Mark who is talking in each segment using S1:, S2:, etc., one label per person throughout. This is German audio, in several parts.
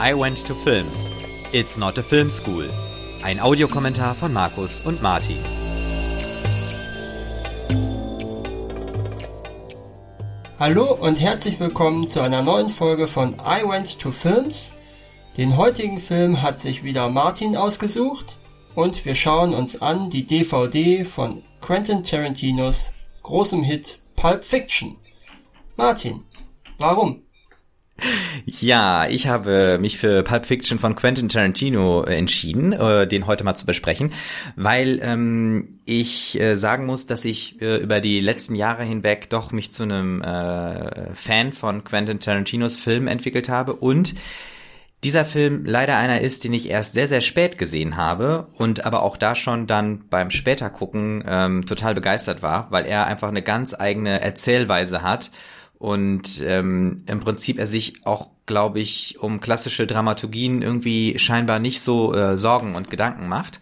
S1: I Went to Films. It's not a film school. Ein Audiokommentar von Markus und Martin.
S2: Hallo und herzlich willkommen zu einer neuen Folge von I Went to Films. Den heutigen Film hat sich wieder Martin ausgesucht und wir schauen uns an die DVD von Quentin Tarantinos großem Hit Pulp Fiction. Martin, warum?
S1: Ja, ich habe mich für Pulp Fiction von Quentin Tarantino entschieden, äh, den heute mal zu besprechen, weil ähm, ich äh, sagen muss, dass ich äh, über die letzten Jahre hinweg doch mich zu einem äh, Fan von Quentin Tarantinos Film entwickelt habe und dieser Film leider einer ist, den ich erst sehr, sehr spät gesehen habe und aber auch da schon dann beim später gucken ähm, total begeistert war, weil er einfach eine ganz eigene Erzählweise hat und ähm, im Prinzip er sich auch, glaube ich, um klassische Dramaturgien irgendwie scheinbar nicht so äh, Sorgen und Gedanken macht.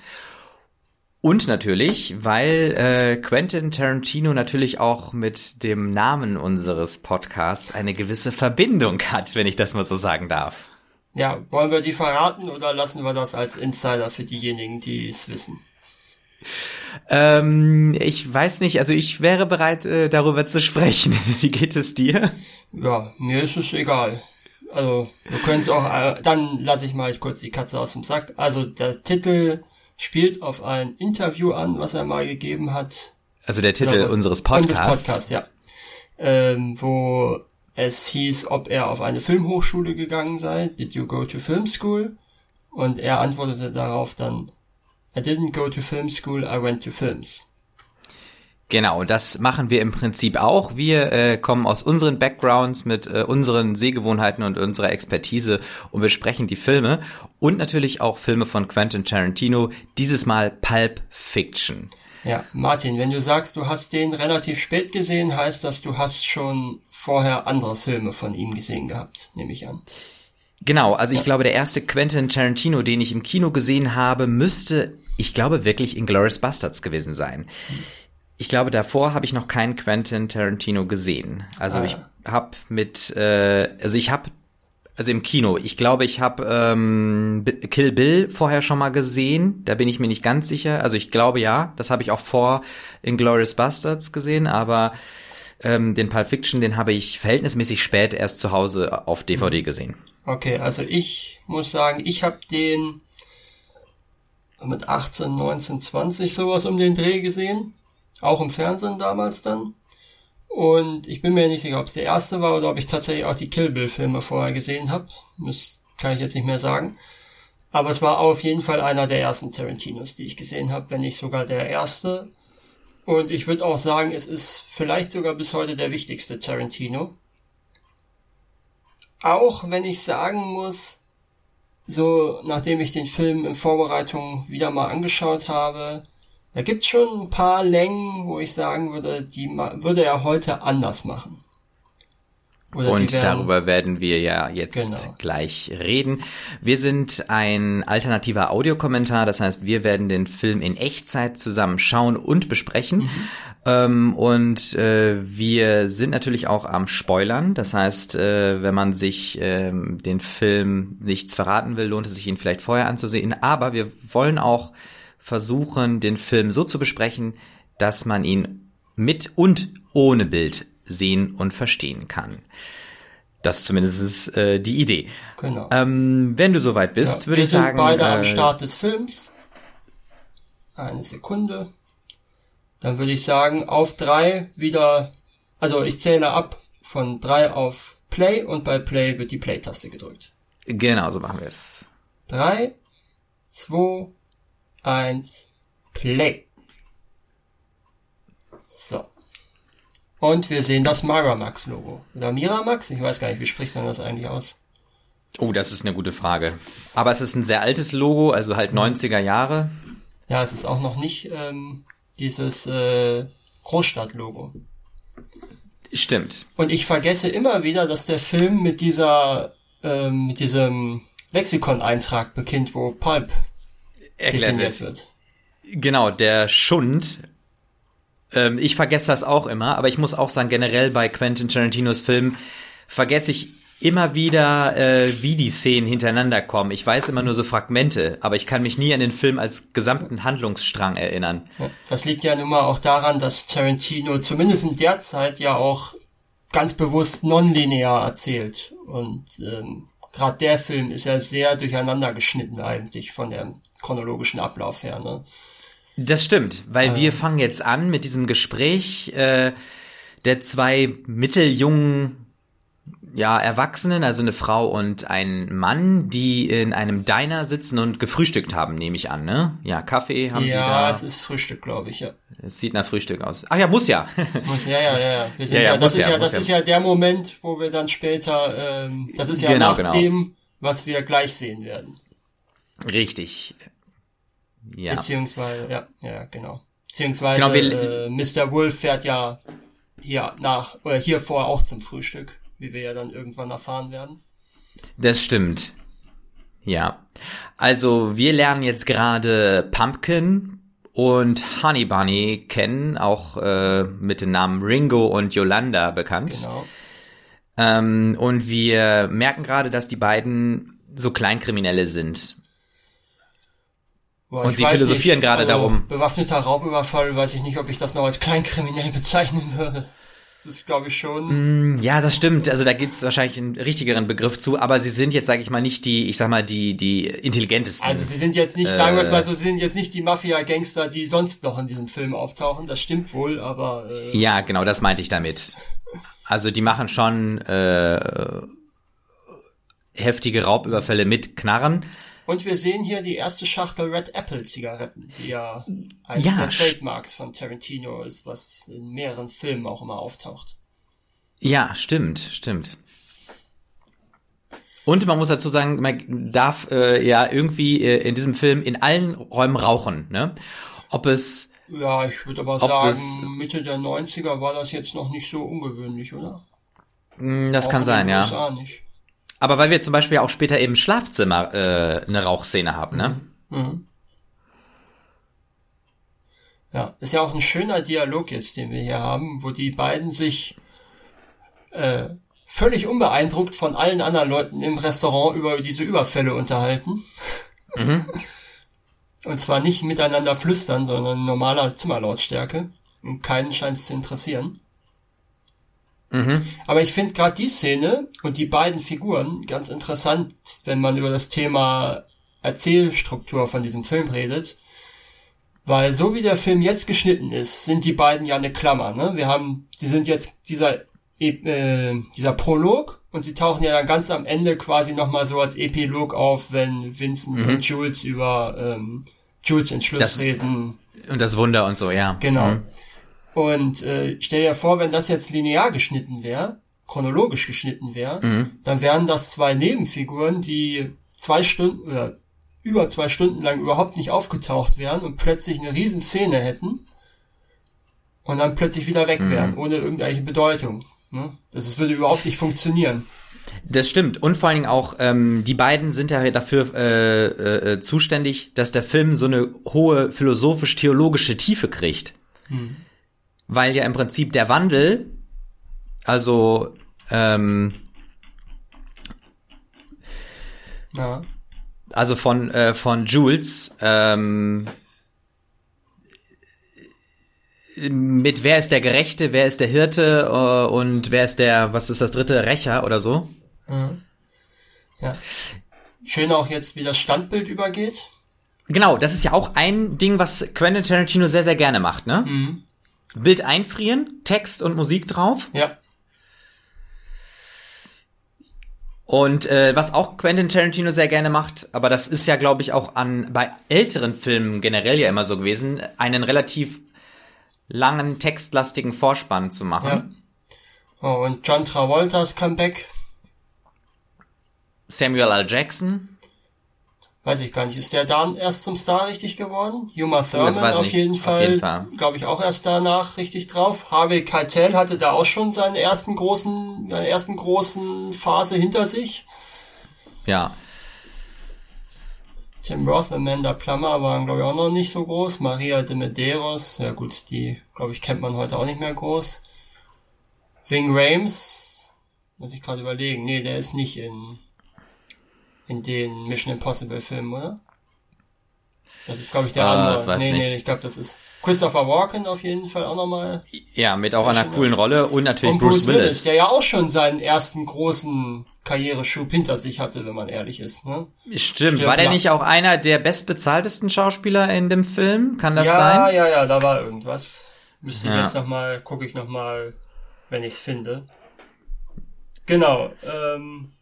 S1: Und natürlich, weil äh, Quentin Tarantino natürlich auch mit dem Namen unseres Podcasts eine gewisse Verbindung hat, wenn ich das mal so sagen darf.
S2: Ja, wollen wir die verraten oder lassen wir das als Insider für diejenigen, die es wissen?
S1: Ähm, ich weiß nicht, also ich wäre bereit, äh, darüber zu sprechen. Wie geht es dir?
S2: Ja, mir ist es egal. Also, wir können es auch, äh, dann lasse ich mal kurz die Katze aus dem Sack. Also, der Titel spielt auf ein Interview an, was er mal gegeben hat.
S1: Also der Titel Oder, unseres Podcasts. Unseres
S2: Podcasts, ja. Ähm, wo es hieß, ob er auf eine Filmhochschule gegangen sei. Did you go to film school? Und er antwortete darauf dann, I didn't go to film school, I went to films.
S1: Genau, das machen wir im Prinzip auch. Wir äh, kommen aus unseren Backgrounds mit äh, unseren Sehgewohnheiten und unserer Expertise und besprechen die Filme und natürlich auch Filme von Quentin Tarantino, dieses Mal Pulp Fiction.
S2: Ja, Martin, wenn du sagst, du hast den relativ spät gesehen, heißt das, du hast schon vorher andere Filme von ihm gesehen gehabt, nehme ich an.
S1: Genau, also ich glaube, der erste Quentin Tarantino, den ich im Kino gesehen habe, müsste ich glaube wirklich Inglourious Bastards gewesen sein. Ich glaube, davor habe ich noch keinen Quentin Tarantino gesehen. Also ah. ich habe mit, äh, also ich habe, also im Kino, ich glaube, ich habe ähm, Kill Bill vorher schon mal gesehen. Da bin ich mir nicht ganz sicher. Also ich glaube ja, das habe ich auch vor Inglourious Bastards gesehen, aber ähm, den Pulp Fiction, den habe ich verhältnismäßig spät erst zu Hause auf DVD mhm. gesehen.
S2: Okay, also ich muss sagen, ich habe den mit 18, 19, 20 sowas um den Dreh gesehen. Auch im Fernsehen damals dann. Und ich bin mir nicht sicher, ob es der erste war oder ob ich tatsächlich auch die Kill Bill Filme vorher gesehen habe. Kann ich jetzt nicht mehr sagen. Aber es war auf jeden Fall einer der ersten Tarantinos, die ich gesehen habe, wenn nicht sogar der erste. Und ich würde auch sagen, es ist vielleicht sogar bis heute der wichtigste Tarantino. Auch wenn ich sagen muss, so nachdem ich den Film in Vorbereitung wieder mal angeschaut habe, da gibt's schon ein paar Längen, wo ich sagen würde, die würde er heute anders machen.
S1: Oder und werden, darüber werden wir ja jetzt genau. gleich reden. Wir sind ein alternativer Audiokommentar, das heißt, wir werden den Film in Echtzeit zusammen schauen und besprechen. Mhm. Ähm, und äh, wir sind natürlich auch am Spoilern. Das heißt, äh, wenn man sich ähm, den Film nichts verraten will, lohnt es sich ihn vielleicht vorher anzusehen. Aber wir wollen auch versuchen, den Film so zu besprechen, dass man ihn mit und ohne Bild sehen und verstehen kann. Das ist zumindest äh, die Idee. Genau. Ähm, wenn du soweit bist, ja, würde ich sagen.
S2: Wir sind beide äh, am Start des Films. Eine Sekunde. Dann würde ich sagen, auf drei wieder, also ich zähle ab von drei auf Play und bei Play wird die Play-Taste gedrückt.
S1: Genau, so machen wir es.
S2: Drei, zwei, eins, Play. So. Und wir sehen das Miramax-Logo. Oder Miramax? Ich weiß gar nicht, wie spricht man das eigentlich aus?
S1: Oh, das ist eine gute Frage. Aber es ist ein sehr altes Logo, also halt 90er Jahre.
S2: Ja, es ist auch noch nicht ähm, dieses äh, Großstadt-Logo.
S1: Stimmt.
S2: Und ich vergesse immer wieder, dass der Film mit dieser, ähm, mit diesem Lexikon-Eintrag beginnt, wo Pulp Erklärt definiert wird.
S1: Genau, der Schund ähm, ich vergesse das auch immer, aber ich muss auch sagen, generell bei Quentin Tarantinos Filmen vergesse ich immer wieder, äh, wie die Szenen hintereinander kommen. Ich weiß immer nur so Fragmente, aber ich kann mich nie an den Film als gesamten Handlungsstrang erinnern.
S2: Das liegt ja nun mal auch daran, dass Tarantino zumindest in der Zeit ja auch ganz bewusst nonlinear erzählt. Und ähm, gerade der Film ist ja sehr durcheinander geschnitten eigentlich von dem chronologischen Ablauf her. Ne?
S1: Das stimmt, weil ähm. wir fangen jetzt an mit diesem Gespräch äh, der zwei mitteljungen ja, Erwachsenen, also eine Frau und ein Mann, die in einem Diner sitzen und gefrühstückt haben, nehme ich an, ne? Ja, Kaffee haben ja, sie da.
S2: Ja, es ist Frühstück, glaube ich, ja.
S1: Es sieht nach Frühstück aus. Ach ja, muss ja.
S2: Muss, ja, ja, ja. Wir sind ja, ja, ja das ist ja, das ist ja der Moment, wo wir dann später, ähm, das ist ja genau, nach genau. dem, was wir gleich sehen werden.
S1: Richtig.
S2: Ja. Beziehungsweise, ja, ja, genau. Beziehungsweise, genau, wir, äh, Mr. Wolf fährt ja hier nach, oder hier vor auch zum Frühstück wie wir ja dann irgendwann erfahren werden.
S1: Das stimmt. Ja. Also wir lernen jetzt gerade Pumpkin und Honey Bunny kennen, auch äh, mit den Namen Ringo und Yolanda bekannt. Genau. Ähm, und wir merken gerade, dass die beiden so Kleinkriminelle sind.
S2: Boah, und sie philosophieren nicht, gerade also, darum. Bewaffneter Raubüberfall, weiß ich nicht, ob ich das noch als kleinkriminell bezeichnen würde. Das ist, glaube ich, schon.
S1: Mm, ja, das stimmt. Also da gibt es wahrscheinlich einen richtigeren Begriff zu, aber sie sind jetzt, sage ich mal, nicht die, ich sag mal, die, die intelligentesten.
S2: Also sie sind jetzt nicht, äh, sagen wir es mal so, sie sind jetzt nicht die Mafia-Gangster, die sonst noch in diesem Film auftauchen. Das stimmt wohl, aber.
S1: Äh, ja, genau, das meinte ich damit. Also die machen schon äh, heftige Raubüberfälle mit Knarren.
S2: Und wir sehen hier die erste Schachtel Red Apple Zigaretten, die ja eines ja, der Trademarks von Tarantino ist, was in mehreren Filmen auch immer auftaucht.
S1: Ja, stimmt, stimmt. Und man muss dazu sagen, man darf äh, ja irgendwie äh, in diesem Film in allen Räumen rauchen, ne? Ob es
S2: ja, ich würde aber sagen, Mitte der 90er war das jetzt noch nicht so ungewöhnlich, oder?
S1: Mm, das auch kann sein, ja. Nicht. Aber weil wir zum Beispiel auch später im Schlafzimmer äh, eine Rauchszene haben, ne? Mhm.
S2: Ja, ist ja auch ein schöner Dialog jetzt, den wir hier haben, wo die beiden sich äh, völlig unbeeindruckt von allen anderen Leuten im Restaurant über diese Überfälle unterhalten. Mhm. Und zwar nicht miteinander flüstern, sondern in normaler Zimmerlautstärke. Und keinen scheint es zu interessieren. Mhm. Aber ich finde gerade die Szene und die beiden Figuren ganz interessant, wenn man über das Thema Erzählstruktur von diesem Film redet. Weil so wie der Film jetzt geschnitten ist, sind die beiden ja eine Klammer. Ne? Wir haben, sie sind jetzt dieser äh, dieser Prolog und sie tauchen ja dann ganz am Ende quasi nochmal so als Epilog auf, wenn Vincent mhm. und Jules über ähm, Jules Entschluss das, reden.
S1: Und das Wunder und so, ja.
S2: Genau. Mhm. Und äh, stell dir vor, wenn das jetzt linear geschnitten wäre, chronologisch geschnitten wäre, mhm. dann wären das zwei Nebenfiguren, die zwei Stunden oder über zwei Stunden lang überhaupt nicht aufgetaucht wären und plötzlich eine Riesenszene hätten und dann plötzlich wieder weg mhm. wären, ohne irgendwelche Bedeutung. Ne? Das, das würde überhaupt nicht funktionieren.
S1: Das stimmt. Und vor allen Dingen auch, ähm, die beiden sind ja dafür äh, äh, zuständig, dass der Film so eine hohe philosophisch-theologische Tiefe kriegt. Mhm weil ja im Prinzip der Wandel, also ähm, ja. also von äh, von Jules ähm, mit wer ist der Gerechte, wer ist der Hirte äh, und wer ist der, was ist das dritte, Rächer oder so? Mhm.
S2: Ja. Schön auch jetzt, wie das Standbild übergeht.
S1: Genau, das ist ja auch ein Ding, was Quentin Tarantino sehr, sehr gerne macht, ne? Mhm. Bild einfrieren, Text und Musik drauf.
S2: Ja.
S1: Und äh, was auch Quentin Tarantino sehr gerne macht, aber das ist ja, glaube ich, auch an bei älteren Filmen generell ja immer so gewesen, einen relativ langen textlastigen Vorspann zu machen.
S2: Ja. Oh, und John Travoltas Comeback.
S1: Samuel L. Jackson
S2: weiß ich gar nicht, ist der dann erst zum Star richtig geworden? Yuma Thurman auf jeden, Fall, jeden Fall, glaube ich, auch erst danach richtig drauf. Harvey Keitel hatte da auch schon seinen ersten großen, seine ersten großen Phase hinter sich.
S1: Ja.
S2: Tim Roth, Amanda Plummer waren, glaube ich, auch noch nicht so groß. Maria de Medeiros, ja gut, die, glaube ich, kennt man heute auch nicht mehr groß. Ving Rames, Muss ich gerade überlegen. Nee, der ist nicht in, in den Mission Impossible Filmen, oder? Das ist, glaube ich, der
S1: Ah,
S2: andere. nee,
S1: ich
S2: nee,
S1: nicht.
S2: ich glaube, das ist Christopher Walken auf jeden Fall auch nochmal.
S1: Ja, mit auch einer coolen Rolle und natürlich
S2: Und
S1: Bruce, Willis.
S2: der ja auch schon seinen ersten großen Karriereschub hinter sich hatte, wenn man ehrlich ist. Ne?
S1: Stimmt,
S2: Stimmt,
S1: war der
S2: ja.
S1: nicht auch einer der bestbezahltesten Schauspieler in dem Film? Kann das
S2: ja,
S1: sein?
S2: ja, ja, da war irgendwas. Müsste ich
S1: Ja.
S2: jetzt nochmal, gucke ich nochmal, wenn ich es finde. Genau. Ähm,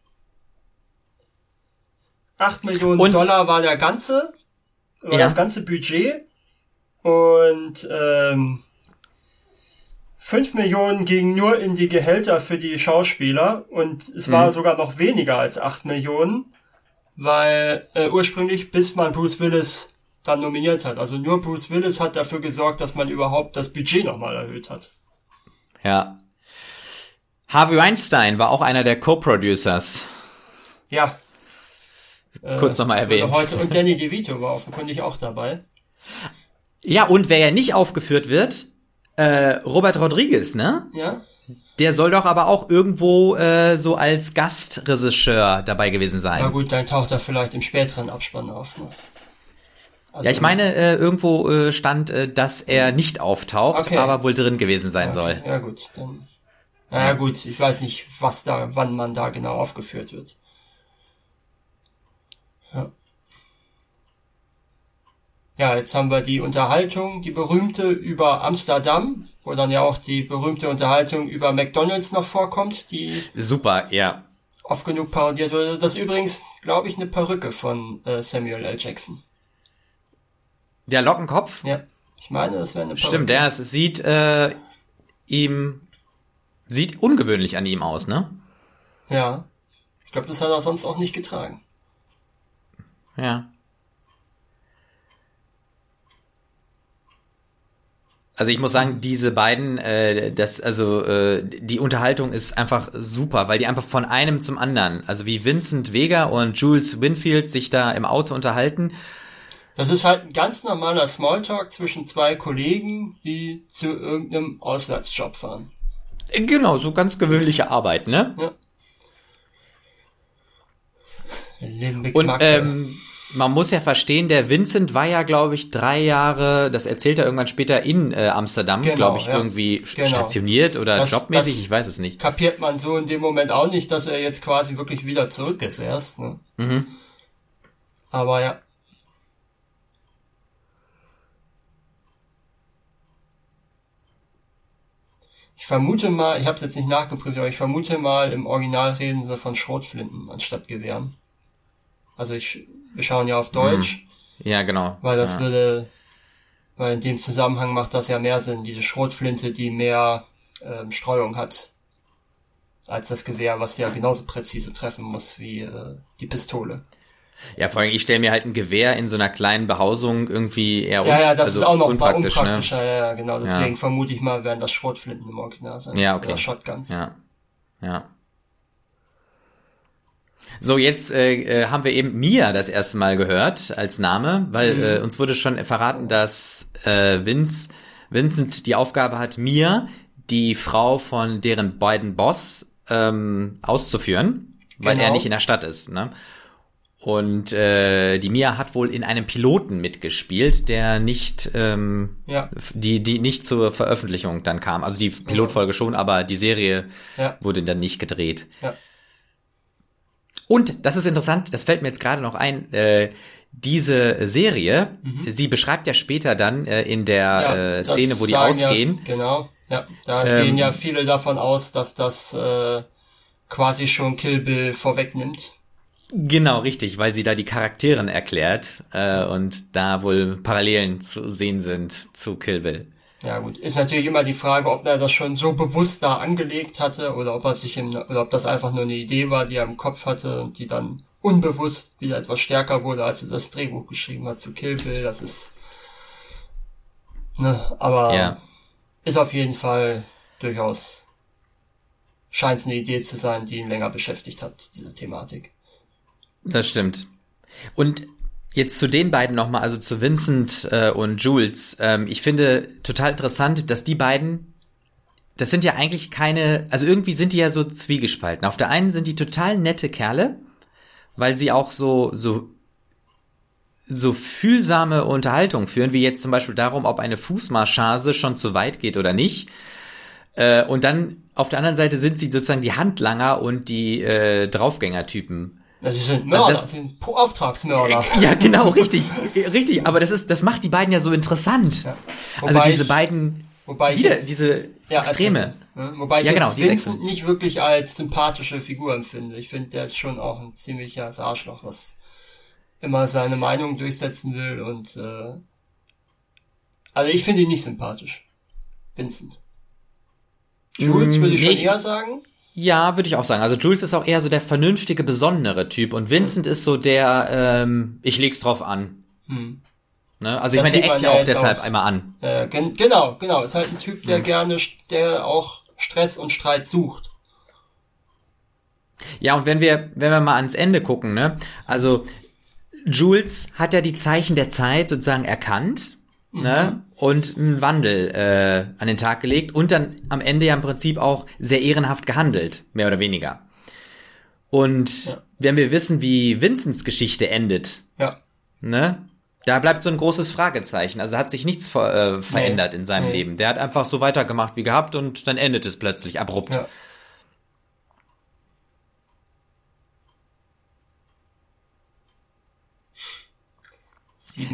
S2: 8 Millionen
S1: Und-
S2: Dollar war der ganze, war
S1: Ja.
S2: das ganze Budget. Und ähm, 5 Millionen gingen nur in die Gehälter für die Schauspieler und es
S1: Mhm.
S2: war sogar noch weniger als 8 Millionen, weil äh, ursprünglich, bis man Bruce Willis dann nominiert hat. Also nur Bruce Willis hat dafür gesorgt, dass man überhaupt das Budget nochmal erhöht hat.
S1: Ja. Harvey Weinstein war auch einer der Co-Producers.
S2: Ja. Äh,
S1: Kurz noch mal
S2: wurde
S1: erwähnt.
S2: Heute, und Danny DeVito war offenkundig auch dabei.
S1: Ja, und wer ja nicht aufgeführt wird, äh, Robert Rodriguez, ne?
S2: Ja.
S1: Der soll doch aber auch irgendwo äh, so als Gastregisseur dabei gewesen
S2: Na
S1: sein.
S2: gut, dann taucht er vielleicht im späteren Abspann auf. Ne? Also,
S1: Ja, ich meine, äh, irgendwo äh, stand, äh, dass er nicht auftaucht,
S2: Okay.
S1: aber wohl drin gewesen sein
S2: okay,
S1: soll.
S2: Ja gut, dann. Na ja gut, ich weiß nicht, was da, wann man da genau aufgeführt wird. Ja, jetzt haben wir die Unterhaltung, die berühmte über Amsterdam, wo dann ja auch die berühmte Unterhaltung über McDonalds noch vorkommt, die
S1: Super, ja.
S2: oft genug parodiert wurde. Das ist übrigens, glaube ich, eine Perücke von äh, Samuel L. Jackson.
S1: Der Lockenkopf,
S2: Ja, ich meine, das wäre eine Perücke.
S1: stimmt, der sieht äh, ihm sieht ungewöhnlich an ihm aus, ne?
S2: Ja. Ich glaube, das hat er sonst auch nicht getragen.
S1: Ja. Also ich muss sagen, diese beiden, äh, das, also äh, die Unterhaltung ist einfach super, weil die einfach von einem zum anderen, also wie Vincent Vega und Jules Winfield sich da im Auto unterhalten.
S2: Das ist halt ein ganz normaler Smalltalk zwischen zwei Kollegen, die zu irgendeinem Auswärtsjob fahren.
S1: Genau, so ganz gewöhnliche Arbeit, ne?
S2: Limbic
S1: Und ähm, man muss ja verstehen, der Vincent war ja, glaube ich, drei Jahre, das erzählt er irgendwann später in äh, Amsterdam,
S2: Genau,
S1: glaube ich,
S2: ja.
S1: irgendwie
S2: Genau.
S1: stationiert oder
S2: Das-
S1: jobmäßig,
S2: das-
S1: ich weiß es nicht.
S2: kapiert man so in dem Moment auch nicht, dass er jetzt quasi wirklich wieder zurück ist erst. Ne?
S1: Mhm.
S2: Aber ja. Ich vermute mal, ich habe es jetzt nicht nachgeprüft, aber ich vermute mal, im Original reden sie von Schrotflinten anstatt Gewehren. Also ich, wir schauen ja auf Deutsch,
S1: Ja, genau.
S2: weil das
S1: ja.
S2: würde, weil in dem Zusammenhang macht das ja mehr Sinn, diese Schrotflinte, die mehr ähm, Streuung hat als das Gewehr, was ja genauso präzise treffen muss wie äh, die Pistole.
S1: Ja, vor allem, ich stelle mir halt ein Gewehr in so einer kleinen Behausung irgendwie eher
S2: Ja, ja, das
S1: also
S2: ist auch noch
S1: unpraktisch,
S2: unpraktischer,
S1: ne?
S2: unpraktischer, ja, ja, genau. Deswegen vermute ich mal, werden das Schrotflinten im Original sein.
S1: Ja, okay.
S2: Oder Shotguns.
S1: Ja, ja. So, jetzt äh, äh, haben wir eben Mia das erste Mal gehört als Name, weil
S2: Mhm.
S1: äh, uns wurde schon verraten, dass äh, Vince, Vincent die Aufgabe hat, Mia, die Frau von deren beiden Boss, ähm, auszuführen, weil
S2: Genau.
S1: er nicht in der Stadt ist. Ne? Und äh, die Mia hat wohl in einem Piloten mitgespielt, der nicht, ähm,
S2: Ja.
S1: die, die nicht zur Veröffentlichung dann kam. Also die Pilotfolge schon, aber die Serie
S2: Ja.
S1: wurde dann nicht gedreht.
S2: Ja.
S1: Und das ist interessant, das fällt mir jetzt gerade noch ein. Äh, diese Serie, sie beschreibt ja später dann äh, in der äh,
S2: das
S1: Szene, wo die ausgehen.
S2: Ja, genau, ja. Da
S1: Ähm,
S2: gehen ja viele davon aus, dass das äh, quasi schon Kill Bill vorwegnimmt.
S1: Genau, richtig, weil sie da die Charakteren erklärt äh, und da wohl Parallelen zu sehen sind zu Kill Bill.
S2: Ja gut, ist natürlich immer die Frage, ob er das schon so bewusst da angelegt hatte oder ob er sich im, oder ob das einfach nur eine Idee war, die er im Kopf hatte und die dann unbewusst wieder etwas stärker wurde, als er das Drehbuch geschrieben hat zu Kill Bill. Das ist, ne, aber
S1: Ja.
S2: ist auf jeden Fall durchaus scheint es eine Idee zu sein, die ihn länger beschäftigt hat, diese Thematik.
S1: Das stimmt. Und jetzt zu den beiden nochmal, also zu Vincent äh, und Jules. Ähm, ich finde total interessant, dass die beiden das sind ja eigentlich keine, also irgendwie sind die ja so zwiegespalten. Auf der einen sind die total nette Kerle, weil sie auch so, so, so fühlsame Unterhaltung führen, wie jetzt zum Beispiel darum, ob eine Fußmarschase schon zu weit geht oder nicht. Äh, und dann auf der anderen Seite sind sie sozusagen die Handlanger und die äh, Draufgängertypen.
S2: Ja, die sind Mörder, also das, sind Auftragsmörder.
S1: Ja, genau, richtig, richtig. Aber das ist, das macht die beiden ja so interessant. Ja. Also diese beiden,
S2: wobei
S1: wieder
S2: jetzt,
S1: diese ja, Extreme.
S2: Also, wobei ich ja, genau, jetzt Vincent nicht wirklich als sympathische Figur empfinde. Ich finde, der ist schon auch ein ziemliches Arschloch, was immer seine Meinung durchsetzen will und äh, also ich finde ihn nicht sympathisch. Vincent. Jules würde ich schon eher sagen.
S1: Ja, würde ich auch sagen. Also Jules ist auch eher so der vernünftige, besondere Typ und Vincent ist so der, ähm, ich leg's drauf an. Hm. Ne? Also ich meine, der eckt ja auch deshalb auch, einmal an.
S2: Äh, gen genau, genau. Ist halt ein Typ, der hm. gerne, der auch Stress und Streit sucht.
S1: Ja, und wenn wir, wenn wir mal ans Ende gucken, ne? Also Jules hat ja die Zeichen der Zeit sozusagen erkannt mhm. ne? Und einen Wandel äh, an den Tag gelegt und dann am Ende ja im Prinzip auch sehr ehrenhaft gehandelt, mehr oder weniger. Und ja. wenn wir wissen, wie Vincents Geschichte endet,
S2: ja.
S1: ne? Da bleibt so ein großes Fragezeichen. Also hat sich nichts ver äh, verändert nee. in seinem nee. Leben. Der hat einfach so weitergemacht wie gehabt und dann endet es plötzlich abrupt. Ja.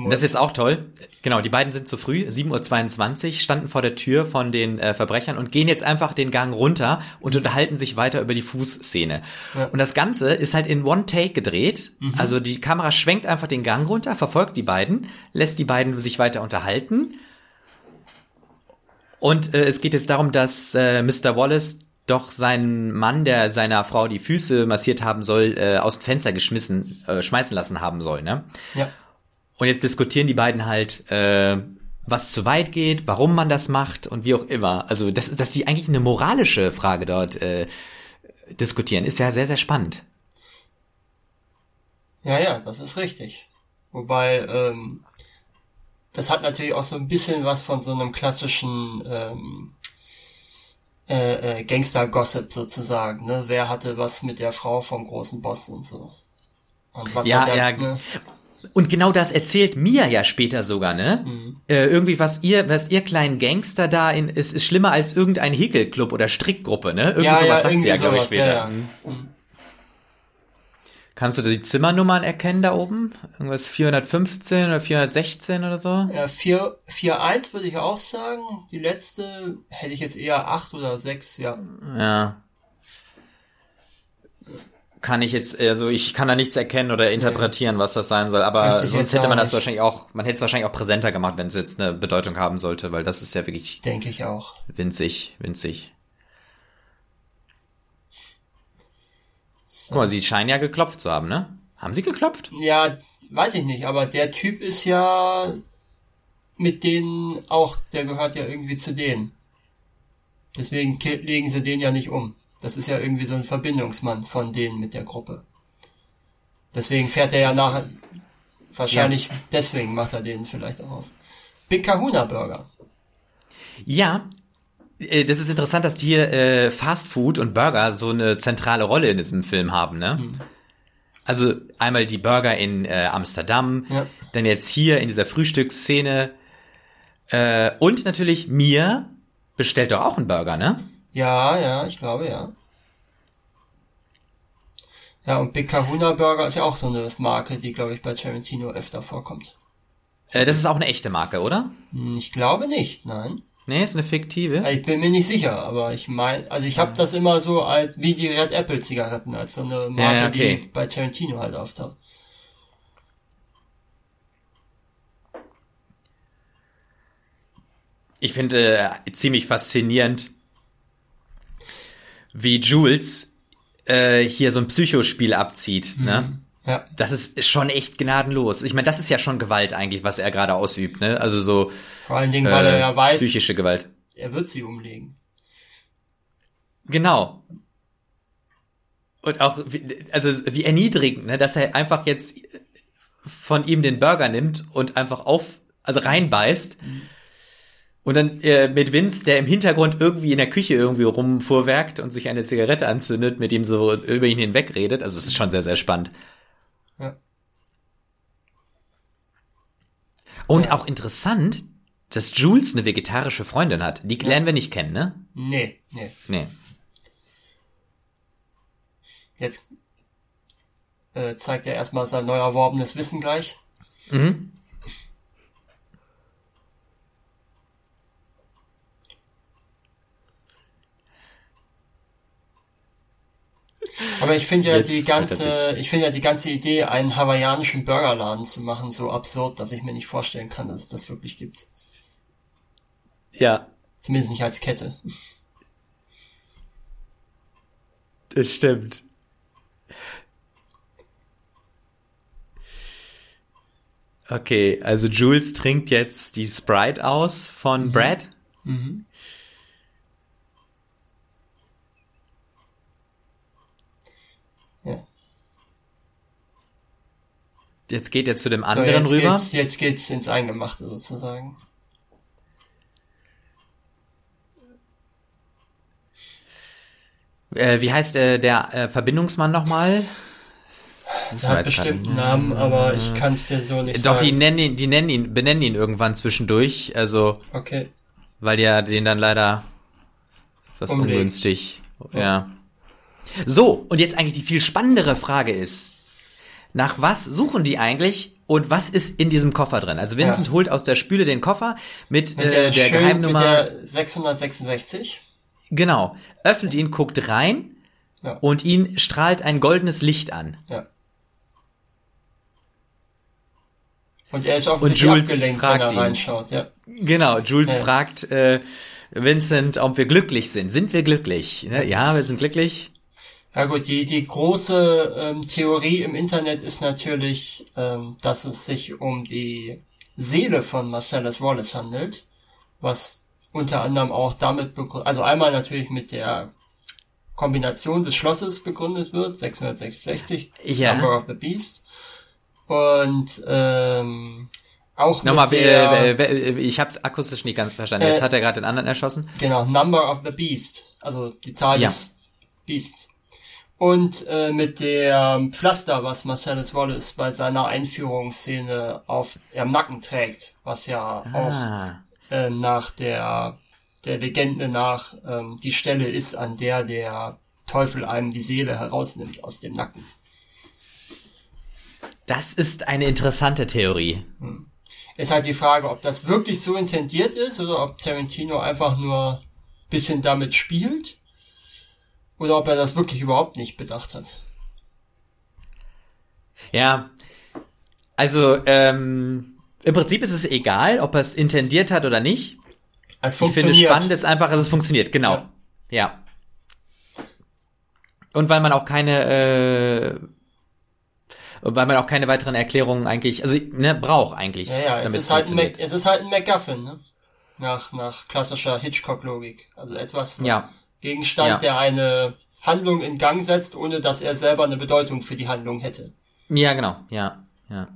S1: Das ist jetzt auch toll. Genau, die beiden sind zu früh, 7.22 Uhr, standen vor der Tür von den äh, Verbrechern und gehen jetzt einfach den Gang runter und unterhalten sich weiter über die Fußszene. Ja. Und das Ganze ist halt in One Take gedreht. Mhm. Also die Kamera schwenkt einfach den Gang runter, verfolgt die beiden, lässt die beiden sich weiter unterhalten. Und äh, es geht jetzt darum, dass äh, Mr. Wallace doch seinen Mann, der seiner Frau die Füße massiert haben soll, äh, aus dem Fenster geschmissen, äh, schmeißen lassen haben soll, ne?
S2: Ja.
S1: Und jetzt diskutieren die beiden halt, äh, was zu weit geht, warum man das macht und wie auch immer. Also, dass, dass die eigentlich eine moralische Frage dort äh, diskutieren, ist ja sehr, sehr spannend.
S2: Ja, ja, das ist richtig. Wobei, ähm, das hat natürlich auch so ein bisschen was von so einem klassischen ähm, äh, äh, Gangster-Gossip sozusagen. Ne? Wer hatte was mit der Frau vom großen Boss und so.
S1: Und was ja, hat der, ja. Ne? Und genau das erzählt Mia ja später sogar, ne? Mhm. Äh, irgendwie, was ihr, was ihr kleinen Gangster da in, ist, ist schlimmer als irgendein Häkelclub oder Strickgruppe, ne? Irgendwie ja, sowas ja, sagt sie ja, glaube ich, später. Ja, mhm. Kannst du die Zimmernummern erkennen da oben? Irgendwas 415 oder 416 oder so?
S2: Ja, 4, 4.1 würde ich auch sagen. Die letzte hätte ich jetzt eher 8 oder 6, ja.
S1: Ja kann ich jetzt, also ich kann da nichts erkennen oder interpretieren, was das sein soll, aber sonst hätte man das nicht. wahrscheinlich auch, man hätte es wahrscheinlich auch präsenter gemacht, wenn es jetzt eine Bedeutung haben sollte, weil das ist ja wirklich.
S2: Denke ich auch.
S1: Winzig, winzig. So. Guck mal, sie scheinen ja geklopft zu haben, ne? Haben sie geklopft?
S2: Ja, weiß ich nicht, aber der Typ ist ja mit denen auch, der gehört ja irgendwie zu denen. Deswegen legen sie den ja nicht um. Das ist ja irgendwie so ein Verbindungsmann von denen mit der Gruppe. Deswegen fährt er ja nachher, wahrscheinlich ja. deswegen macht er den vielleicht auch auf. Big Kahuna Burger.
S1: Ja, äh, das ist interessant, dass hier äh, Fast Food und Burger so eine zentrale Rolle in diesem Film haben, ne? Hm. Also einmal die Burger in äh, Amsterdam, ja. dann jetzt hier in dieser Frühstücksszene äh, und natürlich mir bestellt doch auch einen Burger, ne?
S2: Ja, ja, ich glaube, ja. Ja, und Big Kahuna Burger ist ja auch so eine Marke, die, glaube ich, bei Tarantino öfter vorkommt.
S1: Äh, das ist auch eine echte Marke, oder?
S2: Hm, ich glaube nicht, nein.
S1: Nee, ist eine fiktive.
S2: Ich bin mir nicht sicher, aber ich meine, also ich habe das immer so als wie die Red Apple Zigaretten, als so eine Marke, ja, okay. die bei Tarantino halt auftaucht.
S1: Ich finde äh, ziemlich faszinierend, wie Jules äh, hier so ein Psychospiel abzieht. Mhm. Ne?
S2: Ja.
S1: Das ist schon echt gnadenlos. Ich meine, das ist ja schon Gewalt eigentlich, was er gerade ausübt. Ne? Also so
S2: vor allen Dingen, weil äh, er ja weiß,
S1: psychische Gewalt.
S2: Er wird sie umlegen.
S1: Genau. Und auch, also wie erniedrigend, ne, dass er einfach jetzt von ihm den Burger nimmt und einfach auf, also reinbeißt. Mhm Und dann äh, mit Vince, der im Hintergrund irgendwie in der Küche irgendwie rumfuhrwerkt und sich eine Zigarette anzündet, mit ihm so über ihn hinweg redet. Also es ist schon sehr, sehr spannend.
S2: Ja.
S1: Und
S2: Ja.
S1: auch interessant, dass Jules eine vegetarische Freundin hat. Die lernen wir nicht kennen, ne?
S2: Nee, nee.
S1: Nee.
S2: Jetzt äh, zeigt er erstmal sein neu erworbenes Wissen gleich.
S1: Mhm.
S2: Aber ich finde ja
S1: Jetzt
S2: die ganze, ich finde ja die ganze Idee, einen hawaiianischen Burgerladen zu machen, so absurd, dass ich mir nicht vorstellen kann, dass es das wirklich gibt.
S1: Ja,
S2: Zumindest nicht als Kette.
S1: das stimmt. Okay, also Jules trinkt jetzt die Sprite aus von Brad.
S2: Ja.
S1: Jetzt geht er zu dem
S2: So,
S1: anderen
S2: jetzt
S1: rüber.
S2: geht's, jetzt geht's ins Eingemachte sozusagen.
S1: Äh, wie heißt äh, der äh, Verbindungsmann nochmal?
S2: Der hat bestimmt einen Namen, aber ich kann es dir so nicht
S1: Doch, die
S2: sagen.
S1: nennen ihn, die nennen ihn, benennen ihn irgendwann zwischendurch, also,
S2: Okay.
S1: weil ja den dann leider was
S2: Umlegen.
S1: ungünstig, ja. So, und jetzt eigentlich die viel spannendere Frage ist, nach was suchen die eigentlich und was ist in diesem Koffer drin? Also Vincent
S2: Ja.
S1: holt aus der Spüle den Koffer mit,
S2: Mit
S1: äh,
S2: der,
S1: der
S2: schön,
S1: Geheimnummer,
S2: mit der 666.
S1: genau, öffnet ihn, guckt rein
S2: Ja.
S1: und ihn strahlt ein goldenes Licht an.
S2: Ja. Und er ist offensichtlich
S1: Jules
S2: abgelenkt,
S1: fragt
S2: wenn er
S1: ihn.
S2: reinschaut, ja.
S1: Genau, Jules
S2: Ja.
S1: fragt äh, Vincent, ob wir glücklich sind. Sind wir glücklich? Ne? Ja, wir sind glücklich.
S2: Ja gut, die, die große ähm, Theorie im Internet ist natürlich, ähm, dass es sich um die Seele von Marcellus Wallace handelt, was unter anderem auch damit begründet, also einmal natürlich mit der Kombination des Schlosses begründet wird, 666,
S1: Ja.
S2: Number of the Beast, und ähm, auch
S1: Nochmal,
S2: mit der,
S1: äh, äh, äh, ich hab's akustisch nicht ganz verstanden.
S2: Äh,
S1: Jetzt hat er gerade den anderen erschossen.
S2: Genau, Number of the Beast, also die Zahl
S1: Ja.
S2: des Beasts. Und äh, mit der Pflaster, was Marcellus Wallace bei seiner Einführungsszene auf am Nacken trägt, was ja auch
S1: Ah,
S2: ähm, nach der der Legende nach ähm, die Stelle ist, an der der Teufel einem die Seele herausnimmt aus dem Nacken.
S1: das ist eine interessante Theorie.
S2: Ist halt die Frage, ob das wirklich so intendiert ist oder ob Tarantino einfach nur bisschen damit spielt oder ob er das wirklich überhaupt nicht bedacht hat.
S1: Ja, also ähm, im Prinzip ist es egal, ob er es intendiert hat oder nicht.
S2: Es
S1: Ich finde
S2: funktioniert.
S1: spannend ist einfach, dass es funktioniert. Genau.
S2: Ja.
S1: Ja. Und weil man auch keine, äh, weil man auch keine weiteren Erklärungen eigentlich, also ne, braucht eigentlich.
S2: ja, ja, es ist, halt ein Mac,
S1: funktioniert.
S2: es ist halt ein MacGuffin, ne? Nach, nach klassischer Hitchcock-Logik. Also etwas,
S1: Ja.
S2: Gegenstand,
S1: Ja.
S2: der eine Handlung in Gang setzt, ohne dass er selber eine Bedeutung für die Handlung hätte.
S1: Ja, genau. Ja, ja.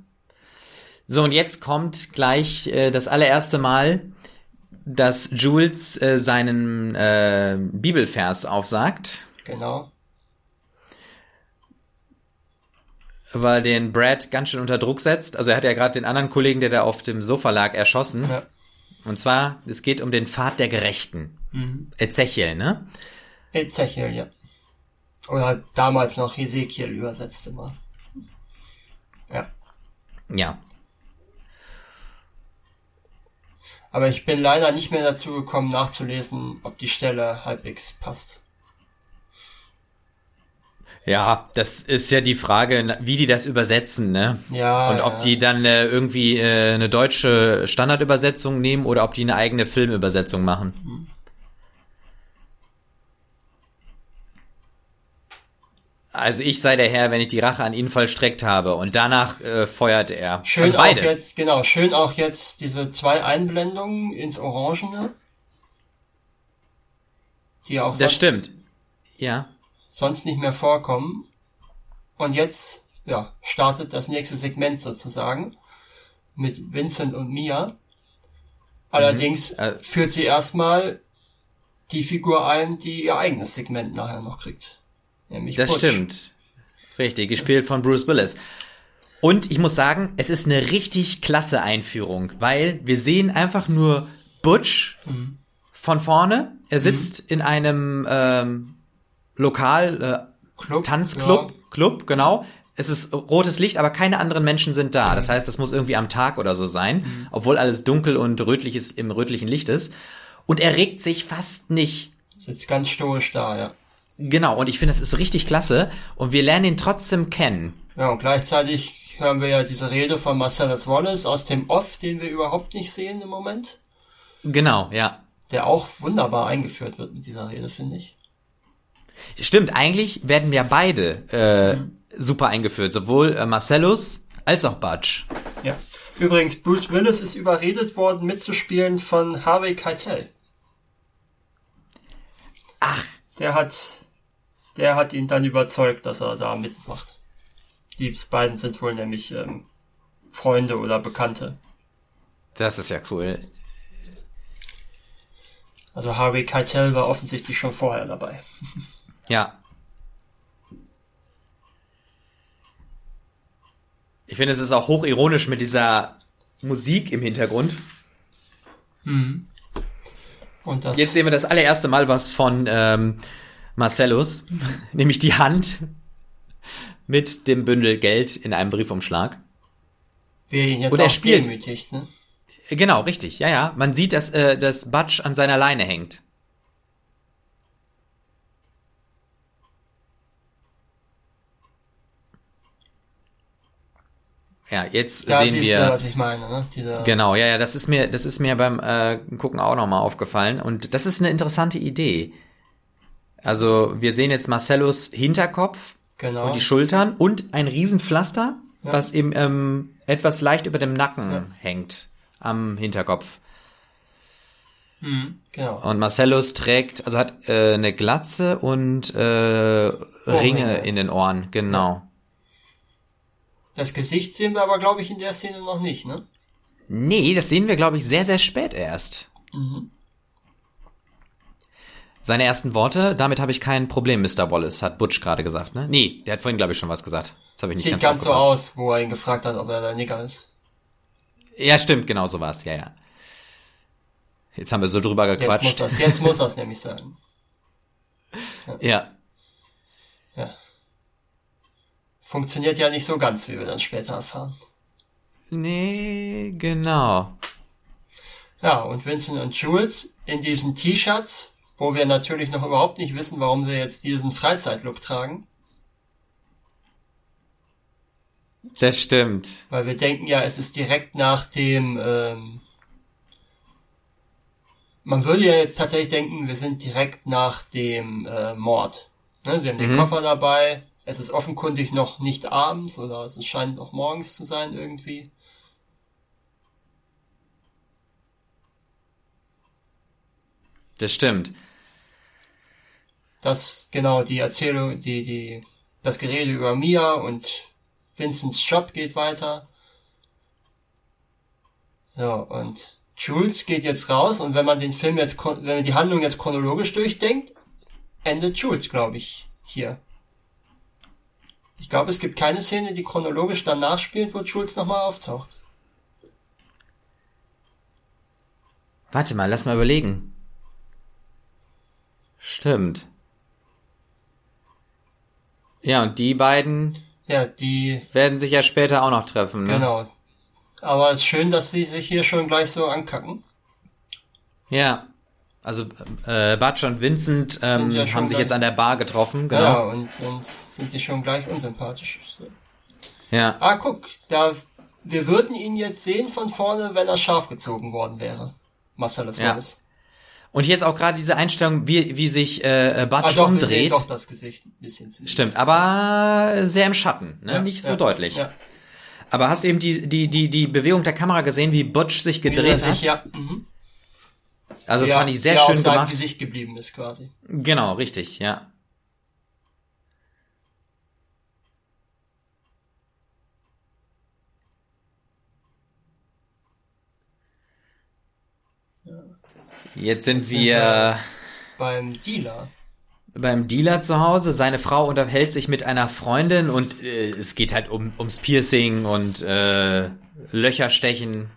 S1: So, und jetzt kommt gleich äh, das allererste Mal, dass Jules äh, seinen äh, Bibelvers aufsagt,
S2: Genau.
S1: weil den Brad ganz schön unter Druck setzt. Also er hat ja gerade den anderen Kollegen, der da auf dem Sofa lag, erschossen.
S2: Ja.
S1: Und zwar, es geht um den Pfad der Gerechten.
S2: Mhm.
S1: Ezechiel, ne?
S2: Ezechiel, ja. Oder damals noch Hesekiel übersetzt immer. Ja.
S1: Ja.
S2: Aber ich bin leider nicht mehr dazu gekommen, nachzulesen, ob die Stelle halbwegs passt.
S1: Ja, das ist ja die Frage, wie die das übersetzen, ne?
S2: Ja.
S1: Und ob
S2: ja.
S1: die dann äh, irgendwie äh, eine deutsche Standardübersetzung nehmen oder ob die eine eigene Filmübersetzung machen. Also ich sei der Herr, wenn ich die Rache an ihn vollstreckt habe und danach äh, feuert er.
S2: Schön
S1: also
S2: auch jetzt, genau, schön auch jetzt diese zwei Einblendungen ins Orangene. Die auch
S1: das
S2: sonst,
S1: stimmt. Ja.
S2: sonst nicht mehr vorkommen. Und jetzt, ja, startet das nächste Segment sozusagen mit Vincent und Mia. Allerdings mhm. führt sie erstmal die Figur ein, die ihr eigenes Segment nachher noch kriegt.
S1: Nämlich das Butch. stimmt. Richtig, gespielt von Bruce Willis. Und ich muss sagen, es ist eine richtig klasse Einführung, weil wir sehen einfach nur Butch mhm. von vorne. Er mhm. sitzt mhm. in einem ähm, Lokal, äh, Club, Tanzclub, ja. Club, genau. Es ist rotes Licht, aber keine anderen Menschen sind da. Das heißt, das muss irgendwie am Tag oder so sein, mhm. obwohl alles dunkel und rötlich ist, im rötlichen Licht ist. Und er regt sich fast nicht.
S2: Sitzt ganz stoisch da, ja.
S1: Genau, und ich finde, das ist richtig klasse. Und wir lernen ihn trotzdem kennen.
S2: Ja, und gleichzeitig hören wir ja diese Rede von Marcellus Wallace aus dem Off, den wir überhaupt nicht sehen im Moment.
S1: Genau, ja.
S2: Der auch wunderbar eingeführt wird mit dieser Rede, finde ich.
S1: Stimmt, eigentlich werden ja beide äh, mhm. super eingeführt, sowohl äh, Marcellus als auch Butch.
S2: Ja. Übrigens, Bruce Willis ist überredet worden, mitzuspielen von Harvey Keitel.
S1: Ach.
S2: Der hat, der hat ihn dann überzeugt, dass er da mitmacht. Die beiden sind wohl nämlich ähm, Freunde oder Bekannte.
S1: Das ist ja cool.
S2: Also Harvey Keitel war offensichtlich schon vorher dabei.
S1: Ja. Ich finde, es ist auch hochironisch mit dieser Musik im Hintergrund.
S2: Mhm.
S1: Und das Jetzt sehen wir das allererste Mal was von ähm, Marcellus, nämlich die Hand mit dem Bündel Geld in einem Briefumschlag.
S2: Wer ihn jetzt Und er spielt, demütigt, ne?
S1: Genau, richtig. Ja, ja. Man sieht, dass, äh, dass Butch an seiner Leine hängt. Ja, jetzt da sehen wir.
S2: Du, was ich meine, ne?
S1: Diese genau, ja, ja, das ist mir, das ist mir beim äh, Gucken auch nochmal aufgefallen und das ist eine interessante Idee. Also wir sehen jetzt Marcellus Hinterkopf genau. und die Schultern und ein Riesenpflaster, ja. was eben ähm, etwas leicht über dem Nacken ja. hängt am Hinterkopf.
S2: Mhm, genau.
S1: Und Marcellus trägt, also hat äh, eine Glatze und äh, Ringe in den Ohren, genau.
S2: Das Gesicht sehen wir aber, glaube ich, in der Szene noch nicht, ne?
S1: Nee, das sehen wir, glaube ich, sehr, sehr spät erst. Mhm. Seine ersten Worte, damit habe ich kein Problem, Mr. Wallace, hat Butch gerade gesagt, ne? Nee, der hat vorhin, glaube ich, schon was gesagt.
S2: Das habe ich nicht Sieht ganz, ganz so aus, wo er ihn gefragt hat, ob er der Nigger ist.
S1: Ja, stimmt, genau so war's, ja, ja. Jetzt haben wir so drüber gequatscht.
S2: Jetzt muss das, jetzt muss das nämlich sein.
S1: Ja. ja.
S2: ja funktioniert ja nicht so ganz, wie wir dann später erfahren.
S1: Nee, genau.
S2: Ja, und Vincent und Jules in diesen T-Shirts, wo wir natürlich noch überhaupt nicht wissen, warum sie jetzt diesen Freizeitlook tragen.
S1: Das stimmt.
S2: Weil wir denken ja, es ist direkt nach dem. Ähm, man würde ja jetzt tatsächlich denken, wir sind direkt nach dem äh, Mord. Ne, sie haben den mhm. Koffer dabei, es ist offenkundig noch nicht abends oder es scheint noch morgens zu sein irgendwie.
S1: Das stimmt.
S2: Das, genau, die Erzählung, die, die, das Gerede über Mia und Vincents Job geht weiter. Ja, und Jules geht jetzt raus und wenn man den Film jetzt, wenn man die Handlung jetzt chronologisch durchdenkt, endet Jules, glaube ich, hier. Ich glaube, es gibt keine Szene, die chronologisch danach spielt, wo Jules nochmal auftaucht.
S1: Warte mal, lass mal überlegen. Stimmt. Ja, und die beiden
S2: ja, die
S1: werden sich ja später auch noch treffen. Ne?
S2: Genau. Aber es ist schön, dass sie sich hier schon gleich so ankacken.
S1: Ja. Also äh, Butch und Vincent ähm, ja haben sich jetzt an der Bar getroffen, genau.
S2: Ja, und, und sind sie schon gleich unsympathisch.
S1: Ja.
S2: Ah, guck, da wir würden ihn jetzt sehen von vorne, wenn er scharf gezogen worden wäre. Marcellus ja. Wallace.
S1: Und jetzt auch gerade diese Einstellung, wie, wie sich äh, Butch ah, doch, umdreht.
S2: Doch das Gesicht ein bisschen
S1: zumindest. Stimmt, aber sehr im Schatten, ne? Ja, nicht so ja, deutlich. Ja. Aber hast du eben die, die, die, die Bewegung der Kamera gesehen, wie Butch sich gedreht hat? Sich,
S2: ja. Mhm.
S1: Also ja, fand ich sehr schön auf gemacht.
S2: Gesicht geblieben ist quasi.
S1: Genau, richtig, ja. Jetzt sind
S2: sind
S1: wir
S2: wir- Beim Dealer.
S1: beim Dealer zu Hause. Seine Frau unterhält sich mit einer Freundin und äh, es geht halt um, ums Piercing und äh, Löcherstechen.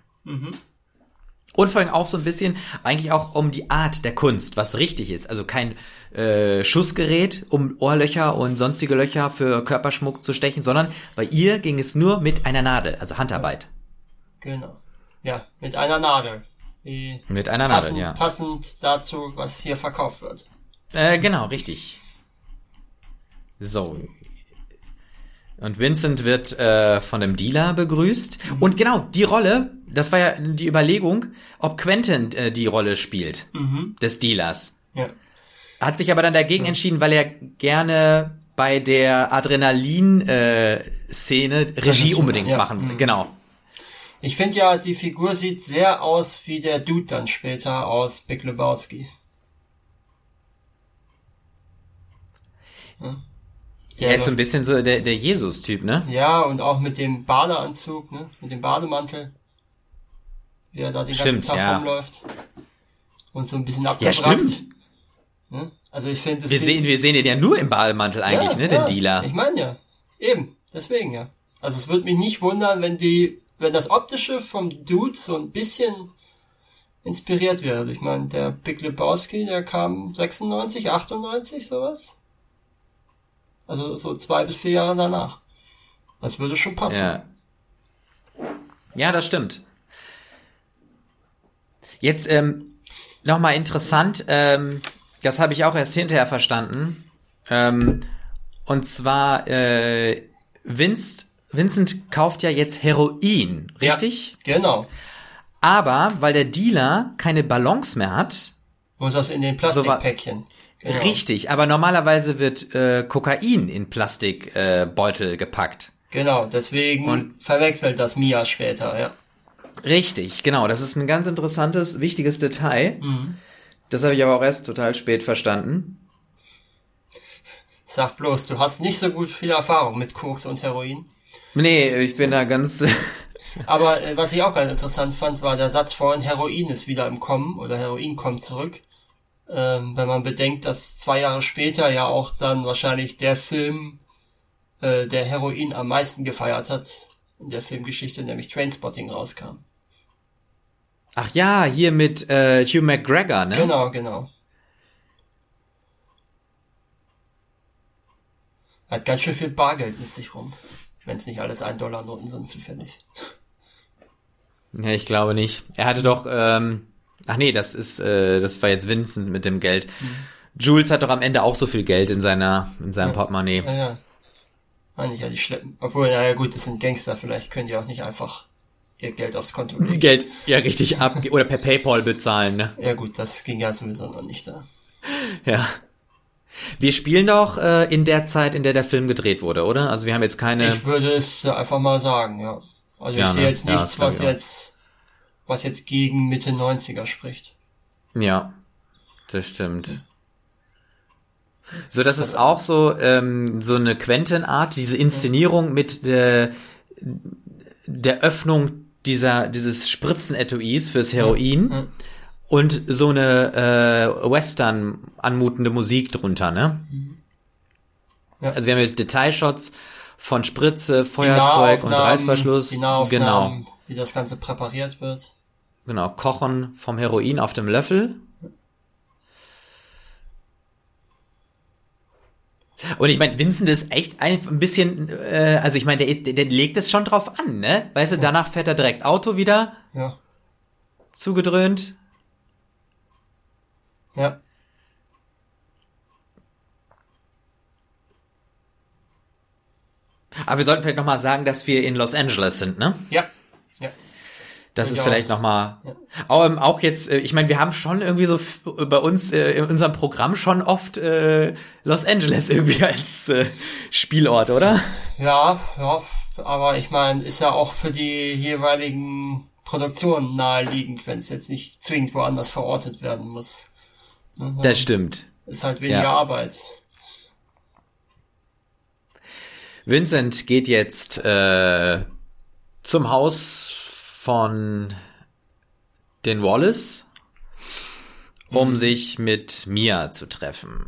S1: Und vor allem auch so ein bisschen eigentlich auch um die Art der Kunst, was richtig ist. Also kein äh, Schussgerät, um Ohrlöcher und sonstige Löcher für Körperschmuck zu stechen, sondern bei ihr ging es nur mit einer Nadel, also Handarbeit.
S2: Genau. Ja, mit einer Nadel. Die
S1: Mit einer
S2: passend,
S1: Nadel, ja.
S2: passend dazu, was hier verkauft wird.
S1: Äh, genau, richtig. So. Und Vincent wird äh, von dem Dealer begrüßt. Und genau, die Rolle, das war ja die Überlegung, ob Quentin äh, die Rolle spielt, des Dealers.
S2: Ja.
S1: Hat sich aber dann dagegen entschieden, weil er gerne bei der Adrenalin-Szene Regie
S2: Regisseur,
S1: unbedingt
S2: ja.
S1: machen.
S2: Mhm.
S1: Genau.
S2: Ich finde ja, die Figur sieht sehr aus wie der Dude dann später aus Big Lebowski. Ja. Der
S1: Er ist so ein bisschen so der, der Jesus-Typ, ne?
S2: ja, und auch mit dem Badeanzug, ne? mit dem Bademantel. Wie er da den
S1: Stimmt,
S2: ganzen Tag
S1: ja.
S2: rumläuft. Und so ein bisschen
S1: Ja,
S2: abgewrackt.
S1: stimmt.
S2: Ne? Also ich finde, es
S1: Wir sehen, wir sehen ihn ja nur im Bademantel eigentlich,
S2: Ja,
S1: ne? Den
S2: ja,
S1: Dealer.
S2: Ich meine ja. Eben. Deswegen ja. Also es würde mich nicht wundern, wenn die, wenn das Optische vom Dude so ein bisschen inspiriert wird. Ich meine, der Big Lebowski, der kam 96, 98, sowas. Also so zwei bis vier Jahre danach. Das würde schon passen.
S1: Ja. Ja, das stimmt. Jetzt ähm, nochmal interessant, ähm, das habe ich auch erst hinterher verstanden. Ähm, und zwar, äh, Vince, Vincent kauft ja jetzt Heroin, richtig?
S2: Ja, genau.
S1: Aber weil der Dealer keine Ballons mehr hat,
S2: Muss das in den Plastikpäckchen. Genau.
S1: richtig, aber normalerweise wird äh, Kokain in Plastikbeutel äh, gepackt.
S2: Genau, deswegen
S1: Und-
S2: verwechselt das Mia später, ja.
S1: Richtig, genau. Das ist ein ganz interessantes, wichtiges Detail. Das habe ich aber auch erst total spät verstanden.
S2: Sag bloß, du hast nicht so gut viel Erfahrung mit Koks und Heroin.
S1: Nee, ich bin da ganz.
S2: Aber äh, was ich auch ganz interessant fand, war der Satz vorhin, Heroin ist wieder im Kommen oder Heroin kommt zurück. Ähm, wenn man bedenkt, dass zwei Jahre später ja auch dann wahrscheinlich der Film, äh, der Heroin am meisten gefeiert hat, in der Filmgeschichte, nämlich Trainspotting rauskam.
S1: Ach ja, hier mit äh, Hugh McGregor, ne?
S2: Genau, genau. Hat ganz schön viel Bargeld mit sich rum. Wenn es nicht alles 1-Dollar-Noten sind, zufällig.
S1: Ja, ich glaube nicht. Er hatte doch. Ähm, ach nee, das ist, äh, das war jetzt Vincent mit dem Geld. Jules hat doch am Ende auch so viel Geld in seiner, in seinem Portemonnaie.
S2: Naja. Meine ich ja, die schleppen. Obwohl, naja gut, das sind Gangster, vielleicht können die auch nicht einfach ihr Geld aufs Konto legen.
S1: Geld ja richtig ab oder per PayPal bezahlen, ne?
S2: Ja gut, das ging ja sowieso noch nicht da.
S1: Ja. Wir spielen doch äh, in der Zeit, in der der Film gedreht wurde, oder? Also wir haben jetzt keine.
S2: Ich würde es ja einfach mal sagen, ja. Also
S1: Ja,
S2: ich sehe
S1: ne?
S2: jetzt
S1: Ja,
S2: nichts,
S1: glaub
S2: was jetzt, was jetzt gegen Mitte 90er spricht.
S1: Ja, das stimmt. So, das ist auch so ähm, so eine Quentin-Art, diese Inszenierung mit der, der Öffnung dieser dieses Spritzenetuis fürs Heroin
S2: Ja.
S1: Und so eine äh, Western anmutende Musik drunter, ne?
S2: Ja.
S1: Also wir haben jetzt Detailshots von Spritze, Feuerzeug und Reißverschluss. Genau,
S2: wie das Ganze präpariert wird.
S1: genau. Kochen vom Heroin auf dem Löffel. Und ich meine, Vincent ist echt ein, ein bisschen, äh, also ich meine, der, der legt es schon drauf an, ne? Weißt du, danach fährt er direkt Auto wieder,
S2: Ja.
S1: zugedröhnt.
S2: Ja.
S1: Aber wir sollten vielleicht nochmal sagen, dass wir in Los Angeles sind, ne?
S2: Ja. Ja.
S1: Das
S2: Und
S1: ist vielleicht nochmal.
S2: Ja.
S1: Auch, ähm, auch jetzt, äh, ich meine, wir haben schon irgendwie so f- bei uns äh, in unserem Programm schon oft äh, Los Angeles irgendwie als äh, Spielort, oder?
S2: Ja, ja. Aber ich meine, ist ja auch für die jeweiligen Produktionen naheliegend, wenn es jetzt nicht zwingend woanders verortet werden muss. Ne,
S1: Das stimmt.
S2: Ist halt weniger
S1: Ja.
S2: Arbeit.
S1: Vincent geht jetzt äh, zum Haus von den Wallace um mhm. sich mit Mia zu treffen.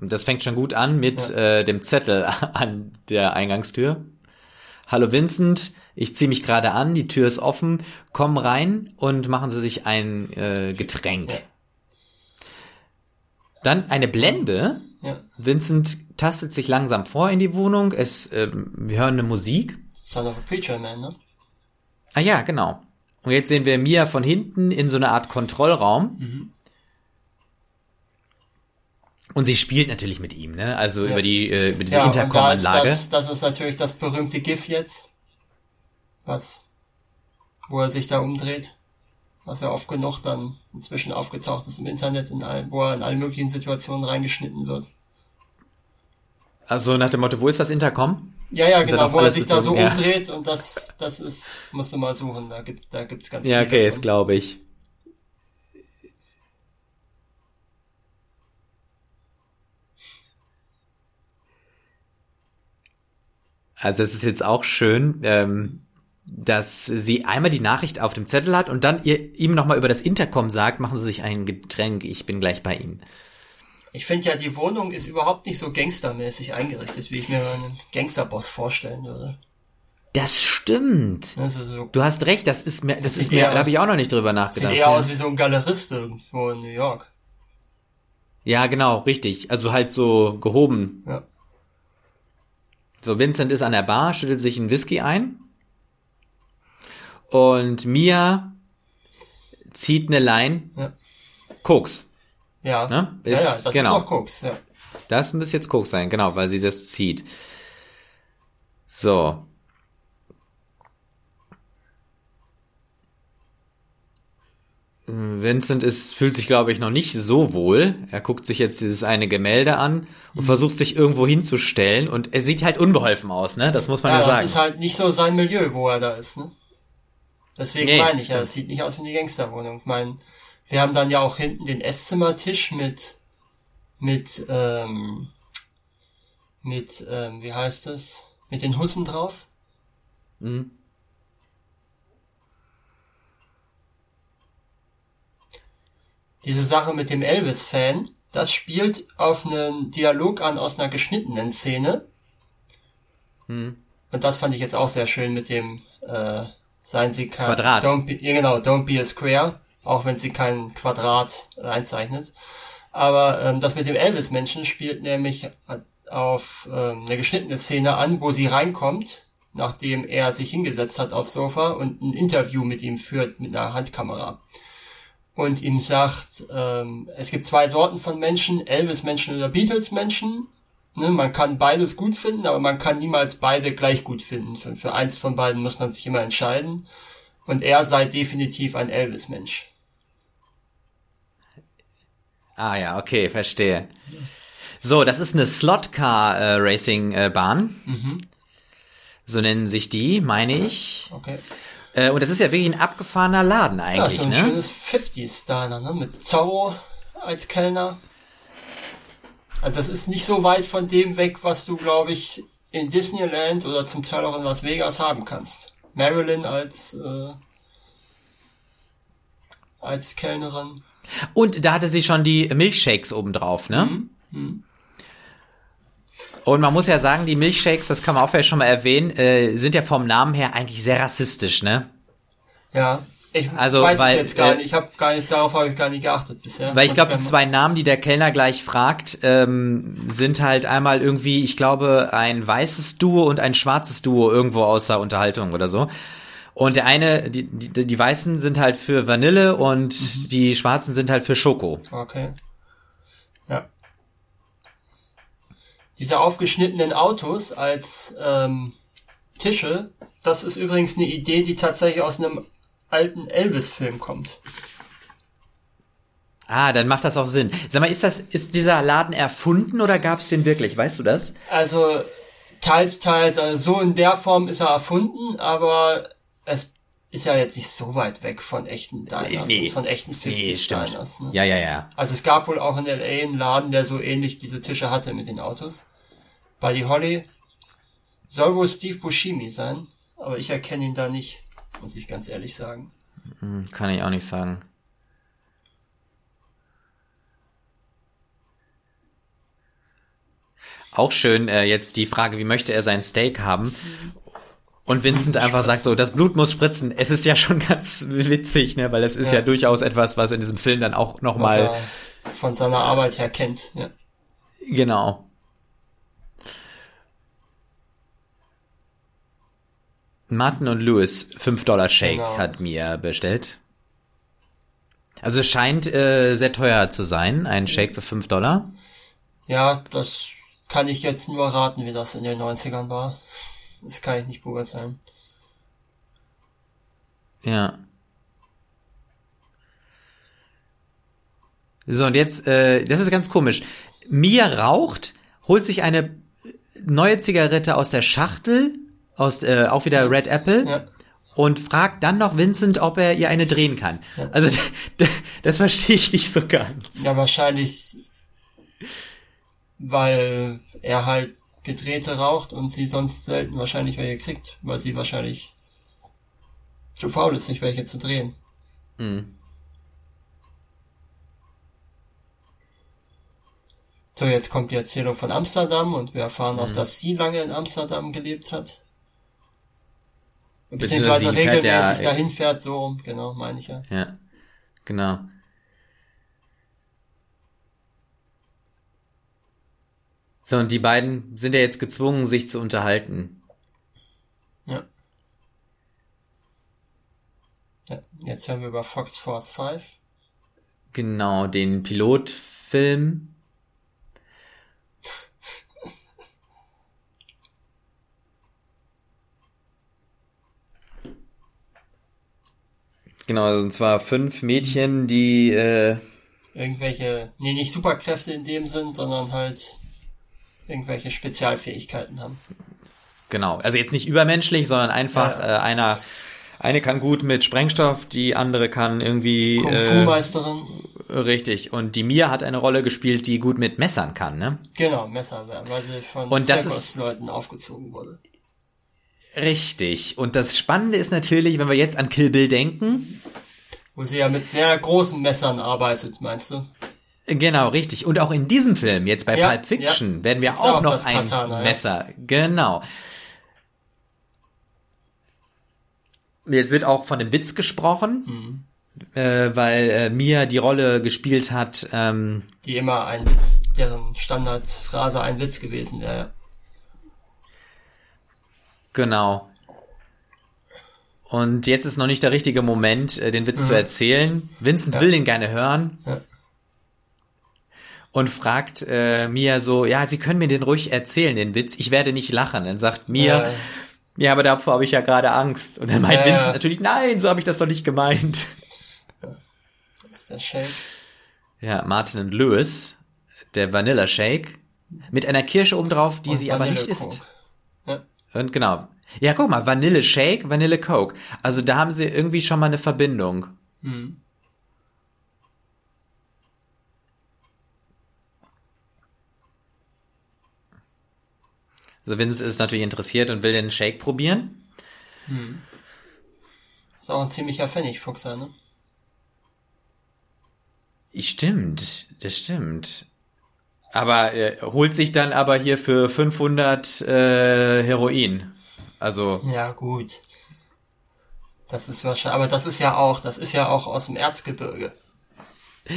S1: Und das fängt schon gut an mit ja. äh, dem Zettel an der Eingangstür. Hallo Vincent, ich ziehe mich gerade an, die Tür ist offen, komm rein und machen Sie sich ein äh, Getränk. Ja. Dann eine Blende. Ja. Vincent tastet sich langsam vor in die Wohnung. Es, äh, wir hören eine Musik.
S2: Son of a Preacher Man, ne?
S1: Ah ja, genau. Und jetzt sehen wir Mia von hinten in so einer Art Kontrollraum. Mhm. Und sie spielt natürlich mit ihm, ne? Also ja. über die äh, über diese ja, Intercom-Anlage.
S2: Das, das ist natürlich das berühmte GIF jetzt, was, wo er sich da umdreht, was ja oft genug dann inzwischen aufgetaucht ist im Internet, in all, wo er in alle möglichen Situationen reingeschnitten wird.
S1: Also nach dem Motto, wo ist das Intercom?
S2: Ja, ja, genau, wo er sich da so ja. umdreht und das, das ist, musst du mal suchen, da gibt, da gibt's ganz
S1: Ja, okay, das glaube ich. Also es ist jetzt auch schön, ähm, dass sie einmal die Nachricht auf dem Zettel hat und dann ihr, ihm nochmal über das Intercom sagt, machen Sie sich ein Getränk, ich bin gleich bei Ihnen.
S2: Ich finde ja, die Wohnung ist überhaupt nicht so gangstermäßig eingerichtet, wie ich mir einen Gangsterboss vorstellen würde.
S1: Das stimmt. Also so, du hast recht, das ist mir, das, das ist mir, da habe ich auch noch nicht drüber nachgedacht.
S2: Sieht eher ja. aus wie so ein Galerist irgendwo in New York.
S1: Ja, genau, richtig. Also halt so gehoben. Ja. So, Vincent ist an der Bar, schüttelt sich einen Whisky ein. Und Mia zieht eine Line. Ja. Koks.
S2: Ja. Ne? Ist, ja, ja, das genau. ist doch Koks, ja.
S1: Das muss jetzt Koks sein, genau, weil sie das zieht. So. Vincent ist, fühlt sich, glaube ich, noch nicht so wohl. Er guckt sich jetzt dieses eine Gemälde an und mhm. versucht sich irgendwo hinzustellen und er sieht halt unbeholfen aus, ne? Das muss man ja, ja sagen.
S2: Das ist halt nicht so sein Milieu, wo er da ist, ne? Deswegen nee, meine ich ja, es sieht nicht aus wie eine Gangsterwohnung. Ich meine, wir haben dann ja auch hinten den Esszimmertisch mit, mit, ähm, mit, ähm, wie heißt das? Mit den Hussen drauf. Mhm. diese Sache mit dem Elvis-Fan, das spielt auf einen Dialog an aus einer geschnittenen Szene. Hm. Und das fand ich jetzt auch sehr schön mit dem äh, Seien Sie kein
S1: Quadrat.
S2: Don't be, ja, genau, don't be a square, auch wenn sie kein Quadrat einzeichnet. Aber ähm, das mit dem Elvis-Menschen spielt nämlich auf ähm, eine geschnittene Szene an, wo sie reinkommt, nachdem er sich hingesetzt hat aufs Sofa und ein Interview mit ihm führt mit einer Handkamera und ihm sagt, ähm, es gibt zwei Sorten von Menschen, Elvis-Menschen oder Beatles-Menschen. Ne, man kann beides gut finden, aber man kann niemals beide gleich gut finden. Für, für eins von beiden muss man sich immer entscheiden. Und er sei definitiv ein Elvis-Mensch.
S1: Ah ja, okay, verstehe. So, das ist eine Slot-Car-Racing-Bahn. Äh, mhm. So nennen sich die, meine ich. Okay. Äh, und das ist ja wirklich ein abgefahrener Laden eigentlich. Ja, so ein
S2: ne? schönes 50s-Diner, ne? Mit Zorro als Kellner. Also das ist nicht so weit von dem weg, was du, glaube ich, in Disneyland oder zum Teil auch in Las Vegas haben kannst. Marilyn als, äh, als Kellnerin.
S1: Und da hatte sie schon die Milchshakes obendrauf, ne? Mhm. Mhm. Und man muss ja sagen, die Milchshakes, das kann man auch vielleicht schon mal erwähnen, äh, sind ja vom Namen her eigentlich sehr rassistisch, ne?
S2: Ja, ich also, weiß weil, es jetzt gar äh, nicht. Ich habe gar nicht darauf habe ich gar nicht geachtet bisher.
S1: Weil ich glaube, die zwei Namen, die der Kellner gleich fragt, ähm, sind halt einmal irgendwie, ich glaube, ein weißes Duo und ein schwarzes Duo irgendwo außer Unterhaltung oder so. Und der eine, die, die, die Weißen sind halt für Vanille und mhm. die Schwarzen sind halt für Schoko.
S2: Okay. Ja diese aufgeschnittenen Autos als ähm, Tische, das ist übrigens eine Idee, die tatsächlich aus einem alten Elvis-Film kommt.
S1: Ah, dann macht das auch Sinn. Sag mal, ist das, ist dieser Laden erfunden oder gab es den wirklich? Weißt du das?
S2: Also teils, teils. Also so in der Form ist er erfunden, aber es ist ja jetzt nicht so weit weg von echten Diners nee, von echten 50 nee, Diners. Ne?
S1: Ja, ja, ja.
S2: Also es gab wohl auch in LA einen Laden, der so ähnlich diese Tische hatte mit den Autos. Buddy Holly soll wohl Steve Buscemi sein, aber ich erkenne ihn da nicht, muss ich ganz ehrlich sagen.
S1: Hm, kann ich auch nicht sagen. Auch schön äh, jetzt die Frage, wie möchte er sein Steak haben? Und Vincent einfach sagt so, das Blut muss spritzen. Es ist ja schon ganz witzig, ne? weil das ist ja,
S2: ja
S1: durchaus etwas, was in diesem Film dann auch nochmal
S2: von seiner Arbeit her kennt. Ja.
S1: Genau. Martin und Lewis 5 Dollar Shake
S2: Genau.
S1: hat mir bestellt. Also es scheint äh, sehr teuer zu sein, ein Shake für 5 Dollar.
S2: ja, das kann ich jetzt nur raten, wie das in den 90ern war. Das kann ich nicht beurteilen.
S1: Ja. So, und jetzt, äh, das ist ganz komisch. Mia raucht, holt sich eine neue Zigarette aus der Schachtel, aus, äh, auch wieder Red Apple,
S2: Ja.
S1: und fragt dann noch Vincent, ob er ihr eine drehen kann.
S2: Ja.
S1: Also, das verstehe ich nicht so ganz.
S2: Ja, wahrscheinlich, weil er halt Gedrehte raucht und sie sonst selten wahrscheinlich welche kriegt, weil sie wahrscheinlich zu faul ist, sich welche zu drehen.
S1: Mhm.
S2: So, jetzt kommt die Erzählung von Amsterdam und wir erfahren
S1: Mhm.
S2: auch, dass sie lange in Amsterdam gelebt hat.
S1: Beziehungsweise
S2: regelmäßig
S1: ja-
S2: dahin fährt, so rum, genau, meine ich ja.
S1: Ja, genau. So, und die beiden sind ja jetzt gezwungen, sich zu unterhalten.
S2: Ja. ja. Jetzt hören wir über Fox Force 5.
S1: Genau, den Pilotfilm. Genau, also und zwar fünf Mädchen, die äh,
S2: Irgendwelche, nee, nicht Superkräfte in dem Sinn, sondern halt irgendwelche Spezialfähigkeiten haben.
S1: genau, also jetzt nicht übermenschlich, sondern einfach
S2: Ja.
S1: äh, einer eine kann gut mit Sprengstoff, die andere kann irgendwie
S2: Kung
S1: äh,
S2: Fu Meisterin.
S1: richtig und die Mia hat eine Rolle gespielt, die gut mit Messern kann, ne?
S2: Genau, Messer, weil sie von Zirkusleuten aufgezogen wurde.
S1: Richtig. Und das Spannende ist natürlich, wenn wir jetzt an Kill Bill denken,
S2: Wo sie ja mit sehr großen Messern arbeitet, meinst du?
S1: Genau, richtig. Und auch in diesem Film, jetzt bei
S2: Ja,
S1: Pulp Fiction,
S2: ja.
S1: werden wir auch
S2: auch
S1: noch ein
S2: Katana, ja.
S1: Messer. Genau. Jetzt wird auch von dem Witz gesprochen,
S2: Mhm.
S1: äh, weil äh, Mia die Rolle gespielt hat. Ähm,
S2: Die immer ein Witz, deren Standardphrase ein Witz gewesen wäre. Ja.
S1: genau. Und jetzt ist noch nicht der richtige Moment, äh, den Witz zu erzählen. Vincent
S2: Ja.
S1: will den gerne hören.
S2: Ja.
S1: Und fragt äh, Mia so, ja, Sie können mir den ruhig erzählen, den Witz. Ich werde nicht lachen. Dann sagt Mia,
S2: Äh,
S1: Ja, aber davor habe ich ja gerade Angst. Und dann meint
S2: Ja,
S1: Vincent
S2: ja.
S1: natürlich, nein, so habe ich das doch nicht gemeint.
S2: das ist der Shake.
S1: Ja, Martin und Lewis, der Vanilla Shake, mit einer Kirsche obendrauf, die
S2: Und
S1: sie aber nicht isst. Und genau. Ja, guck mal, Vanille Shake, Vanille Coke. Also da haben sie irgendwie schon mal eine Verbindung.
S2: Hm.
S1: Also Vince ist natürlich interessiert und will den Shake probieren.
S2: Ist auch ein ziemlicher Pfennigfuchser, ne?
S1: Stimmt, das stimmt. Aber er holt sich dann aber hier für 500 äh, Heroin. Also
S2: Ja, gut. Das ist wahrscheinlich, aber das ist ja auch, das ist ja auch aus dem Erzgebirge.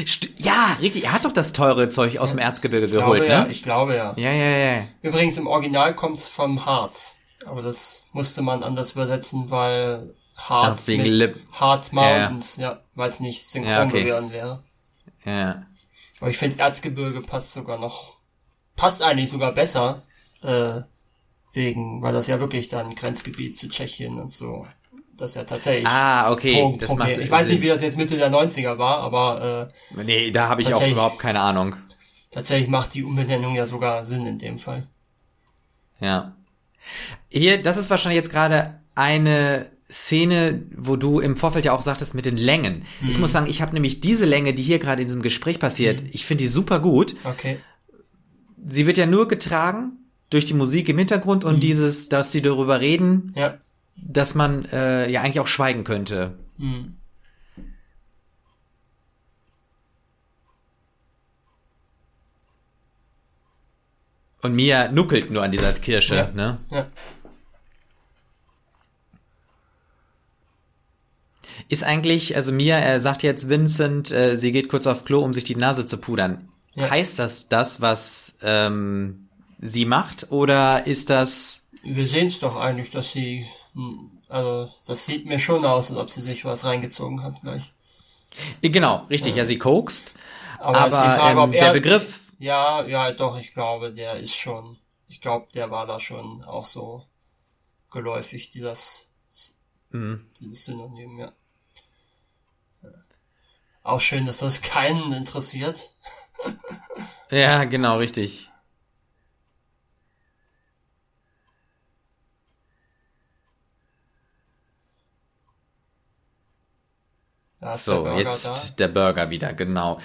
S1: St ja, richtig. Er hat doch das teure Zeug aus dem Erzgebirge geholt,
S2: ja,
S1: ne?
S2: ich glaube ja.
S1: Ja, ja, ja.
S2: Übrigens im Original kommt's vom Harz. Aber das musste man anders übersetzen, weil Harz mit
S1: Lip.
S2: Harz
S1: Ja, ja.
S2: Mountains, ja, weil es nicht synchron
S1: Ja, okay.
S2: geworden wäre.
S1: Ja.
S2: Aber ich finde Erzgebirge passt sogar noch, passt eigentlich sogar besser, äh, wegen, weil das ja wirklich dann Grenzgebiet zu Tschechien und so, das ist ja tatsächlich
S1: Ah, okay. Das macht
S2: Drogenproblem. Ich weiß nicht, wie das jetzt Mitte der 90er war, aber äh,
S1: Nee, da habe ich auch überhaupt keine Ahnung.
S2: tatsächlich macht die Umbenennung ja sogar Sinn in dem Fall.
S1: Ja. Hier, das ist wahrscheinlich jetzt gerade eine Szene, wo du im Vorfeld ja auch sagtest mit den Längen.
S2: Mhm.
S1: Ich muss sagen, ich habe nämlich diese Länge, die hier gerade in diesem Gespräch passiert, ich finde die super gut.
S2: Okay.
S1: Sie wird ja nur getragen durch die Musik im Hintergrund
S2: Mhm.
S1: und dieses, dass sie darüber reden,
S2: Ja.
S1: dass man äh, ja eigentlich auch schweigen könnte.
S2: Hm.
S1: Und Mia nuckelt nur an dieser Kirsche,
S2: Ja.
S1: ne?
S2: Ja.
S1: Ist eigentlich, also Mia, er sagt jetzt Vincent, äh, sie geht kurz auf Klo, um sich die Nase zu pudern.
S2: Ja.
S1: Heißt das das, was ähm, sie macht, oder ist das
S2: Wir sehen es doch eigentlich, dass sie, hm, also das sieht mir schon aus, als ob sie sich was reingezogen hat gleich.
S1: Äh, Genau, richtig, ja, sie kokst.
S2: Aber,
S1: Aber,
S2: Frage,
S1: ähm, der
S2: er,
S1: Begriff,
S2: Ja, ja, doch, ich glaube, der ist schon, ich glaube, der war da schon auch so geläufig, die das,
S1: Mhm.
S2: dieses Synonym, ja. Ja. Auch schön, dass das keinen interessiert.
S1: ja, genau, richtig.
S2: Da
S1: So,
S2: der
S1: jetzt der Burger wieder, genau.
S2: da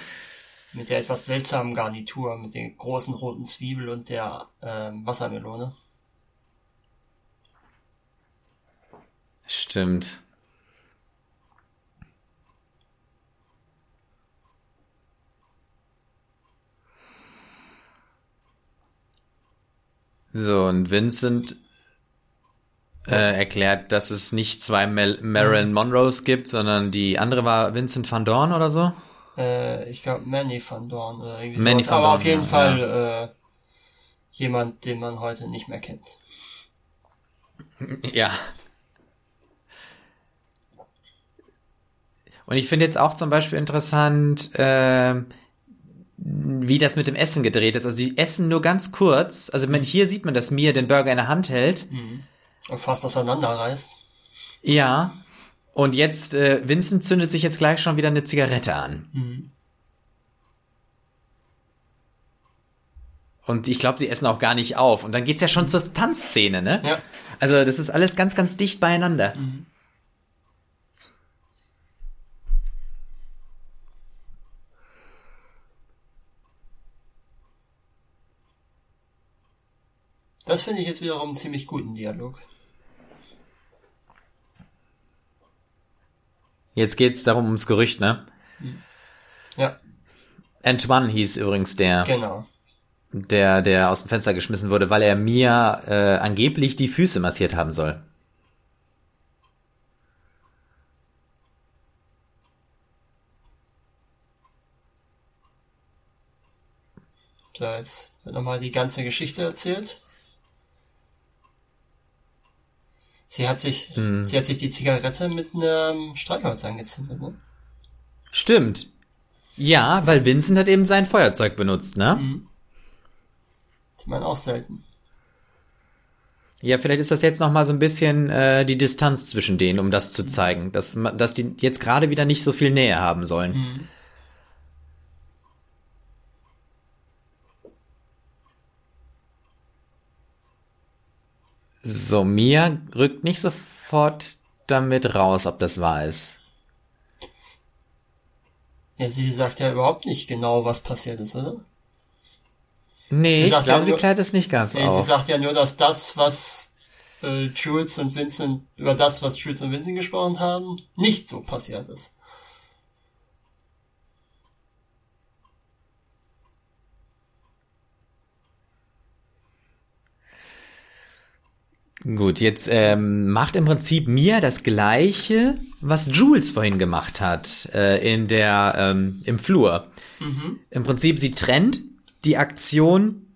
S2: mit der etwas seltsamen Garnitur, mit den großen roten Zwiebel und der ähm, Wassermelone.
S1: Stimmt. So, und Vincent äh, erklärt, dass es nicht zwei Mel Marilyn Monroes gibt, sondern die andere war Vincent van Dorn oder so.
S2: Äh, ich glaube Manny van Dorn oder irgendwie
S1: Manny
S2: sowas.
S1: van
S2: Aber
S1: Dorn,
S2: auf jeden
S1: ja,
S2: Fall äh, jemand, den man heute nicht mehr kennt.
S1: Ja. Und ich finde jetzt auch zum Beispiel interessant, ähm, wie das mit dem Essen gedreht ist. Also sie essen nur ganz kurz. Also man, hier sieht man, dass Mia den Burger in der Hand hält.
S2: Und fast auseinanderreißt.
S1: Ja. Und jetzt, äh, Vincent zündet sich jetzt gleich schon wieder eine Zigarette an. Und ich glaube, sie essen auch gar nicht auf. Und dann geht's ja schon zur Tanzszene, ne?
S2: Ja.
S1: Also das ist alles ganz, ganz dicht beieinander.
S2: Das finde ich jetzt wiederum einen ziemlich guten Dialog.
S1: Jetzt geht's darum ums Gerücht, ne?
S2: Ja,
S1: Antoine hieß übrigens der,
S2: genau.
S1: der, der aus dem Fenster geschmissen wurde, weil er Mia äh, angeblich die Füße massiert haben soll.
S2: So, jetzt wird nochmal die ganze Geschichte erzählt. Sie hat sich, sie hat sich die Zigarette mit einem Streichholz angezündet, ne?
S1: Stimmt. Ja, weil Vincent hat eben sein Feuerzeug benutzt, ne?
S2: Sieht man auch selten.
S1: Ja, vielleicht ist das jetzt noch mal so ein bisschen äh, die Distanz zwischen denen, um das zu zeigen, dass, dass die jetzt gerade wieder nicht so viel Nähe haben sollen. So, Mia rückt nicht sofort damit raus, ob das wahr ist.
S2: Ja, sie sagt ja überhaupt nicht genau, was passiert ist, oder?
S1: Nee,
S2: Sie
S1: ich glaube,
S2: ja
S1: sie
S2: nur-
S1: klärt es nicht ganz
S2: Nee, sie
S1: auf.
S2: sagt ja nur, dass das, was äh, Jules und Vincent, über das, was Jules und Vincent gesprochen haben, nicht so passiert ist.
S1: Gut, jetzt ähm, macht im Prinzip Mia das Gleiche, was Jules vorhin gemacht hat äh, in der ähm, im Flur. Im Prinzip sie trennt die Aktion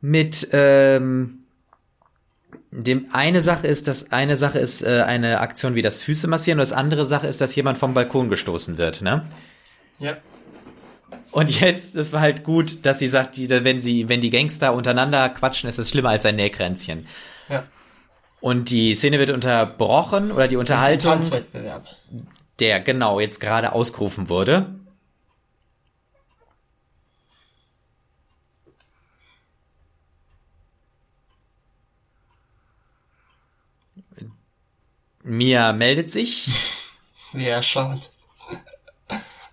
S1: mit ähm, dem eine Sache ist, das eine Sache ist äh, eine Aktion wie das Füße massieren, und das andere Sache ist, dass jemand vom Balkon gestoßen wird, ne?
S2: Ja.
S1: Und jetzt, das war halt gut, dass sie sagt, die, wenn sie, wenn die Gangster untereinander quatschen, ist es schlimmer als ein Nähkränzchen.
S2: Ja.
S1: Und die Szene wird unterbrochen oder die Unterhaltung,
S2: Tanzwettbewerb.
S1: der genau jetzt gerade ausgerufen wurde. Mia meldet sich.
S2: Wie er schaut.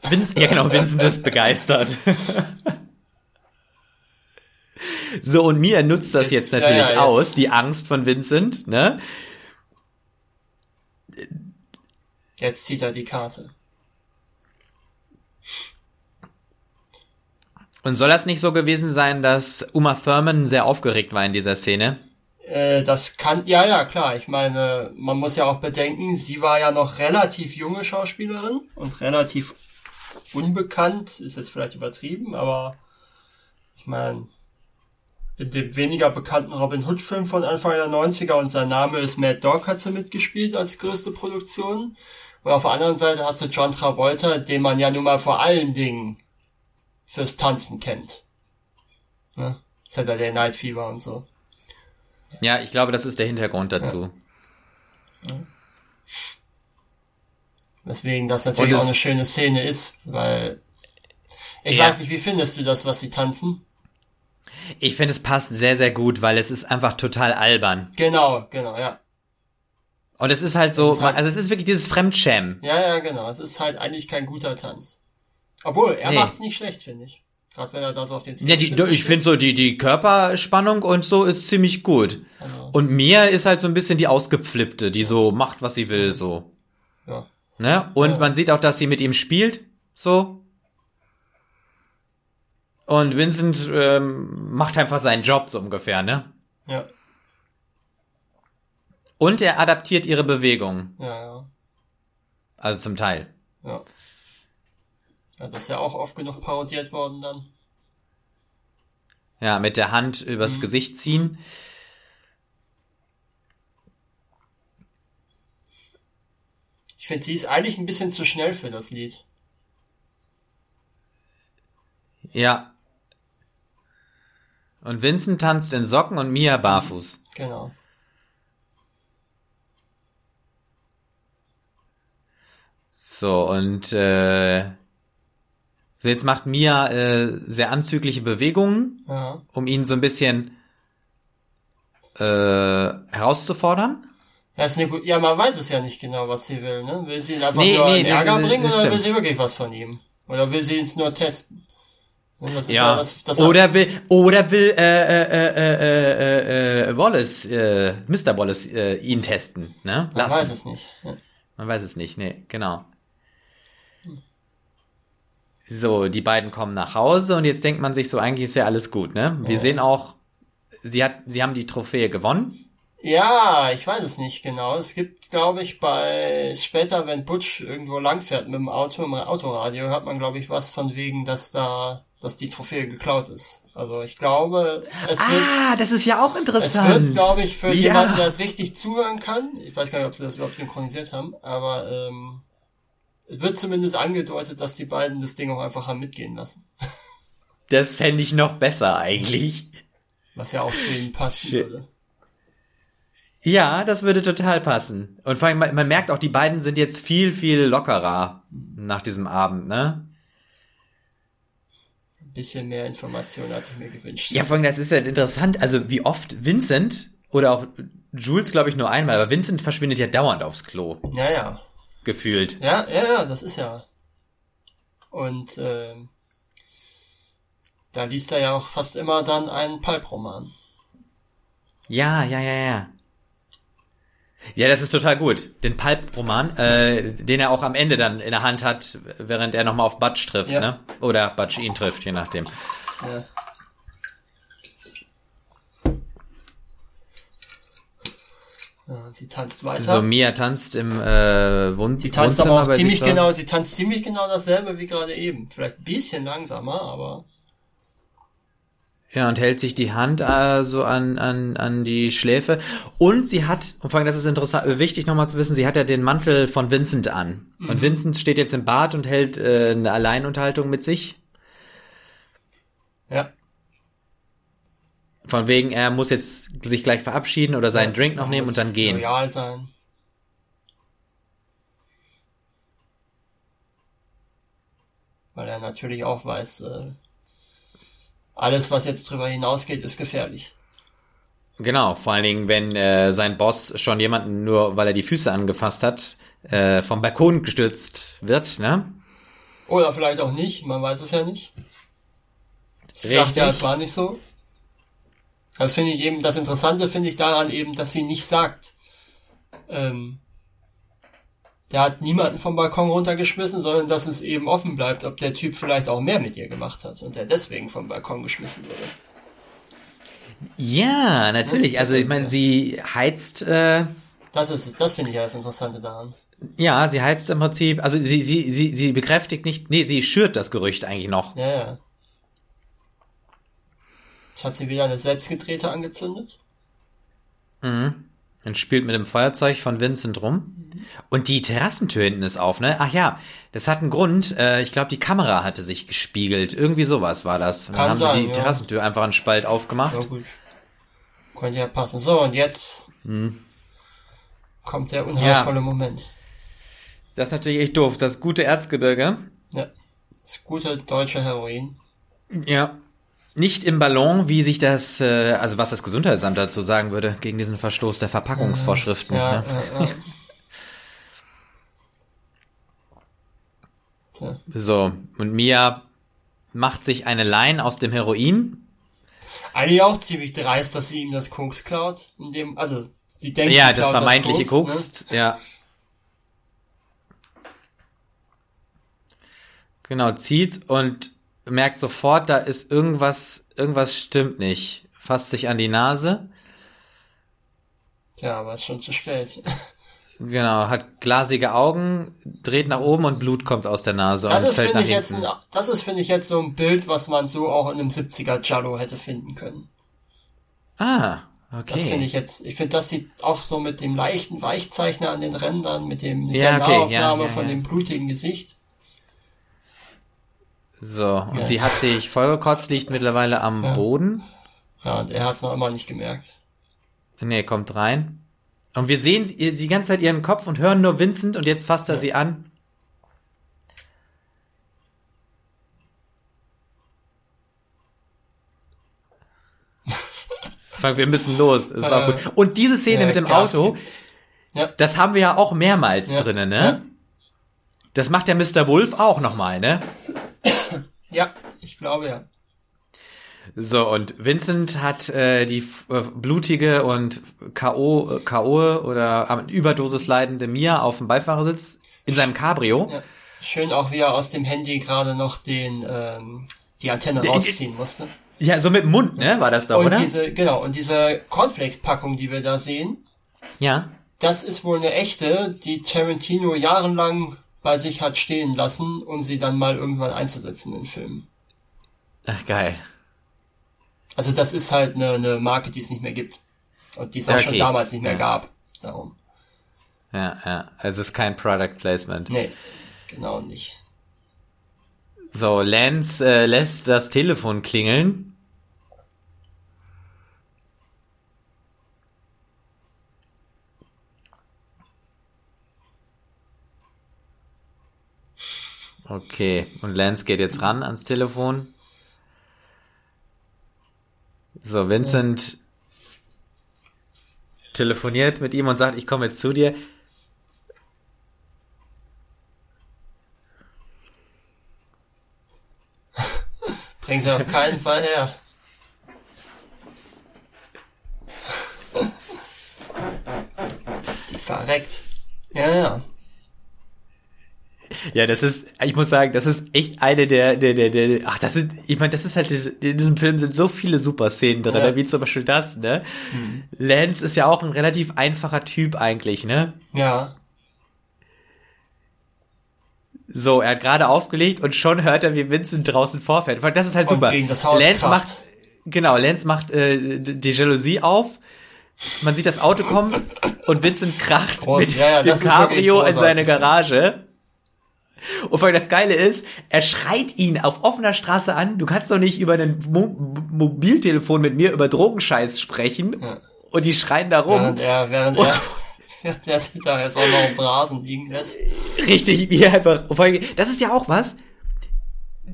S1: Vincent, ja genau, Vincent ist begeistert. So, und Mia nutzt das jetzt,
S2: Jetzt- ja,
S1: natürlich
S2: ja, jetzt.
S1: aus, die Angst von Vincent, ne?
S2: Jetzt zieht er die Karte.
S1: Und soll das nicht so gewesen sein, dass Uma Thurman sehr aufgeregt war in dieser Szene?
S2: Äh, das kann, ja, ja, klar. Ich meine, man muss ja auch bedenken, sie war ja noch relativ junge Schauspielerin und relativ unbekannt, ist jetzt vielleicht übertrieben, aber ich meine, in dem weniger bekannten Robin Hood Film von Anfang der 90er und sein Name ist Mad Dog hat sie mitgespielt als größte Produktion. Und auf der anderen Seite hast du John Travolta, den man ja nun mal vor allen Dingen fürs Tanzen kennt. Ne? Saturday Night Fever und so.
S1: Ja, ich glaube, das ist der Hintergrund dazu. Ja.
S2: Deswegen das natürlich auch eine schöne Szene ist, weil ich ja. weiß nicht, wie findest du das, was sie tanzen?
S1: Ich finde, es passt sehr, sehr gut, weil es ist einfach total albern.
S2: Genau, genau, ja.
S1: Und es ist halt so, ist halt, also es ist wirklich dieses Fremdschämen.
S2: Ja, ja, genau. Es ist halt eigentlich kein guter Tanz. Obwohl, er nee. macht's nicht schlecht, finde ich. Gerade wenn er da so auf den
S1: Zähnen Ja, die, ich finde so, die, die Körperspannung und so ist ziemlich gut. Also. Und Mia ist halt so ein bisschen die Ausgeflippte, die so macht, was sie will, so. Ja. Ne? Und ja. man sieht auch, dass sie mit ihm spielt, so. Und Vincent ähm, macht einfach seinen Job, so ungefähr, ne?
S2: Ja.
S1: Und er adaptiert ihre Bewegung.
S2: Ja, ja.
S1: Also zum Teil.
S2: Ja. Ja, das ist ja auch oft genug parodiert worden dann.
S1: Ja, mit der Hand übers mhm. Gesicht ziehen.
S2: Ich finde, sie ist eigentlich ein bisschen zu schnell für das Lied.
S1: Ja. Und Vincent tanzt in Socken und Mia barfuß.
S2: Genau.
S1: So, und äh, so, jetzt macht Mia äh, sehr anzügliche Bewegungen, ja. um ihn so ein bisschen äh, herauszufordern.
S2: Ja, ist eine gut, ja, man weiß es ja nicht genau, was sie will, ne? Will sie ihn einfach nee, nur nee, in Ärger nee, bringen oder stimmt. will sie wirklich was von ihm? Oder will sie es nur testen?
S1: Ja, das, das oder will oder will äh, äh, äh, äh, äh, Wallace, äh, Mr. Wallace äh, ihn testen, ne?
S2: Lassen. Man weiß es nicht. Ja.
S1: Man weiß es nicht, nee, genau. So, die beiden kommen nach Hause und jetzt denkt man sich so, eigentlich ist ja alles gut, ne? Wir ja. sehen auch, sie hat, sie haben die Trophäe gewonnen.
S2: Ja, ich weiß es nicht genau. Es gibt, glaube ich, bei später, wenn Butch irgendwo langfährt mit dem Auto, im Autoradio, hört man, glaube ich, was von wegen, dass da, dass die Trophäe geklaut ist. Also ich glaube,
S1: es wird. Ah, das ist ja auch interessant. Es wird,
S2: glaube ich, für ja. jemanden, der es richtig zuhören kann. Ich weiß gar nicht, ob sie das überhaupt synchronisiert haben, aber ähm, es wird zumindest angedeutet, dass die beiden das Ding auch einfach haben mitgehen lassen.
S1: Das fände ich noch besser eigentlich.
S2: Was ja auch zu ihnen passen Shit. würde.
S1: Ja, das würde total passen. Und vor allem, man, man, merkt auch, die beiden sind jetzt viel, viel lockerer nach diesem Abend, ne?
S2: Ein bisschen mehr Information, als ich mir gewünscht
S1: habe. Ja, vor allem, das ist ja interessant. Also, wie oft Vincent oder auch Jules, glaube ich, nur einmal, aber Vincent verschwindet ja dauernd aufs Klo.
S2: Ja, ja
S1: gefühlt.
S2: Ja, ja, ja, das ist ja. Und äh, da liest er ja auch fast immer dann einen Pulp-Roman.
S1: Ja, ja, ja, ja. Ja, das ist total gut. Den Pulp-Roman, äh, den er auch am Ende dann in der Hand hat, während er nochmal auf Butch trifft, ja. ne? Oder Butch ihn trifft, je nachdem. Ja.
S2: Ja, sie tanzt weiter.
S1: So, Mia tanzt im äh, Wohn
S2: Sie tanzt Wohnzimmer aber auch ziemlich genau, sie tanzt ziemlich genau dasselbe wie gerade eben. Vielleicht ein bisschen langsamer, aber.
S1: Ja, und hält sich die Hand äh, so an, an, an die Schläfe. Und sie hat, und vor allem, das ist interessant, wichtig nochmal zu wissen, sie hat ja den Mantel von Vincent an. Mhm. Und Vincent steht jetzt im Bad und hält äh, eine Alleinunterhaltung mit sich.
S2: Ja.
S1: Von wegen, er muss jetzt sich gleich verabschieden oder seinen ja, Drink noch nehmen und dann gehen.
S2: Loyal sein. Weil er natürlich auch weiß, äh, alles, was jetzt drüber hinausgeht, ist gefährlich.
S1: Genau, vor allen Dingen, wenn äh, sein Boss schon jemanden nur, weil er die Füße angefasst hat, äh, vom Balkon gestürzt wird, ne?
S2: Oder vielleicht auch nicht, man weiß es ja nicht. Sie sagt ja, es war nicht so. Das finde ich eben, das Interessante finde ich daran eben, dass sie nicht sagt, ähm, der hat niemanden vom Balkon runtergeschmissen, sondern dass es eben offen bleibt, ob der Typ vielleicht auch mehr mit ihr gemacht hat und der deswegen vom Balkon geschmissen wurde.
S1: Ja, natürlich. Also ich meine, sie heizt. Äh,
S2: das ist es. Das finde ich ja das Interessante daran.
S1: Ja, sie heizt im Prinzip. Also sie sie sie sie bekräftigt nicht. Nee, sie schürt das Gerücht eigentlich noch.
S2: Ja, ja. Jetzt hat sie wieder eine selbstgedrehte angezündet.
S1: Mhm. Und spielt mit dem Feuerzeug von Vincent rum. Und die Terrassentür hinten ist auf, ne? Ach ja, das hat einen Grund. Äh, ich glaube, die Kamera hatte sich gespiegelt. Irgendwie sowas war das. Und dann
S2: Kann
S1: haben
S2: sein,
S1: sie die
S2: ja.
S1: Terrassentür einfach einen Spalt aufgemacht.
S2: Ja, gut. Könnte ja passen. So, und jetzt
S1: Hm.
S2: kommt der unheilvolle Moment.
S1: Das ist natürlich echt doof. Das gute Erzgebirge.
S2: Ja. Das gute deutsche Heroin.
S1: Ja. Nicht im Ballon, wie sich das, äh, also was das Gesundheitsamt dazu sagen würde, gegen diesen Verstoß der Verpackungsvorschriften.
S2: Ja,
S1: ne?
S2: ja, ja.
S1: So, und Mia macht sich eine Line aus dem Heroin.
S2: Eigentlich auch ziemlich dreist, dass sie ihm das Koks klaut. In dem, also, die denkt,
S1: ja, das vermeintliche
S2: Koks,
S1: Koks. Ja. Genau, zieht und merkt sofort, da ist irgendwas, irgendwas stimmt nicht. Fasst sich an die Nase.
S2: Tja, aber ist schon zu spät.
S1: Genau, hat glasige Augen, dreht nach oben und Blut kommt aus der Nase
S2: Das ist, finde ich, jetzt ein, das ist, finde ich, jetzt so ein Bild, was man so auch in einem 70er Giallo hätte finden können.
S1: Ah, okay.
S2: Das finde ich jetzt, ich finde, das sieht auch so mit dem leichten Weichzeichner an den Rändern, mit dem, mit
S1: Ja,
S2: der
S1: okay,
S2: Nahaufnahme
S1: ja,
S2: von
S1: ja.
S2: dem blutigen Gesicht.
S1: So, und
S2: Ja.
S1: sie hat sich vollgekotzt, liegt mittlerweile am
S2: Ja.
S1: Boden.
S2: Ja, und er hat es noch immer nicht gemerkt.
S1: Nee, kommt rein. Und wir sehen sie die ganze Zeit ihren Kopf und hören nur Vincent und jetzt fasst er
S2: Ja.
S1: sie an. Frank, wir müssen los. Das ist auch
S2: Äh,
S1: gut. Und diese Szene
S2: ja,
S1: mit dem
S2: Gas
S1: Auto.
S2: Ja.
S1: das haben wir ja auch mehrmals
S2: Ja.
S1: drinnen, ne?
S2: Ja.
S1: Das macht der Mr. Wolf auch nochmal, ne?
S2: Ja, ich glaube ja.
S1: So, und Vincent hat äh, die äh, blutige und K.O. äh, K.O. oder an Überdosis leidende Mia auf dem Beifahrersitz in seinem Cabrio.
S2: ja. Schön auch, wie er aus dem Handy gerade noch den, ähm, die Antenne rausziehen musste.
S1: Ja, so mit dem Mund, ne? War das da,
S2: Und
S1: oder?
S2: diese, genau, und diese Cornflakes-Packung, die wir da sehen,
S1: Ja.
S2: das ist wohl eine echte, die Tarantino jahrelang bei sich hat stehen lassen, um sie dann mal irgendwann einzusetzen in Filmen.
S1: Ach, geil.
S2: Also das ist halt eine, eine Marke, die es nicht mehr gibt. Und die es auch schon
S1: Okay.
S2: damals nicht mehr
S1: Ja.
S2: gab. Darum.
S1: Ja, ja. Also es ist kein Product Placement.
S2: Nee, genau nicht.
S1: So, Lance äh, lässt das Telefon klingeln. Okay, und Lance geht jetzt ran ans Telefon. So, Vincent telefoniert mit ihm und sagt, ich komme jetzt zu dir.
S2: Bring sie auf keinen Fall her. Die verreckt. Ja, ja.
S1: Ja, das ist, ich muss sagen, das ist echt eine der, der, der, der ach, das sind, ich meine, das ist halt, diese- in diesem Film sind so viele super Szenen drin,
S2: Ja.
S1: wie zum Beispiel das, ne? Lance ist ja auch ein relativ einfacher Typ eigentlich, ne?
S2: Ja.
S1: So, er hat gerade aufgelegt und schon hört er, wie Vincent draußen vorfährt. Das ist halt
S2: Und
S1: super. Lance
S2: kracht.
S1: macht, genau, Lance macht äh, die Jalousie auf. Man sieht das Auto kommen und Vincent kracht
S2: Groß,
S1: mit
S2: ja, ja,
S1: dem Cabrio in seine. Garage. Und vor allem das Geile ist, er schreit ihn auf offener Straße an, du kannst doch nicht über ein Mo Mobiltelefon mit mir über Drogenscheiß sprechen.
S2: Ja.
S1: Und die schreien da rum.
S2: Während er, während er, während er sich da jetzt auch noch im Rasen liegen lässt.
S1: Richtig, wie einfach. vor allem, Das ist ja auch was.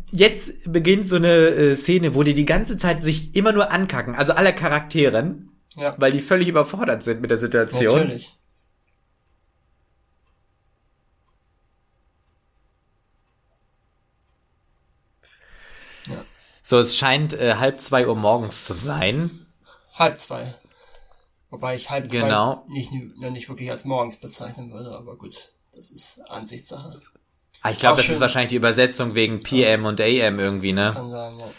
S1: Jetzt beginnt so eine äh, Szene, wo die die ganze Zeit sich immer nur ankacken, also alle Charakteren,
S2: Ja,
S1: weil die völlig überfordert sind mit der Situation.
S2: natürlich.
S1: So, es scheint äh, halb zwei Uhr morgens zu sein.
S2: Halb zwei. Wobei ich halb zwei
S1: Genau.
S2: nicht, noch nicht wirklich als morgens bezeichnen würde, aber gut. das ist Ansichtssache.
S1: Ah, ich glaube, das schön. ist wahrscheinlich die Übersetzung wegen PM und AM irgendwie, ne?
S2: Kann sein, ja.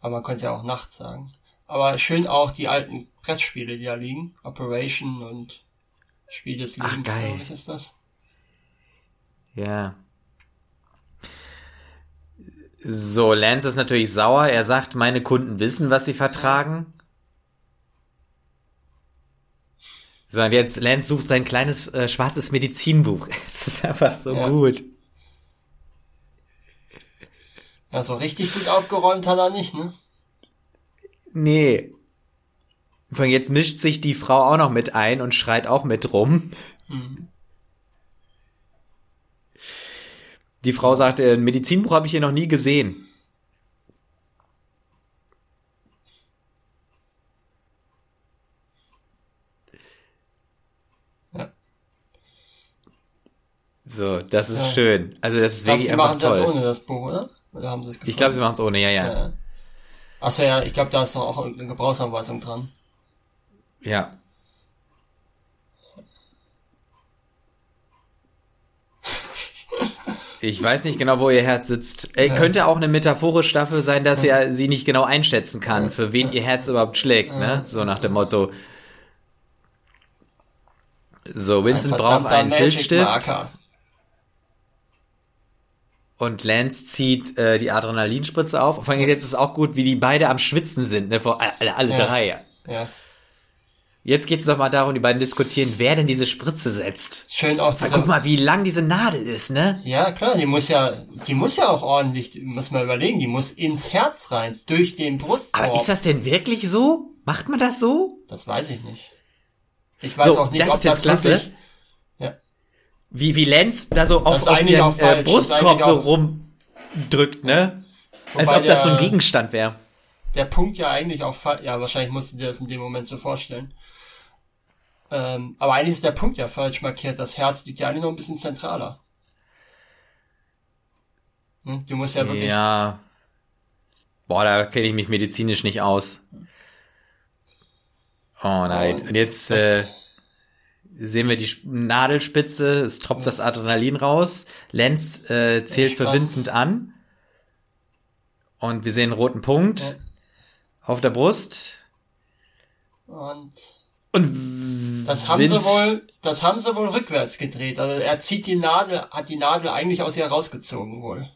S2: Aber man könnte ja auch nachts sagen. Aber schön auch die alten Brettspiele, die da liegen. Operation und Spiel des Lebens, glaube ich, ist das.
S1: Ja. So, Lance ist natürlich sauer. Er sagt, meine Kunden wissen, was sie vertragen. So, und jetzt Lance sucht sein kleines äh, schwarzes Medizinbuch. Es ist einfach so ja. gut.
S2: Ja, so richtig gut aufgeräumt hat er nicht, ne?
S1: Nee. Von jetzt mischt sich die Frau auch noch mit ein und schreit auch mit rum. Mhm. Die Frau sagte, ein Medizinbuch habe ich hier noch nie gesehen. Ja. So, das ist ja. schön. Also das ist ich wirklich glaub,
S2: sie machen es ohne das Buch, oder? Oder haben sie es
S1: Ich glaube, sie machen es ohne, ja, ja. ja.
S2: Achso, ja, ich glaube, da ist doch auch eine Gebrauchsanweisung dran.
S1: Ja. Ich weiß nicht genau, wo ihr Herz sitzt. Ey, könnte auch eine metaphorisch dafür sein, dass er sie nicht genau einschätzen kann, für wen ihr Herz überhaupt schlägt, ne? So nach dem Motto. So, Vincent ein braucht einen Filzstift. Und Lance zieht äh, die Adrenalinspritze auf. Vor allem jetzt ist es auch gut, wie die beide am Schwitzen sind, ne? Vor alle, alle ja. drei. Ja. Jetzt geht es doch mal darum, die beiden diskutieren, wer denn diese Spritze setzt.
S2: Schön auch
S1: dieser, Guck mal, wie lang diese Nadel ist, ne?
S2: Ja, klar, die muss ja, die muss ja auch ordentlich, muss man überlegen, die muss ins Herz rein, durch den Brustkorb.
S1: Aber ist das denn wirklich so? Macht man das so?
S2: Das weiß ich nicht. Ich weiß so, auch nicht, das ob das klasse. wirklich,
S1: ja. Wie, wie Lenz da so auf, auf ihren äh, Brustkorb so rumdrückt, ne? Als ob das so ein Gegenstand wäre.
S2: Der Punkt ja eigentlich auch, ja, wahrscheinlich musst du dir das in dem Moment so vorstellen ähm, aber eigentlich ist der Punkt ja falsch markiert. Das Herz liegt ja eigentlich noch ein bisschen zentraler. Hm? Du musst ja wirklich.
S1: Ja. Boah, da kenne ich mich medizinisch nicht aus. Oh nein. Und jetzt äh, sehen wir die Nadelspitze, es tropft das Adrenalin raus. Lenz äh, zählt für Vincent an. Und wir sehen einen roten Punkt ja. auf der Brust.
S2: Und und das haben sie wohl, das haben sie wohl rückwärts gedreht. Also er zieht die Nadel, hat die Nadel eigentlich aus ihr rausgezogen wohl.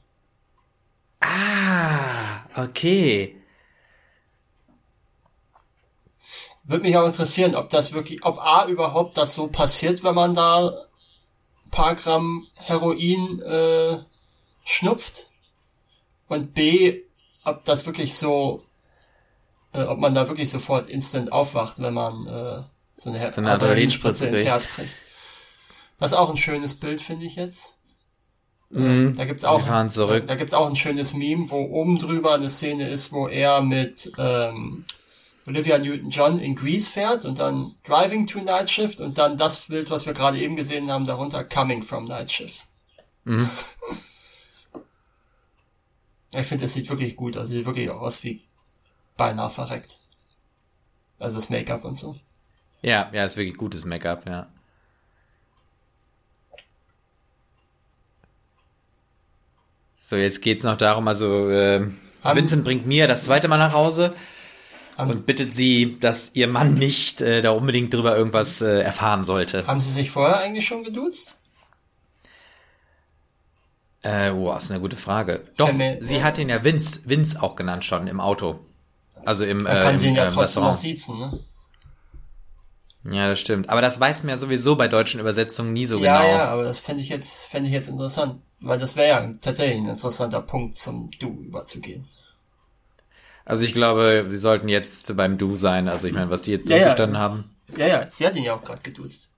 S1: Ah, okay.
S2: Würde mich auch interessieren, ob das wirklich, ob A überhaupt das so passiert, wenn man da ein paar Gramm Heroin äh, schnupft. Und B, ob das wirklich so äh, ob man da wirklich sofort instant aufwacht, wenn man äh, so eine, so eine Adrenalinspritze ins Herz kriegt. Das ist auch ein schönes Bild, finde ich jetzt.
S1: Mhm.
S2: Da gibt's auch, da, da gibt's auch ein schönes Meme, wo oben drüber eine Szene ist, wo er mit ähm, Olivia Newton-John in Grease fährt und dann Driving to Night Shift und dann das Bild, was wir gerade eben gesehen haben, darunter Coming from Night Shift. Mhm. ich finde, es sieht wirklich gut aus. Sieht wirklich aus wie beinahe verreckt. Also das Make-up und so.
S1: Ja, ja, ist wirklich gutes Make-up, ja. So, jetzt geht's noch darum, also äh, Vincent bringt Mia das zweite Mal nach Hause und bittet sie, dass ihr Mann nicht äh, da unbedingt drüber irgendwas äh, erfahren sollte.
S2: Haben sie sich vorher eigentlich schon geduzt?
S1: Äh, oh, ist eine gute Frage. Doch, Verme sie hat ihn ja Vince, Vince auch genannt schon im Auto. Also im
S2: Man kann äh, sie ihn ja äh, trotzdem noch siezen, ne?
S1: Ja, das stimmt. Aber das weiß man ja sowieso bei deutschen Übersetzungen nie so
S2: ja,
S1: genau.
S2: Ja, aber das fände ich jetzt, fände ich jetzt interessant. Weil das wäre ja tatsächlich ein interessanter Punkt, zum Du überzugehen.
S1: Also ich glaube, sie sollten jetzt beim Du sein. Also ich meine, was die jetzt ja, so verstanden ja. haben.
S2: Ja, ja, sie hat ihn ja auch gerade geduzt.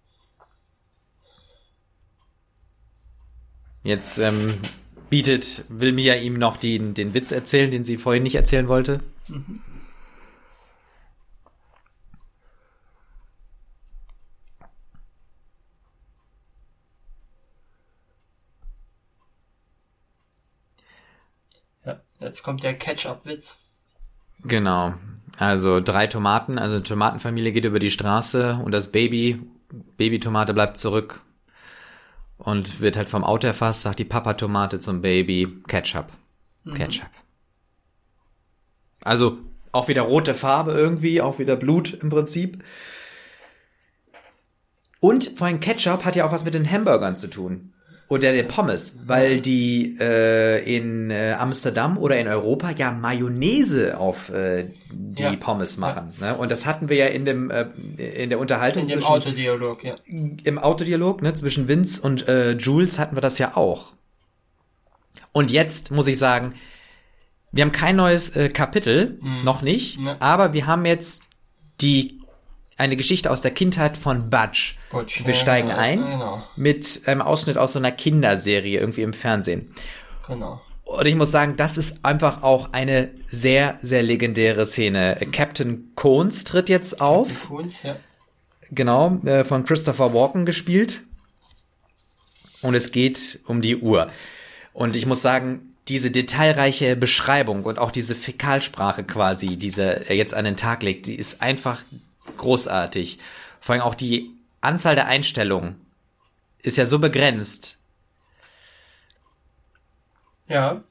S1: Jetzt ähm, bietet, will Mia ihm noch den, den Witz erzählen, den sie vorhin nicht erzählen wollte. Mhm.
S2: Jetzt kommt der Catch-up-Witz.
S1: Genau. Also drei Tomaten, also Tomatenfamilie geht über die Straße und das Baby, Babytomate bleibt zurück. und wird halt vom Auto erfasst, sagt die Papa-Tomate zum Baby, Ketchup. Mhm. Ketchup. Also auch wieder rote Farbe irgendwie, auch wieder Blut im Prinzip. Und vor allem Ketchup hat ja auch was mit den Hamburgern zu tun. Oder der Pommes, weil die äh, in äh, Amsterdam oder in Europa ja Mayonnaise auf äh, die ja. Pommes machen. Ja. Ne? Und das hatten wir ja in dem äh, in der Unterhaltung.
S2: In dem zwischen, Autodialog, ja.
S1: Im Autodialog, ne, zwischen Vince und äh, Jules hatten wir das ja auch. Und jetzt muss ich sagen, wir haben kein neues äh, Kapitel, mhm. noch nicht, ja. aber wir haben jetzt die eine Geschichte aus der Kindheit von Budge. Butch, wir steigen ja, ein genau. mit einem Ausschnitt aus so einer Kinderserie irgendwie im Fernsehen.
S2: Genau.
S1: Und ich muss sagen, das ist einfach auch eine sehr, sehr legendäre Szene. Captain Cones tritt jetzt auf. Captain Cones, ja. Genau, äh, von Christopher Walken gespielt. Und es geht um die Uhr. Und ich muss sagen, diese detailreiche Beschreibung und auch diese Fäkalsprache quasi, die er jetzt an den Tag legt, die ist einfach großartig. Vor allem auch die Anzahl der Einstellungen ist ja so begrenzt.
S2: Ja.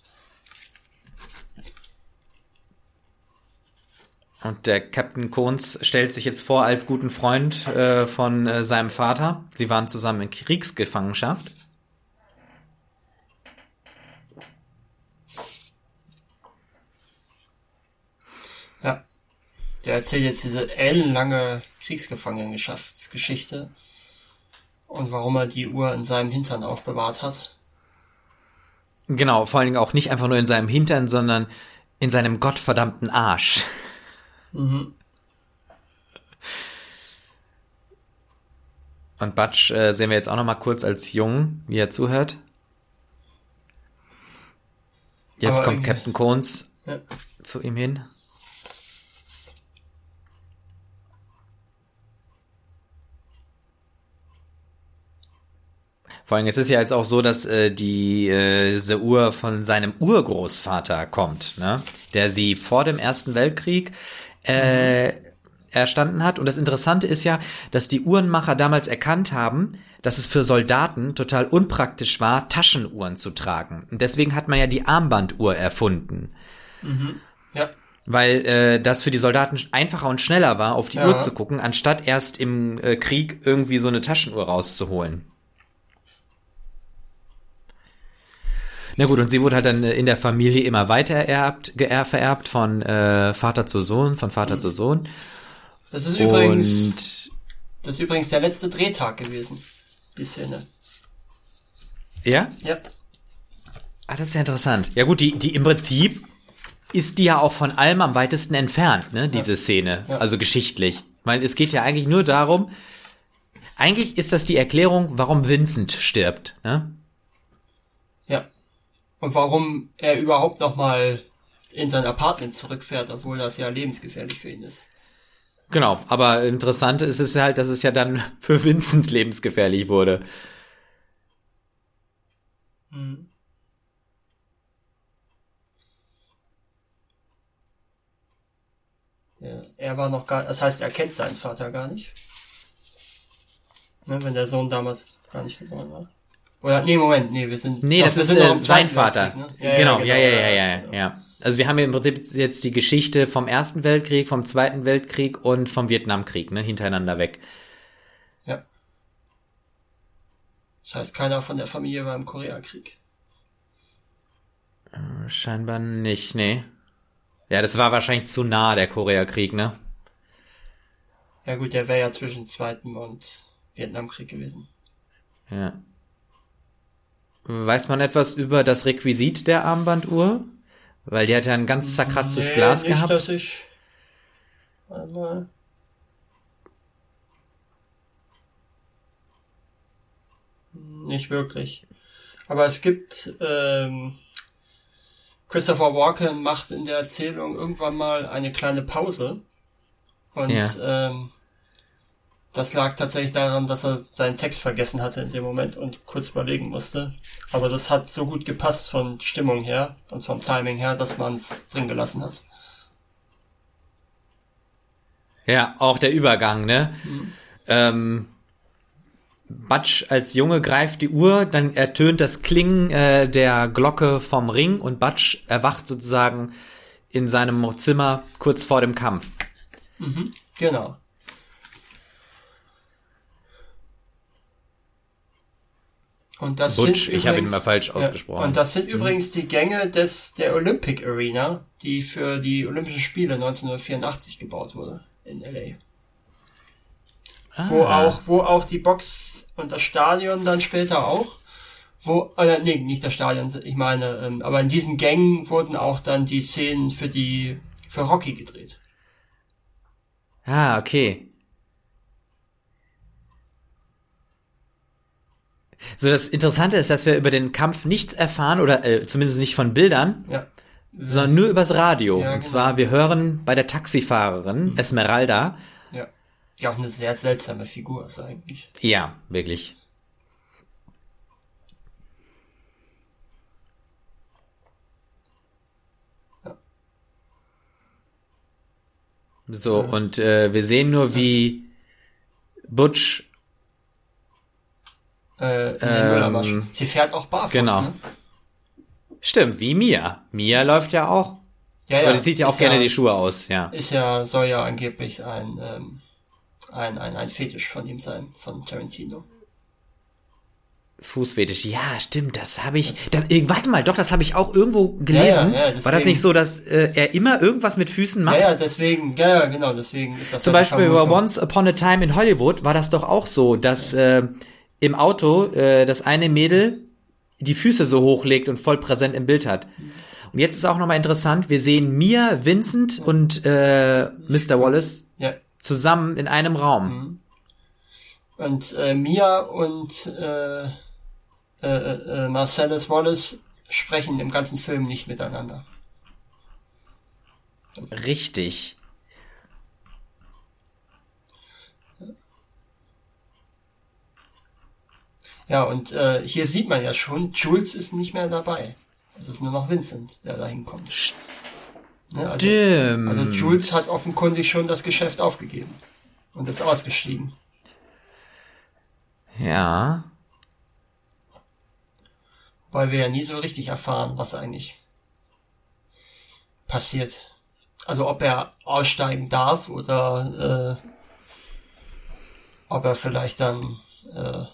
S1: Und der Captain Kohns stellt sich jetzt vor als guten Freund äh, von äh, seinem Vater. Sie waren zusammen in Kriegsgefangenschaft.
S2: Der erzählt jetzt diese ellenlange Kriegsgefangenenschaftsgeschichte und warum er die Uhr in seinem Hintern aufbewahrt hat.
S1: Genau, vor allen Dingen auch nicht einfach nur in seinem Hintern, sondern in seinem gottverdammten Arsch. Mhm. Und Butch äh, sehen wir jetzt auch noch mal kurz als jung, wie er zuhört. Jetzt Aber kommt Captain Cones ja. zu ihm hin. Vor allem, es ist ja jetzt auch so, dass äh, die, äh, diese Uhr von seinem Urgroßvater kommt, ne? der sie vor dem Ersten Weltkrieg äh, mhm. erstanden hat. Und das Interessante ist ja, dass die Uhrenmacher damals erkannt haben, dass es für Soldaten total unpraktisch war, Taschenuhren zu tragen. Und deswegen hat man ja die Armbanduhr erfunden.
S2: Mhm. Ja.
S1: Weil äh, das für die Soldaten einfacher und schneller war, auf die ja. Uhr zu gucken, anstatt erst im äh, Krieg irgendwie so eine Taschenuhr rauszuholen. Na gut, und sie wurde halt dann äh, in der Familie immer weiter ererbt, geer, vererbt von äh, Vater zu Sohn, von Vater mhm. zu Sohn.
S2: Das ist übrigens, das ist übrigens der letzte Drehtag gewesen, die Szene.
S1: Ja?
S2: Ja.
S1: Ah, das ist ja interessant. Ja gut, die, die im Prinzip ist die ja auch von allem am weitesten entfernt, ne, diese ja. Szene. Ja. Also geschichtlich. Weil es geht ja eigentlich nur darum, eigentlich ist das die Erklärung, warum Vincent stirbt, ne?
S2: Und warum er überhaupt nochmal in sein Apartment zurückfährt, obwohl das ja lebensgefährlich für ihn ist.
S1: Genau, aber interessant ist es halt, dass es ja dann für Vincent lebensgefährlich wurde. Hm.
S2: Ja, er war noch gar, das heißt, er kennt seinen Vater gar nicht. Ne, wenn der Sohn damals gar nicht geboren war. Oder, nee, Moment, nee, wir sind.
S1: Nee, das ist äh, sein Vater. Ne? Ja, genau, ja, ja, ja, ja, ja, ja. Also wir haben ja im Prinzip jetzt die Geschichte vom Ersten Weltkrieg, vom Zweiten Weltkrieg und vom Vietnamkrieg, ne, hintereinander weg.
S2: Ja. Das heißt, keiner von der Familie war im Koreakrieg.
S1: Äh, scheinbar nicht, nee. Ja, das war wahrscheinlich zu nah, der Koreakrieg, ne?
S2: Ja gut, der wäre ja zwischen Zweiten und Vietnamkrieg gewesen.
S1: Ja. Weiß man etwas über das Requisit der Armbanduhr? Weil die hat ja ein ganz zerkratztes nee, Glas nicht, gehabt.
S2: Dass ich einmal nicht wirklich. Aber es gibt ähm, Christopher Walken macht in der Erzählung irgendwann mal eine kleine Pause und ja. ähm, das lag tatsächlich daran, dass er seinen Text vergessen hatte in dem Moment und kurz überlegen musste. Aber das hat so gut gepasst von Stimmung her und vom Timing her, dass man es drin gelassen hat.
S1: Ja, auch der Übergang, ne? Mhm. Ähm, Butch als Junge greift die Uhr, dann ertönt das Klingen äh, der Glocke vom Ring und Butch erwacht sozusagen in seinem Zimmer kurz vor dem Kampf.
S2: Mhm, genau. Und das
S1: Butch,
S2: sind
S1: ich habe ihn immer falsch ausgesprochen.
S2: und das sind übrigens die Gänge des der Olympic Arena, die für die Olympischen Spiele 1984 gebaut wurde in LA. Wo
S1: Ah.
S2: auch, wo auch die Box und das Stadion dann später auch, wo, oder nee, nicht das Stadion, ich meine, ähm, aber in diesen Gängen wurden auch dann die Szenen für die, für Rocky gedreht.
S1: Ah, okay. So, das Interessante ist, dass wir über den Kampf nichts erfahren, oder äh, zumindest nicht von Bildern,
S2: Ja.
S1: sondern nur übers Radio.
S2: Ja,
S1: Und
S2: genau.
S1: zwar, wir hören bei der Taxifahrerin Esmeralda.
S2: Ja. Die auch eine sehr seltsame Figur ist eigentlich.
S1: Ja, wirklich. So, und äh, wir sehen nur, wie Butch,
S2: Äh, in den
S1: Ähm,
S2: Müllermaschen. Sie fährt auch barfuß,
S1: genau.
S2: ne?
S1: stimmt, wie Mia. Mia läuft ja auch.
S2: Ja,
S1: Aber die zieht ja auch gerne die Schuhe aus, ja.
S2: Ist ja, soll ja angeblich ein, ähm, ein, ein, ein Fetisch von ihm sein, von Tarantino.
S1: Fußfetisch, ja, stimmt, das habe ich. Das, äh, warte mal, doch, das habe ich auch irgendwo gelesen.
S2: ja,
S1: War das nicht so, dass äh, er immer irgendwas mit Füßen macht?
S2: Ja, ja, deswegen, ja, ja, genau, deswegen ist das
S1: Zum
S2: ja
S1: Beispiel bei. Once Upon a Time in Hollywood war das doch auch so, dass äh, im Auto äh, das eine Mädel die Füße so hochlegt und voll präsent im Bild hat. Und jetzt ist auch nochmal interessant, wir sehen Mia, Vincent und äh, Mr. Wallace
S2: Ja.
S1: zusammen in einem Raum.
S2: Mhm. Und äh, Mia und äh, äh, äh, Marcellus Wallace sprechen im ganzen Film nicht miteinander.
S1: Richtig.
S2: Ja, und äh, hier sieht man ja schon, Jules ist nicht mehr dabei. Es ist nur noch Vincent, der da hinkommt. Ne, also,
S1: Stimmt.
S2: also Jules hat offenkundig schon das Geschäft aufgegeben und ist ausgestiegen.
S1: Ja.
S2: Weil wir ja nie so richtig erfahren, was eigentlich passiert. Also ob er aussteigen darf oder äh, ob er vielleicht dann äh,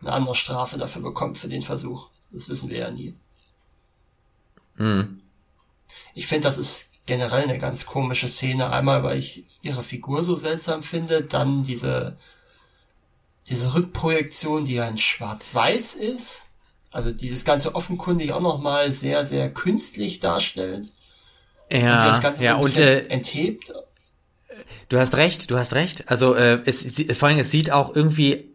S2: eine andere Strafe dafür bekommt für den Versuch. Das wissen wir ja nie.
S1: Hm.
S2: Ich finde, das ist generell eine ganz komische Szene. Einmal, weil ich ihre Figur so seltsam finde, dann diese, diese Rückprojektion, die ja in Schwarz-Weiß ist. Also die das Ganze offenkundig auch nochmal sehr, sehr künstlich darstellt. Und die
S1: Ja,
S2: das Ganze
S1: ja,
S2: so ein
S1: und
S2: bisschen
S1: äh,
S2: enthebt.
S1: du hast recht, du hast recht. Also äh, es, vor allem, es sieht auch irgendwie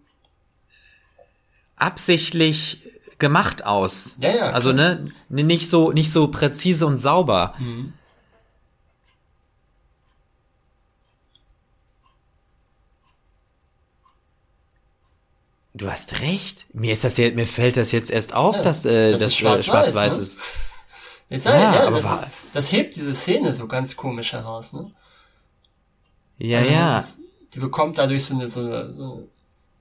S1: absichtlich gemacht aus.
S2: Ja, ja,
S1: Also
S2: klar.
S1: ne, nicht so nicht so präzise und sauber.
S2: Mhm.
S1: Du hast recht. Mir ist das jetzt, mir fällt das jetzt erst auf,
S2: Ja,
S1: dass äh,
S2: das
S1: äh,
S2: schwarz-weiß,
S1: schwarz-weiß
S2: ne?
S1: ist.
S2: Ich sag,
S1: Ja,
S2: ja,
S1: aber
S2: das, ist, das hebt diese Szene so ganz komisch heraus. Ne?
S1: Ja,
S2: Also
S1: ja.
S2: das- Die bekommt dadurch so eine, so eine, so eine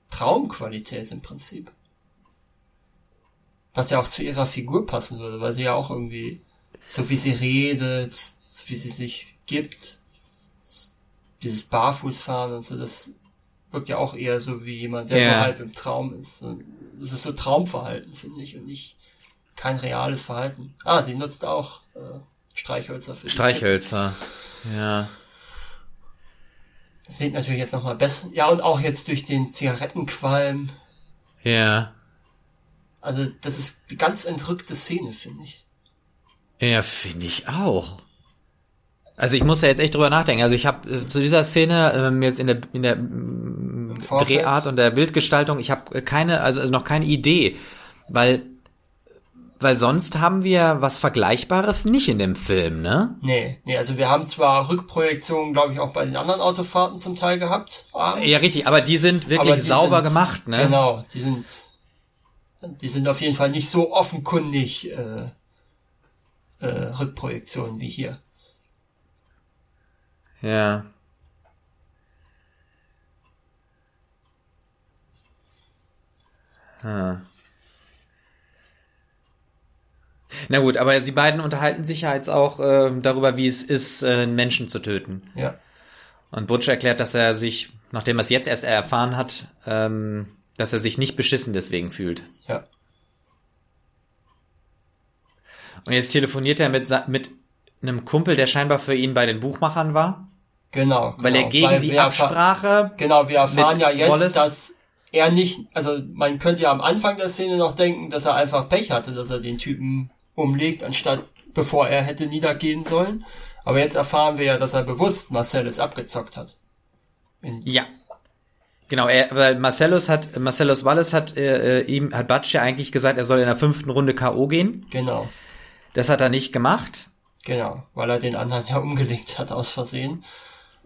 S2: Traumqualität im Prinzip. Was ja auch zu ihrer Figur passen würde, weil sie ja auch irgendwie, so wie sie redet, so wie sie sich gibt, dieses Barfußfahren und so, das wirkt ja auch eher so wie jemand, der so
S1: Ja.
S2: halb im Traum ist. So, Das ist so Traumverhalten, finde ich, und nicht kein reales Verhalten. Ah, sie nutzt auch äh, Streichhölzer für
S1: Streichhölzer. Ja.
S2: Das sieht natürlich jetzt nochmal besser. Ja, und auch jetzt durch den Zigarettenqualm.
S1: Ja.
S2: Also, das ist eine ganz entrückte Szene, finde ich.
S1: Ja, finde ich auch. Also ich muss ja jetzt echt drüber nachdenken. Also ich habe äh, zu dieser Szene ähm, jetzt in der in der mm? Drehart und der Bildgestaltung, ich habe keine, also, also noch keine Idee, weil weil sonst haben wir was Vergleichbares nicht in dem Film, ne?
S2: Nee, nee, also wir haben zwar Rückprojektionen, glaube ich, auch bei den anderen Autofahrten zum Teil gehabt. Abends,
S1: Ja, richtig, aber die sind wirklich sauber
S2: sind-
S1: gemacht, ne?
S2: Genau, die sind, die sind auf jeden Fall nicht so offenkundig äh, äh, Rückprojektionen wie hier.
S1: Ja. Ah. Na gut, aber sie beiden unterhalten sich ja jetzt auch äh, darüber, wie es ist, äh, Menschen zu töten.
S2: Ja.
S1: Und Butch erklärt, dass er sich, nachdem er es jetzt erst erfahren hat, ähm, dass er sich nicht beschissen deswegen fühlt.
S2: Ja.
S1: Und jetzt telefoniert er mit, mit einem Kumpel, der scheinbar für ihn bei den Buchmachern war.
S2: Genau.
S1: Weil
S2: genau.
S1: er gegen
S2: Weil
S1: die Absprache.
S2: Genau, wir erfahren ja jetzt,
S1: Wallace-
S2: dass er nicht, also man könnte ja am Anfang der Szene noch denken, dass er einfach Pech hatte, dass er den Typen umlegt, anstatt bevor er hätte niedergehen sollen. Aber jetzt erfahren wir ja, dass er bewusst Marcellus abgezockt hat. In,
S1: Ja. Genau, er, weil Marcellus hat, Marcellus Wallace hat äh, äh, ihm, hat Butch ja eigentlich gesagt, er soll in der fünften Runde K.O. gehen.
S2: genau,
S1: Das hat er nicht gemacht.
S2: genau, weil er den anderen ja umgelegt hat aus Versehen.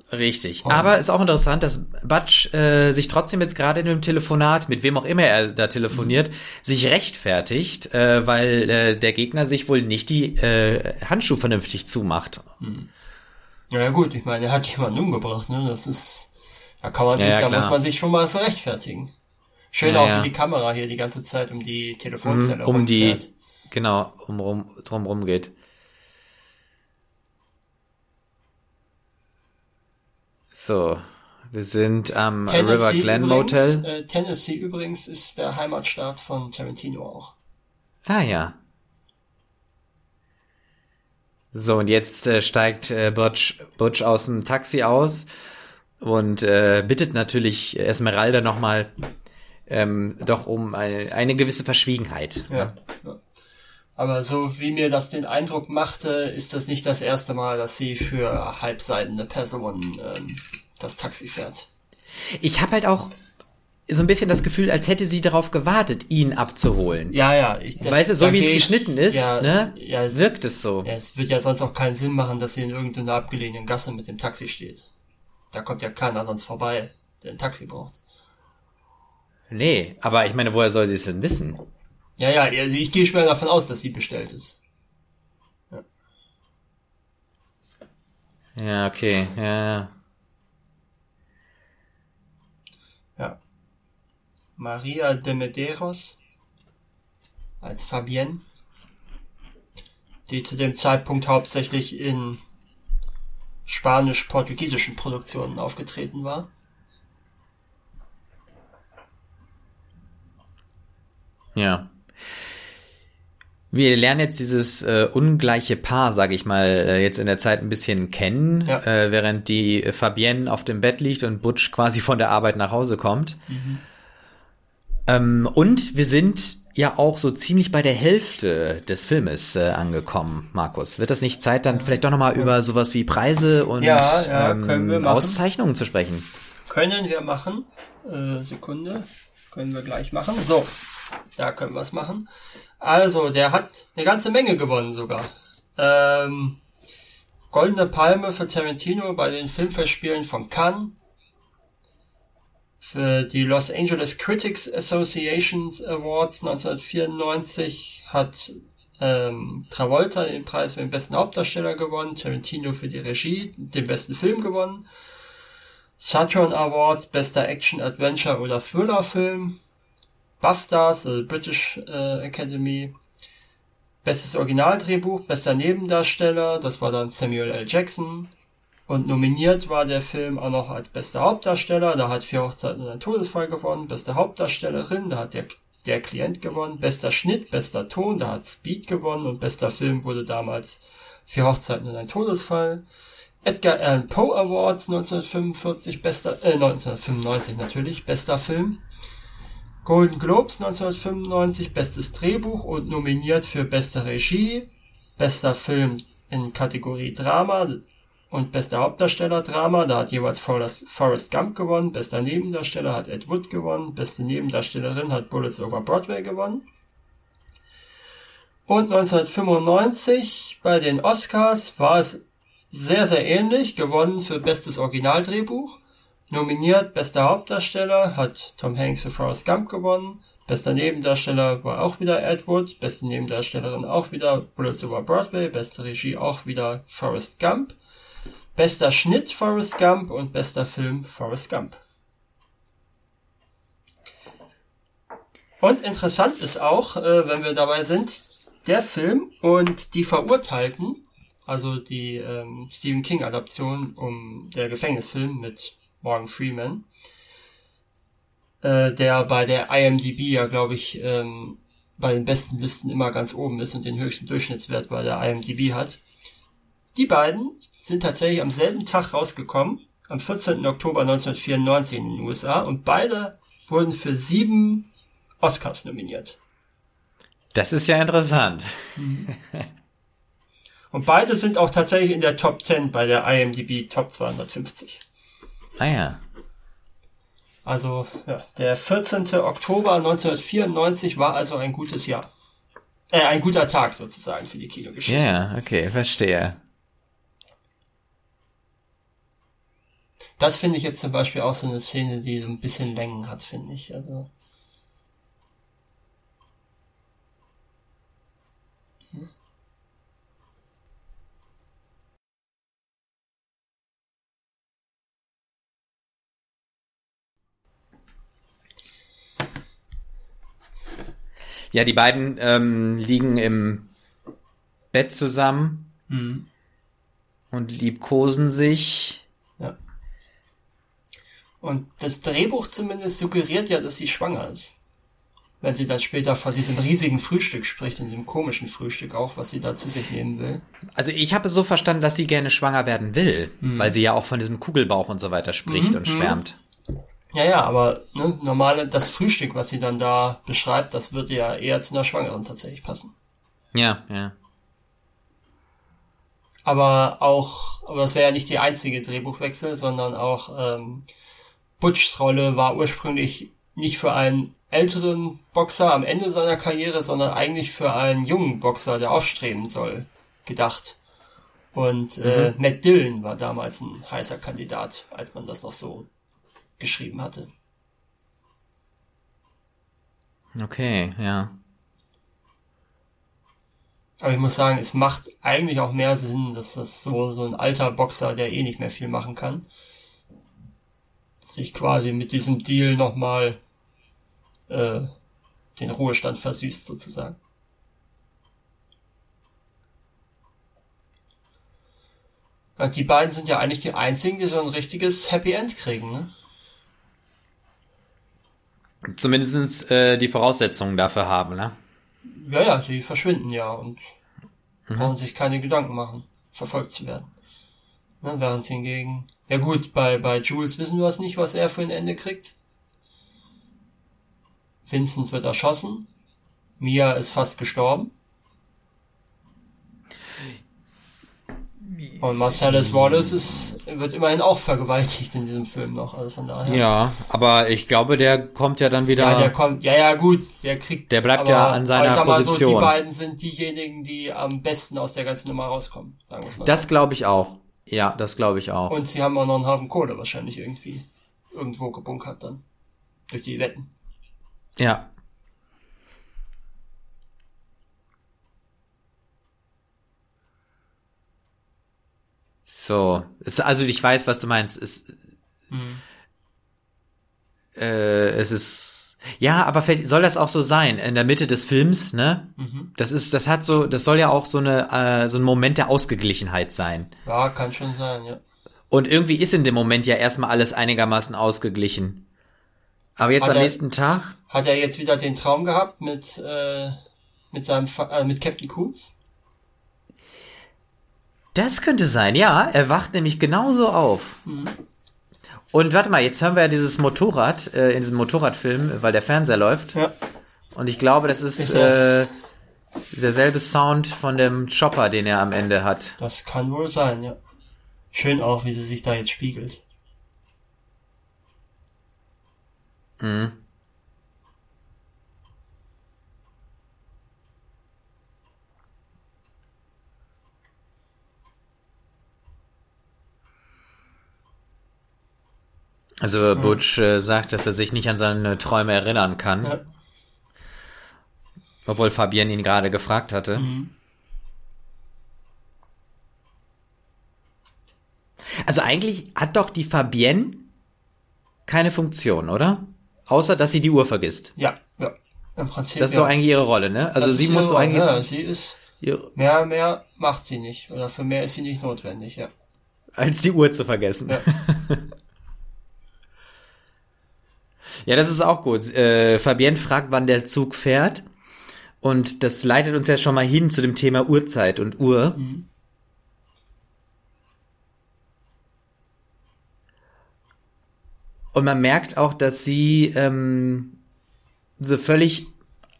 S1: Richtig. Aber ist auch interessant, dass Butch äh, sich trotzdem jetzt gerade in dem Telefonat, mit wem auch immer er da telefoniert, sich rechtfertigt, äh, weil äh, der Gegner sich wohl nicht die äh, Handschuhe vernünftig zumacht.
S2: Ja, ja gut, ich meine, er hat jemanden umgebracht, ne? Das ist, da kann man
S1: Ja,
S2: sich,
S1: ja,
S2: da
S1: klar.
S2: muss man sich schon mal für rechtfertigen. Schön
S1: Ja,
S2: auch, wie die Kamera hier die ganze Zeit um die Telefonzelle
S1: um die,
S2: rumfährt.
S1: genau, um rum, drum rum geht. So, wir sind am River Glen
S2: übrigens,
S1: Motel.
S2: Äh, Tennessee übrigens ist der Heimatstaat von Tarantino auch.
S1: Ah ja. So, und jetzt äh, steigt äh, Butch, Butch aus dem Taxi aus und äh, bittet natürlich Esmeralda nochmal ähm, doch um eine, eine gewisse Verschwiegenheit.
S2: Ja. ja. Aber so wie mir das den Eindruck machte, ist das nicht das erste Mal, dass sie für halbseidene Personen ähm, das Taxi fährt.
S1: Ich habe halt auch so ein bisschen das Gefühl, als hätte sie darauf gewartet, ihn abzuholen.
S2: Ja, ja. Ich, das,
S1: weißt du, so wie es geschnitten ist,
S2: ja,
S1: ne,
S2: Ja, es,
S1: wirkt es so.
S2: ja, es wird ja sonst auch keinen Sinn machen, dass sie in irgendeiner abgelegenen Gasse mit dem Taxi steht. Da kommt ja keiner sonst vorbei, der ein Taxi braucht.
S1: Nee, aber ich meine, woher soll sie es denn wissen?
S2: Ja, ja, also ich gehe schwer davon aus, dass sie bestellt ist.
S1: Ja, okay, ja.
S2: Ja. Maria de Medeiros als Fabienne, die zu dem Zeitpunkt hauptsächlich in spanisch-portugiesischen Produktionen aufgetreten war.
S1: Ja. Wir lernen jetzt dieses äh, ungleiche Paar, sage ich mal, äh, jetzt in der Zeit ein bisschen kennen,
S2: Ja.
S1: äh, während die Fabienne auf dem Bett liegt und Butch quasi von der Arbeit nach Hause kommt. Ähm, und wir sind ja auch so ziemlich bei der Hälfte des Filmes äh, angekommen, Markus. Wird das nicht Zeit, dann vielleicht doch nochmal über sowas wie Preise und
S2: Ja, ja,
S1: ähm. Auszeichnungen zu sprechen?
S2: Können wir machen. Äh, Sekunde. Können wir gleich machen. So, da können wir es machen. Also, der hat eine ganze Menge gewonnen sogar. Ähm, Goldene Palme für Tarantino bei den Filmfestspielen von Cannes. Für die Los Angeles Critics Association Awards 1994 hat ähm, Travolta den Preis für den besten Hauptdarsteller gewonnen, Tarantino für die Regie, den besten Film gewonnen. Saturn Awards, bester Action, Adventure oder Thriller-Film. BAFTAs, also British äh, Academy. Bestes Originaldrehbuch, bester Nebendarsteller, das war dann Samuel L. Jackson. Und nominiert war der Film auch noch als bester Hauptdarsteller, da hat Vier Hochzeiten und ein Todesfall gewonnen. Beste Hauptdarstellerin, da hat der, der Klient gewonnen. Bester Schnitt, bester Ton, da hat Speed gewonnen. Und bester Film wurde damals Vier Hochzeiten und ein Todesfall. Edgar Allan Poe Awards 1945, bester, äh, 1995 natürlich, bester Film. Golden Globes 1995, bestes Drehbuch und nominiert für beste Regie, bester Film in Kategorie Drama und bester Hauptdarsteller Drama. Da hat jeweils Forrest, Forrest Gump gewonnen, bester Nebendarsteller hat Ed Wood gewonnen, beste Nebendarstellerin hat Bullets over Broadway gewonnen. Und 1995 bei den Oscars war es sehr, sehr ähnlich. Gewonnen für bestes Originaldrehbuch. Nominiert bester Hauptdarsteller hat Tom Hanks für Forrest Gump gewonnen. Bester Nebendarsteller war auch wieder Ed Wood. Beste Nebendarstellerin auch wieder Bullets over Broadway. Beste Regie auch wieder Forrest Gump. Bester Schnitt Forrest Gump und bester Film Forrest Gump. Und interessant ist auch, äh, wenn wir dabei sind, der Film und die Verurteilten, also die ähm, Stephen King-Adaption um der Gefängnisfilm mit Morgan Freeman, äh, der bei der IMDb ja, glaube ich, ähm, bei den besten Listen immer ganz oben ist und den höchsten Durchschnittswert bei der IMDb hat. Die beiden sind tatsächlich am selben Tag rausgekommen, am 14. Oktober 1994 in den USA und beide wurden für sieben Oscars nominiert.
S1: Das ist ja interessant.
S2: Und beide sind auch tatsächlich in der Top 10 bei der IMDb Top 250.
S1: Ah ja.
S2: Also ja, der 14. Oktober 1994 war also ein gutes Jahr. Äh, ein guter Tag sozusagen für die Kinogeschichte.
S1: Ja, okay, verstehe.
S2: Das finde ich jetzt zum Beispiel auch so eine Szene, die so ein bisschen Längen hat, finde ich. Also
S1: Ja, die beiden ähm, liegen im Bett zusammen
S2: Mhm.
S1: und liebkosen sich.
S2: Und das Drehbuch zumindest suggeriert ja, dass sie schwanger ist. Wenn sie dann später von diesem riesigen Frühstück spricht und diesem komischen Frühstück auch, was sie da zu sich nehmen will.
S1: Also ich habe es so verstanden, dass sie gerne schwanger werden will, weil sie ja auch von diesem Kugelbauch und so weiter spricht und schwärmt.
S2: Ja, ja, aber ne, normale, das Frühstück, was sie dann da beschreibt, das würde ja eher zu einer Schwangeren tatsächlich passen.
S1: Ja, ja.
S2: Aber auch, aber das wäre ja nicht die einzige Drehbuchwechsel, sondern auch ähm, Butchs Rolle war ursprünglich nicht für einen älteren Boxer am Ende seiner Karriere, sondern eigentlich für einen jungen Boxer, der aufstreben soll, gedacht. Und äh, Matt Dillon war damals ein heißer Kandidat, als man das noch so geschrieben hatte.
S1: Okay, ja.
S2: Aber ich muss sagen, es macht eigentlich auch mehr Sinn, dass das so, so ein alter Boxer, der eh nicht mehr viel machen kann, sich quasi mit diesem Deal nochmal äh, den Ruhestand versüßt sozusagen. Und die beiden sind ja eigentlich die einzigen, die so ein richtiges Happy End kriegen, ne?
S1: Zumindest äh, die Voraussetzungen dafür haben, ne?
S2: Ja, ja, die verschwinden ja und brauchen sich keine Gedanken machen, verfolgt zu werden. Ne, während hingegen, ja gut, bei, bei Jules wissen wir es nicht, was er für ein Ende kriegt. Vincent wird erschossen. Mia ist fast gestorben. Und Marcellus Wallace ist, wird immerhin auch vergewaltigt in diesem Film noch, also von daher.
S1: Ja, aber ich glaube, der kommt ja dann wieder.
S2: Ja, der kommt, ja, ja, gut, der kriegt.
S1: Der bleibt ja an seiner
S2: aber sag mal So,
S1: Position.
S2: die beiden sind diejenigen, die am besten aus der ganzen Nummer rauskommen, sagen wir mal
S1: das glaube ich auch. Ja, das glaube ich auch.
S2: Und sie haben auch noch einen Haufen Kohle wahrscheinlich irgendwie irgendwo gebunkert dann. Durch die Wetten.
S1: Ja. So, es, also ich weiß, was du meinst. Es, äh, es ist ja, aber soll das auch so sein in der Mitte des Films, ne? Das ist, das hat so, das soll ja auch so eine, äh, so ein Moment der Ausgeglichenheit sein.
S2: Ja, kann schon sein, ja.
S1: Und irgendwie ist in dem Moment ja erstmal alles einigermaßen ausgeglichen. Aber jetzt
S2: Hat
S1: am
S2: er-
S1: nächsten Tag,
S2: Hat er jetzt wieder den Traum gehabt mit, äh, mit seinem, äh, mit Captain Coons?
S1: Das könnte sein, ja. Er wacht nämlich genauso auf. Und warte mal, jetzt hören wir ja dieses Motorrad äh, in diesem Motorradfilm, weil der Fernseher läuft.
S2: Ja.
S1: Und ich glaube, das ist
S2: Ist
S1: äh,
S2: das-
S1: derselbe Sound von dem Chopper, den er am Ende hat.
S2: Das kann wohl sein, ja. Schön auch, wie sie sich da jetzt spiegelt.
S1: Mhm. Also Butch äh, sagt, dass er sich nicht an seine Träume erinnern kann,
S2: Ja.
S1: obwohl Fabienne ihn gerade gefragt hatte. Also eigentlich hat doch die Fabienne keine Funktion, oder? Außer, dass sie die Uhr vergisst.
S2: Ja, ja. Im Prinzip,
S1: Das ist
S2: ja.
S1: doch eigentlich ihre Rolle, ne? Also
S2: Das
S1: sie muss doch eigentlich.
S2: Ja, sie ist, mehr, mehr macht sie nicht. Oder für mehr ist sie nicht notwendig, ja.
S1: als die Uhr zu vergessen.
S2: Ja.
S1: Ja, das ist auch gut. Äh, Fabienne fragt, wann der Zug fährt. Und das leitet uns ja schon mal hin zu dem Thema Uhrzeit und Uhr. Und man merkt auch, dass sie ähm, so völlig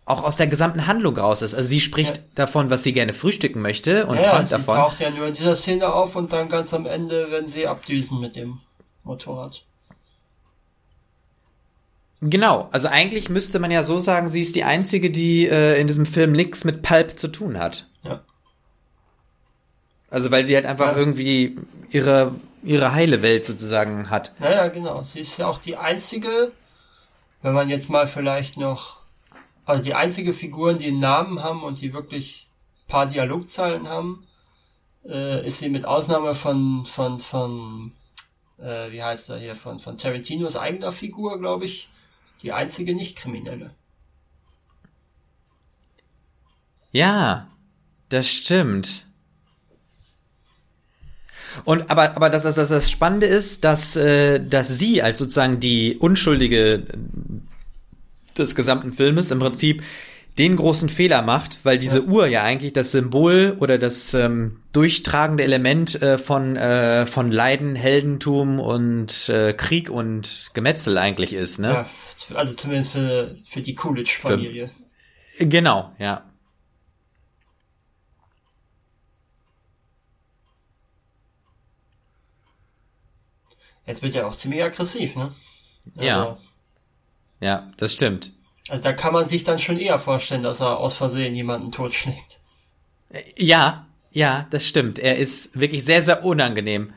S1: auch aus der gesamten Handlung raus ist. Also sie spricht
S2: Ja.
S1: davon, was sie gerne frühstücken möchte und
S2: ja,
S1: träumt
S2: sie
S1: davon.
S2: taucht ja nur in dieser Szene auf und dann ganz am Ende werden sie abdüsen mit dem Motorrad.
S1: Genau, also eigentlich müsste man ja so sagen, sie ist die einzige, die äh, in diesem Film nichts mit Pulp zu tun hat.
S2: Ja.
S1: Also weil sie halt einfach
S2: Ja.
S1: irgendwie ihre ihre heile Welt sozusagen hat.
S2: Naja, genau. Sie ist ja auch die einzige, wenn man jetzt mal vielleicht noch, also die einzige Figuren, die einen Namen haben und die wirklich ein paar Dialogzeilen haben, äh, ist sie mit Ausnahme von, von, von, äh, wie heißt er hier, von, von Tarantinos eigener Figur, glaube ich, die einzige Nicht-Kriminelle.
S1: Ja, das stimmt. Und aber aber das das das, das Spannende ist, dass äh, dass sie als sozusagen die Unschuldige des gesamten Filmes im Prinzip den großen Fehler macht, weil diese Uhr ja eigentlich das Symbol oder das ähm, durchtragende Element äh, von äh, von Leiden, Heldentum und äh, Krieg und Gemetzel eigentlich ist, ne?
S2: Ja, also zumindest für, für die Coolidge-Familie.
S1: Genau, ja.
S2: Jetzt wird er auch ziemlich aggressiv, ne?
S1: Ja.
S2: Also,
S1: Ja, das stimmt.
S2: Also da kann man sich dann schon eher vorstellen, dass er aus Versehen jemanden totschlägt.
S1: Ja, ja, das stimmt. Er ist wirklich sehr, sehr unangenehm.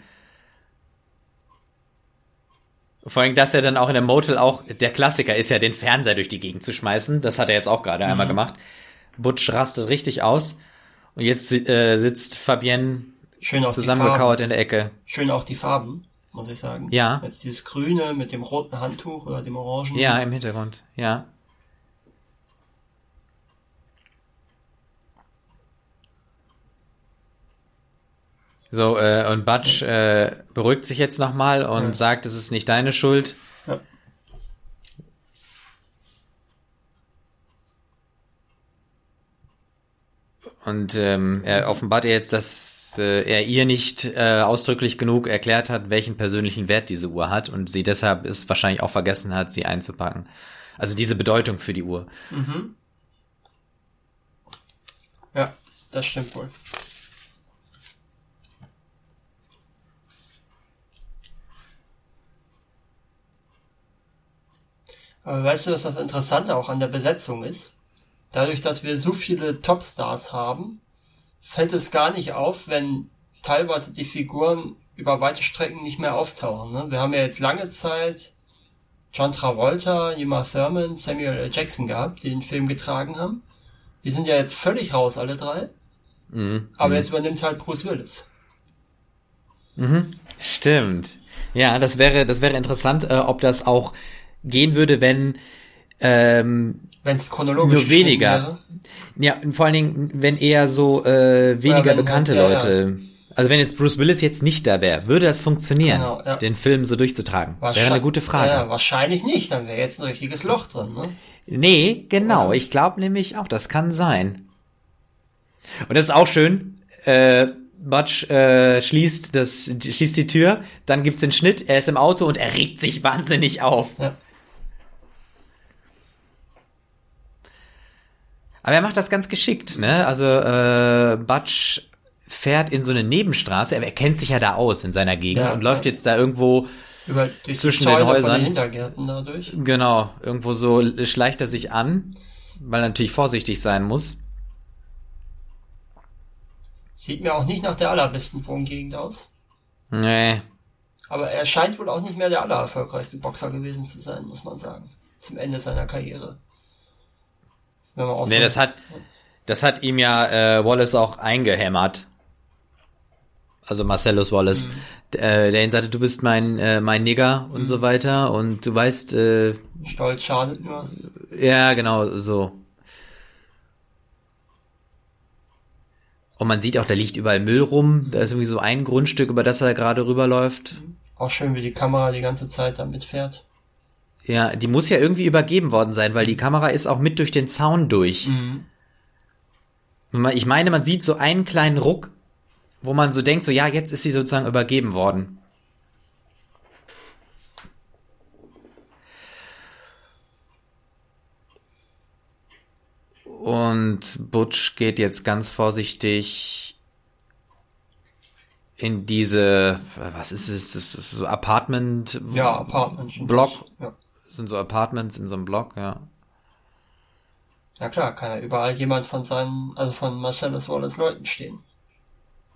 S1: Vor allem, dass er dann auch in der Motel auch, der Klassiker ist ja, den Fernseher durch die Gegend zu schmeißen. Das hat er jetzt auch gerade einmal gemacht. Butch rastet richtig aus. Und jetzt äh, sitzt Fabienne
S2: Schön auch
S1: zusammengekauert in der Ecke.
S2: Schön auch die Farben, muss ich sagen.
S1: Ja.
S2: Jetzt dieses Grüne mit dem roten Handtuch oder dem Orangen.
S1: Ja, im Hintergrund, ja. So, äh, und Butch äh, beruhigt sich jetzt nochmal und
S2: Ja.
S1: sagt, es ist nicht deine Schuld.
S2: Ja.
S1: Und ähm, er offenbart ihr jetzt, dass äh, er ihr nicht äh, ausdrücklich genug erklärt hat, welchen persönlichen Wert diese Uhr hat und sie deshalb es wahrscheinlich auch vergessen hat, sie einzupacken. Also diese Bedeutung für die Uhr.
S2: Ja, das stimmt wohl. Aber weißt du, was das Interessante auch an der Besetzung ist? Dadurch, dass wir so viele Topstars haben, fällt es gar nicht auf, wenn teilweise die Figuren über weite Strecken nicht mehr auftauchen. Ne? Wir haben ja jetzt lange Zeit John Travolta, Uma Thurman, Samuel L. Jackson gehabt, die den Film getragen haben. Die sind ja jetzt völlig raus, alle drei.
S1: Mhm.
S2: Aber jetzt übernimmt halt Bruce Willis.
S1: Stimmt. Ja, das wäre, das wäre interessant, äh, ob das auch gehen würde, wenn ähm,
S2: Wenn es chronologisch
S1: Nur weniger.
S2: wäre.
S1: ja, und vor allen Dingen, wenn eher so äh, weniger
S2: wenn
S1: bekannte
S2: halt- ja,
S1: Leute. Also wenn jetzt Bruce Willis jetzt nicht da wäre, würde das funktionieren,
S2: Genau, ja.
S1: den Film so durchzutragen? Wäre eine gute Frage.
S2: Ja, wahrscheinlich nicht, dann wäre jetzt ein richtiges Loch drin. Ne?
S1: Nee, genau.
S2: Ja.
S1: Ich glaube nämlich auch, das kann sein. Und das ist auch schön. Äh, Butch äh, schließt, das, schließt die Tür, dann gibt's den Schnitt, er ist im Auto und er regt sich wahnsinnig auf.
S2: Ja.
S1: Aber er macht das ganz geschickt, ne? Also äh, Butch fährt in so eine Nebenstraße, er kennt sich ja da aus in seiner Gegend
S2: Ja,
S1: und läuft jetzt da irgendwo,
S2: Über,
S1: Zwischen den Häusern.
S2: den Hintergärten dadurch.
S1: genau, irgendwo so schleicht er sich an, weil er natürlich vorsichtig sein muss.
S2: Sieht mir auch nicht nach der allerbesten Wohngegend aus.
S1: Nee,
S2: Aber er scheint wohl auch nicht mehr der allererfolgreichste Boxer gewesen zu sein, muss man sagen. Zum Ende seiner Karriere. Das, man auch
S1: nee,
S2: so-
S1: das hat, das hat ihm ja äh, Wallace auch eingehämmert. also Marcellus Wallace, mhm. äh, der ihn sagte, du bist mein äh, mein Nigger und mhm. so weiter und du weißt äh,
S2: Stolz schadet nur.
S1: Ja, genau, so. Und man sieht auch, da liegt überall Müll rum. Da ist irgendwie so ein Grundstück, über das er gerade rüberläuft.
S2: Auch schön, wie die Kamera die ganze Zeit da mitfährt.
S1: Ja, die muss ja irgendwie übergeben worden sein, weil die Kamera ist auch mit durch den Zaun durch. Mhm. Ich meine, man sieht so einen kleinen Ruck, wo man so denkt, so ja, jetzt ist sie sozusagen übergeben worden. Und Butch geht jetzt ganz vorsichtig in diese, was ist es, so Apartment?
S2: Ja, Apartment.
S1: Block. Ja. Sind so Apartments in so einem Block, ja.
S2: Ja klar, kann ja überall jemand von seinen, also von Marcellus Wallace Leuten stehen.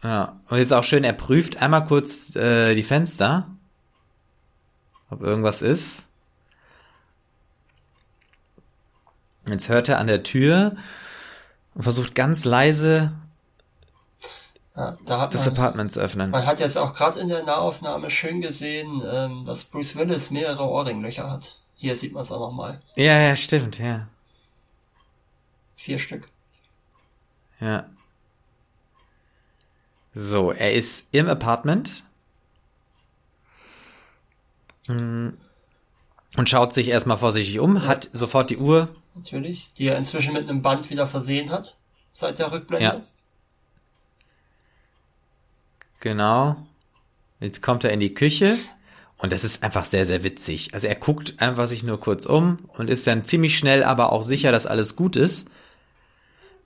S1: Ja, und jetzt auch schön, er prüft einmal kurz äh, die Fenster, ob irgendwas ist. Jetzt hört er an der Tür und versucht ganz leise
S2: ja, da hat
S1: das
S2: man,
S1: Apartment zu öffnen.
S2: Man hat jetzt auch gerade in der Nahaufnahme schön gesehen, ähm, dass Bruce Willis mehrere Ohrringlöcher hat. Hier sieht man es auch nochmal.
S1: Ja, ja, stimmt, ja.
S2: Vier Stück.
S1: Ja. So, er ist im Apartment. Und schaut sich erstmal vorsichtig um, ja. hat sofort die Uhr
S2: natürlich, die er inzwischen mit einem Band wieder versehen hat, seit der Rückblende. Ja.
S1: Genau. Jetzt kommt er in die Küche und das ist einfach sehr, sehr witzig. Also er guckt einfach sich nur kurz um und ist dann ziemlich schnell aber auch sicher, dass alles gut ist.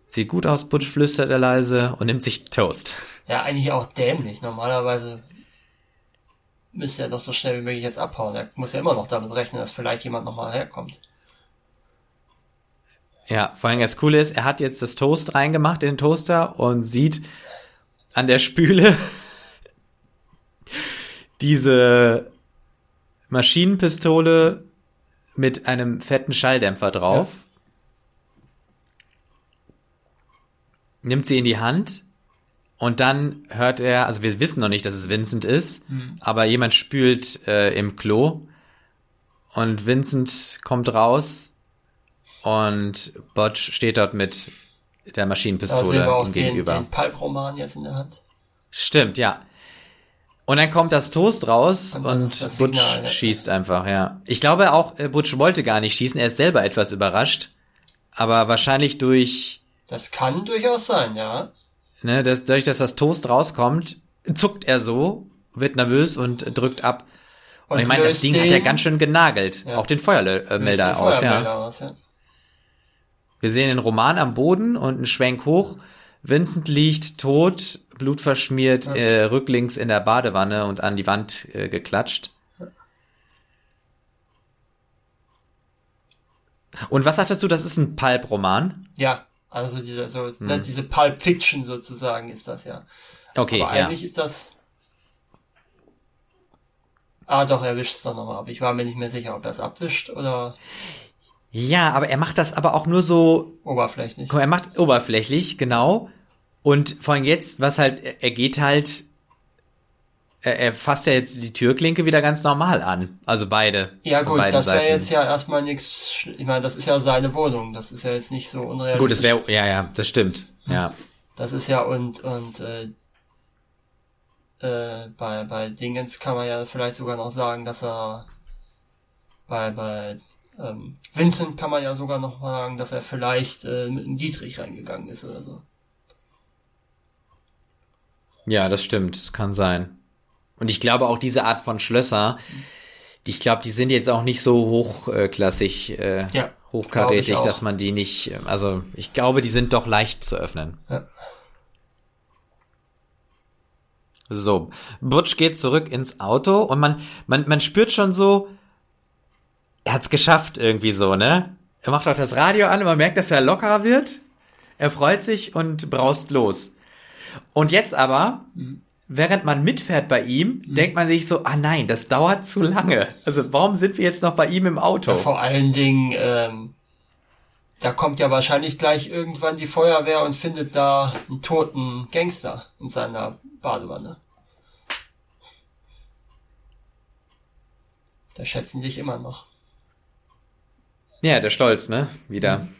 S1: Sieht gut aus, Butch flüstert er leise und nimmt sich Toast.
S2: Ja, eigentlich auch dämlich. Normalerweise müsste er doch so schnell wie möglich jetzt abhauen. Er muss ja immer noch damit rechnen, dass vielleicht jemand nochmal herkommt.
S1: Ja, vor allem das Coole ist, er hat jetzt das Toast reingemacht in den Toaster und sieht an der Spüle diese Maschinenpistole mit einem fetten Schalldämpfer drauf. Ja. Nimmt sie in die Hand und dann hört er, also wir wissen noch nicht, dass es Vincent ist, mhm. aber jemand spült äh, im Klo und Vincent kommt raus und Botch steht dort mit der Maschinenpistole
S2: da ihm gegenüber. Den, den Pulp-Roman jetzt in der Hand.
S1: Stimmt, ja. Und dann kommt das Toast raus und, und Butch Signal, schießt einfach, ja. Ich glaube auch, äh, Butch wollte gar nicht schießen, er ist selber etwas überrascht. Aber wahrscheinlich durch.
S2: Das kann durchaus sein, ja.
S1: Ne, dass, dadurch, dass das Toast rauskommt, zuckt er so, wird nervös und drückt ab. Und, und ich meine, das Ding den, hat ja ganz schön genagelt. Ja. Auch den Feuermelder aus, ja. aus, ja. Wir sehen den Roman am Boden und einen Schwenk hoch. Vincent liegt tot, blutverschmiert, ja. äh, rücklings in der Badewanne und an die Wand äh, geklatscht. Und was sagtest du, das ist ein Pulp-Roman?
S2: Ja, also diese, so, ne, hm. ne, diese Pulp-Fiction sozusagen ist das ja.
S1: Okay,
S2: Aber eigentlich ist das. Ah, doch, er wischt es doch nochmal ab. Ich war mir nicht mehr sicher, ob er es abwischt oder.
S1: Ja, aber er macht das aber auch nur so
S2: oberflächlich.
S1: Er macht oberflächlich, genau. Und vor allem jetzt, was halt, er geht halt, er, er fasst ja jetzt die Türklinke wieder ganz normal an. Also beide.
S2: Ja gut, das wäre jetzt ja erstmal nichts, ich meine, das ist ja seine Wohnung, das ist ja jetzt nicht so unrealistisch.
S1: Gut, das wäre, ja, ja, das stimmt, ja.
S2: Das ist ja, und, und, äh, äh, bei, bei Dingens kann man ja vielleicht sogar noch sagen, dass er bei, bei ähm, Vincent kann man ja sogar noch sagen, dass er vielleicht äh, mit einem Dietrich reingegangen ist oder so.
S1: Ja, das stimmt. Das kann sein. Und ich glaube auch diese Art von Schlösser, die, ich glaube, die sind jetzt auch nicht so hochklassig, äh, ja, hochkarätig, dass man die nicht, also ich glaube, die sind doch leicht zu öffnen. Ja. So, Butch geht zurück ins Auto und man, man, man spürt schon so, er hat's geschafft irgendwie so, ne? Er macht auch das Radio an und man merkt, dass er lockerer wird. Er freut sich und braust los. Und jetzt aber, mhm. während man mitfährt bei ihm, mhm. denkt man sich so, ah nein, das dauert zu lange. Also warum sind wir jetzt noch bei ihm im Auto? Ja,
S2: vor allen Dingen, ähm, da kommt ja wahrscheinlich gleich irgendwann die Feuerwehr und findet da einen toten Gangster in seiner Badewanne. Da schätzen dich immer noch.
S1: Ja, der Stolz, ne? Wieder. Mhm.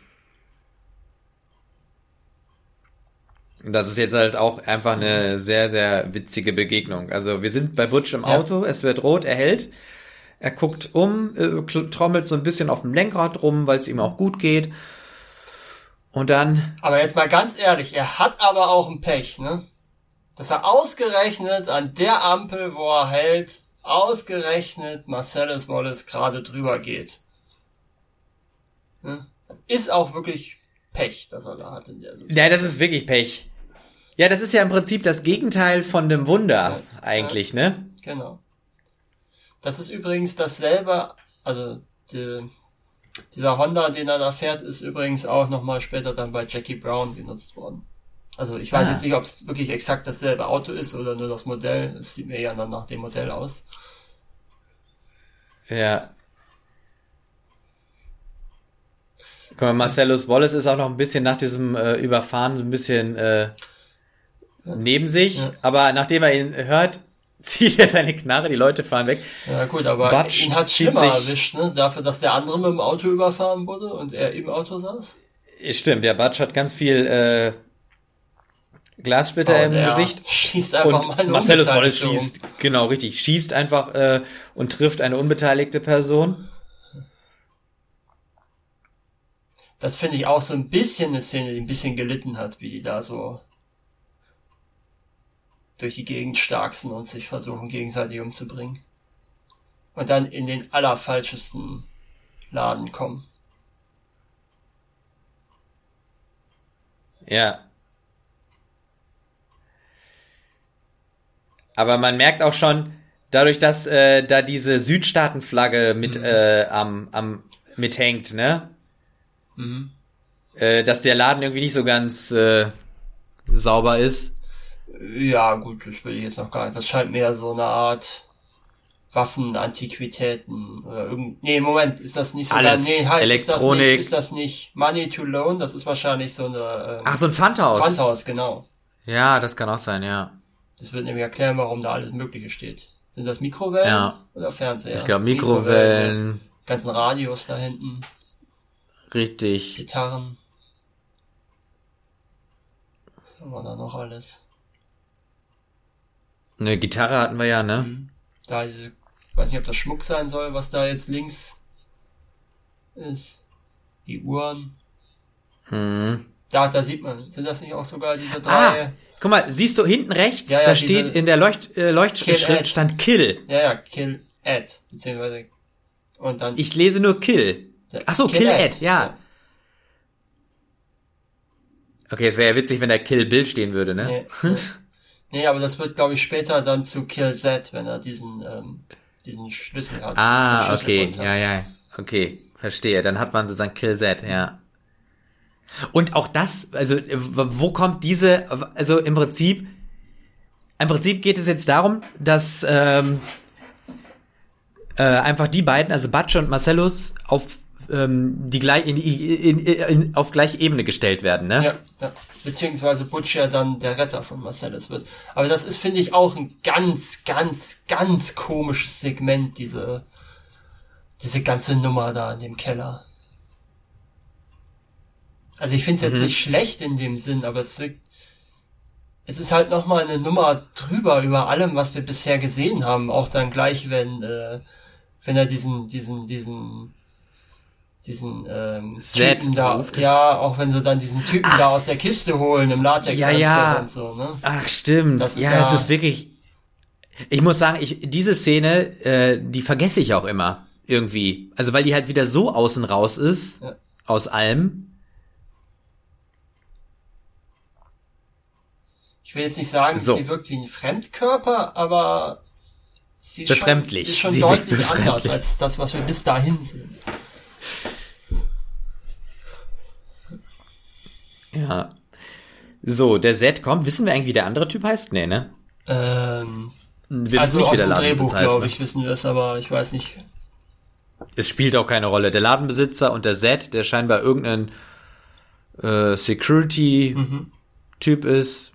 S1: Das ist jetzt halt auch einfach eine sehr, sehr witzige Begegnung. Also wir sind bei Butch im Auto, ja. es wird rot, er hält. Er guckt um, äh, trommelt so ein bisschen auf dem Lenkrad rum, weil es ihm auch gut geht. Und dann.
S2: Aber jetzt mal ganz ehrlich, er hat aber auch ein Pech, ne? Dass er ausgerechnet an der Ampel, wo er hält, ausgerechnet Marcellus Wallace gerade drüber geht. Ne? Ist auch wirklich Pech, dass er da hat in der
S1: Situation. Ja, das ist wirklich Pech. Ja, das ist ja im Prinzip das Gegenteil von dem Wunder ja, eigentlich, ja, ne?
S2: Genau. Das ist übrigens dasselbe, also die, dieser Honda, den er da fährt, ist übrigens auch nochmal später dann bei Jackie Brown genutzt worden. Also ich weiß ah. jetzt nicht, ob es wirklich exakt dasselbe Auto ist oder nur das Modell. Es sieht mir ja dann nach dem Modell aus.
S1: Ja. Guck mal, Marcellus Wallace ist auch noch ein bisschen nach diesem äh, Überfahren so ein bisschen äh, neben sich, ja. aber nachdem er ihn hört, zieht er seine Knarre, die Leute fahren weg.
S2: Ja gut, aber Butch ihn hat's schlimmer erwischt, ne? Dafür, dass der andere mit dem Auto überfahren wurde und er im Auto saß.
S1: Stimmt, der Butch hat ganz viel äh, Glassplitter oh, im Gesicht.
S2: Schießt einfach
S1: und mal eine Marcellus Wallace schießt, genau, richtig, schießt einfach äh, und trifft eine unbeteiligte Person.
S2: Das finde ich auch so ein bisschen eine Szene, die ein bisschen gelitten hat, wie die da so durch die Gegend starksen und sich versuchen gegenseitig umzubringen. Und dann in den allerfalschesten Laden kommen.
S1: Ja. Aber man merkt auch schon, dadurch, dass äh, da diese Südstaatenflagge mit mhm. äh, am, am mithängt, ne? Mhm. Äh, dass der Laden irgendwie nicht so ganz äh, sauber ist.
S2: Ja, gut, das will ich jetzt noch gar nicht. Das scheint mehr so eine Art Waffen, Antiquitäten oder irgend. Nee, Moment, ist das nicht so?
S1: Alles. Nee, halt, Elektronik. Ist das,
S2: nicht, ist das nicht Money to Loan? Das ist wahrscheinlich so eine.
S1: Ähm, Ach, so ein Pfandhaus.
S2: Pfandhaus, genau.
S1: Ja, das kann auch sein, ja.
S2: Das wird nämlich erklären, warum da alles Mögliche steht. Sind das Mikrowellen ja. oder Fernseher?
S1: Ich glaube Mikrowellen. Mikrowellen.
S2: Ganzen Radios da hinten.
S1: Richtig.
S2: Gitarren. Was haben wir da noch alles?
S1: Eine Gitarre hatten wir ja, ne? Mhm.
S2: Da ich weiß nicht, ob das Schmuck sein soll, was da jetzt links ist. Die Uhren. Mhm. Da, da sieht man, sind das nicht auch sogar diese drei?
S1: Ah, guck mal, siehst du hinten rechts, ja, ja, da steht in der Leucht, äh, Leuchtschrift stand Kill.
S2: Ja, ja, Kill Ad, beziehungsweise und dann.
S1: Ich lese nur Kill. Ach so, Kill, Kill Ad, Ad ja. ja. Okay, es wäre ja witzig, wenn da Kill Bill stehen würde, ne?
S2: Nee, Nee, aber das wird, glaube ich, später dann zu Kill Z, wenn er diesen, ähm, diesen Schlüssel hat.
S1: Ah, Schlüssel okay, ja, ja, okay, verstehe. Dann hat man sozusagen Kill Z, ja. Und auch das, also wo kommt diese, also im Prinzip, im Prinzip geht es jetzt darum, dass ähm, äh, einfach die beiden, also Batsch und Marcellus, auf ähm, die gleich in, in, in, in, auf gleiche Ebene gestellt werden, ne?
S2: Ja, ja. Beziehungsweise Butch ja dann der Retter von Marcellus wird. Aber das ist, finde ich, auch ein ganz, ganz, ganz komisches Segment, diese, diese ganze Nummer da in dem Keller. Also ich finde es jetzt mhm. nicht schlecht in dem Sinn, aber es wirkt, es ist halt nochmal eine Nummer drüber über allem, was wir bisher gesehen haben. Auch dann gleich, wenn, äh, wenn er diesen, diesen, diesen diesen ähm, Typen da, ruft. ja, auch wenn sie dann diesen Typen Ach. da aus der Kiste holen im Latex
S1: ja, ja. und so, ne? Ach stimmt, das ist ja, ja, es ist wirklich. Ich muss sagen, ich diese Szene, äh, die vergesse ich auch immer irgendwie, also weil die halt wieder so außen raus ist ja. aus allem.
S2: Ich will jetzt nicht sagen, so. sie wirkt wie ein Fremdkörper, aber sie ist schon, sie ist schon deutlich anders als das, was wir bis dahin sehen.
S1: Ja. So, der Z kommt. Wissen wir eigentlich, wie der andere Typ heißt? Nee, ne?
S2: Ähm, wir also wissen nicht, der Ladenbesitzer heißt. glaube ne? ich, wissen wir es, aber ich weiß nicht.
S1: Es spielt auch keine Rolle. Der Ladenbesitzer und der Z, der scheinbar irgendein äh, Security-Typ mhm. ist.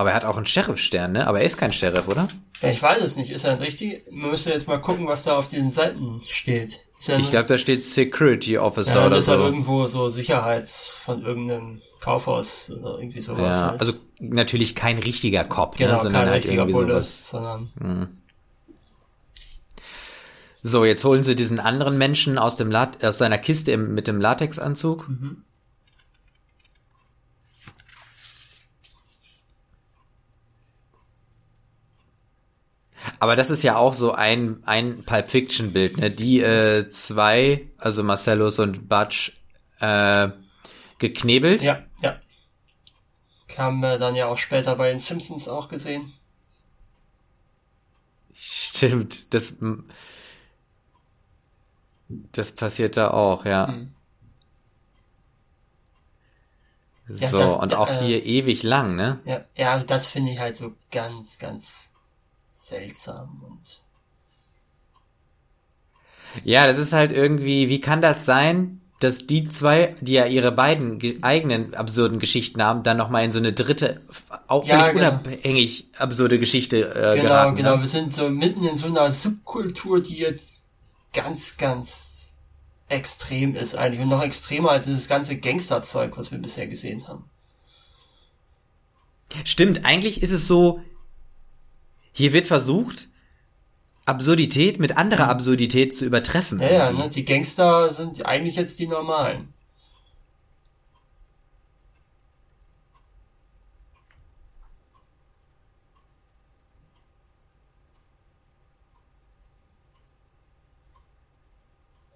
S1: Aber er hat auch einen Sheriff-Stern, ne? Aber er ist kein Sheriff, oder?
S2: Ja, ich weiß es nicht. Ist er ein richtig? Man müsste jetzt mal gucken, was da auf diesen Seiten steht.
S1: ich glaube, da steht Security Officer
S2: ja,
S1: oder
S2: ist
S1: so.
S2: Halt irgendwo so Sicherheits von irgendeinem Kaufhaus oder irgendwie sowas.
S1: Ja,
S2: halt.
S1: also natürlich kein richtiger Cop,
S2: genau,
S1: ne? sondern
S2: kein
S1: halt
S2: richtiger
S1: irgendwie
S2: Bulle,
S1: sowas.
S2: sondern
S1: Hm. So, jetzt holen sie diesen anderen Menschen aus dem Lat aus seiner Kiste im, mit dem Latexanzug.
S2: Mhm.
S1: Aber das ist ja auch so ein, ein Pulp Fiction Bild, ne? Die äh, zwei, also Marcellus und Butch, äh, geknebelt.
S2: ja, ja. Haben wir dann ja auch später bei den Simpsons auch gesehen.
S1: Stimmt, das, das passiert da auch, ja.
S2: Mhm. Ja,
S1: So,
S2: das-
S1: und auch
S2: äh,
S1: hier ewig lang, ne?
S2: Ja, ja, das finde ich halt so ganz, ganz seltsam und
S1: Ja, das ist halt irgendwie, wie kann das sein, dass die zwei, die ja ihre beiden ge- eigenen absurden Geschichten haben, dann nochmal in so eine dritte, auch
S2: Ja,
S1: völlig
S2: genau.
S1: unabhängig absurde Geschichte äh,
S2: genau,
S1: geraten.
S2: genau.
S1: Ne?
S2: Wir sind so mitten in so einer Subkultur, die jetzt ganz, ganz extrem ist eigentlich und noch extremer als das ganze Gangsterzeug, was wir bisher gesehen haben.
S1: Stimmt, eigentlich ist es so, hier wird versucht, Absurdität mit anderer Absurdität zu übertreffen.
S2: Ja, ja, ne? Die Gangster sind eigentlich jetzt die normalen.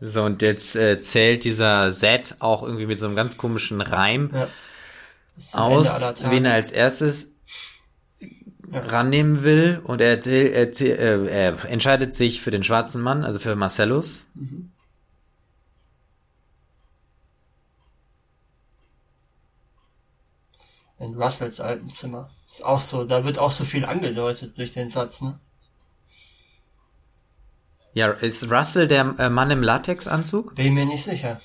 S1: So, und jetzt äh, zählt dieser Set auch irgendwie mit so einem ganz komischen Reim
S2: Ja.
S1: Aus, wen er als erstes
S2: Ja.
S1: rannehmen will. Und er, erzähl- erzähl- äh, er entscheidet sich für den schwarzen Mann, also für Marcellus.
S2: In Russells alten Zimmer. Ist auch so, da wird auch so viel angedeutet durch den Satz, ne?
S1: Ja, ist Russell der äh, Mann im Latexanzug?
S2: Bin mir nicht sicher.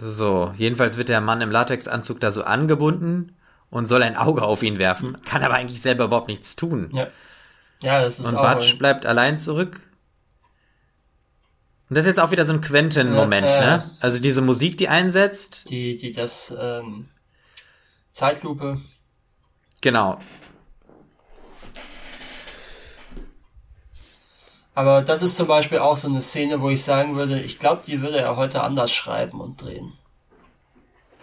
S1: So, jedenfalls wird der Mann im Latexanzug da so angebunden und soll ein Auge auf ihn werfen, kann aber eigentlich selber überhaupt nichts tun.
S2: Ja. Ja, das ist
S1: Und
S2: auch.
S1: Butch bleibt allein zurück. Und das ist jetzt auch wieder so ein Quentin-Moment,
S2: Ja, ja.
S1: ne? Also diese Musik, die einsetzt,
S2: die, die das ähm, Zeitlupe.
S1: genau.
S2: Aber das ist zum Beispiel auch so eine Szene, wo ich sagen würde, ich glaube, die würde er heute anders schreiben und drehen.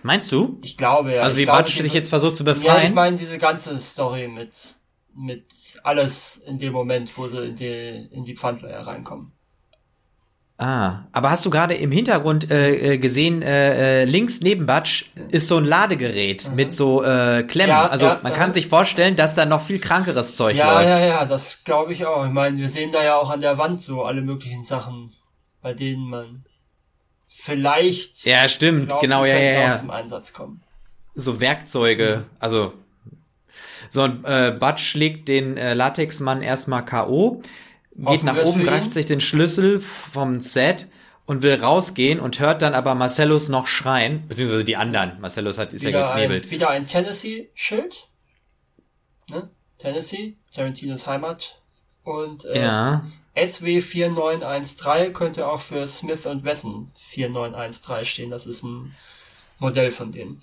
S1: Meinst du?
S2: Ich glaube ja.
S1: Also wie
S2: diese-
S1: sich jetzt versucht zu
S2: Ja, ich
S1: befreien?
S2: meine diese ganze Story mit mit alles in dem Moment, wo sie in die in die Pfandleihe reinkommen.
S1: Ah, aber hast du gerade im Hintergrund äh, äh, gesehen, äh, äh, links neben Butch ist so ein Ladegerät mit so äh, Klemmen.
S2: Ja,
S1: also
S2: ja,
S1: man
S2: ja.
S1: kann sich vorstellen, dass da noch viel krankeres Zeug
S2: Ja,
S1: läuft.
S2: ja, ja, das glaube ich auch. Ich meine, wir sehen da ja auch an der Wand so alle möglichen Sachen, bei denen man vielleicht
S1: Ja, stimmt,
S2: glaubt,
S1: genau, ja, ja, ja.
S2: zum Einsatz kommen.
S1: So Werkzeuge, also so ein äh, Butch schlägt den äh, Latexmann erstmal K.O., geht nach oben, greift sich den Schlüssel vom Set und will rausgehen und hört dann aber Marcellus noch schreien, beziehungsweise die anderen. Marcellus hat ist ja
S2: Wieder ein,
S1: geknebelt.
S2: wieder ein Tennessee-Schild. Ne? Tennessee, Tarantinos Heimat. Und äh,
S1: Ja.
S2: SW 4913 könnte auch für Smith Wesson 4913 stehen. Das ist ein Modell von denen.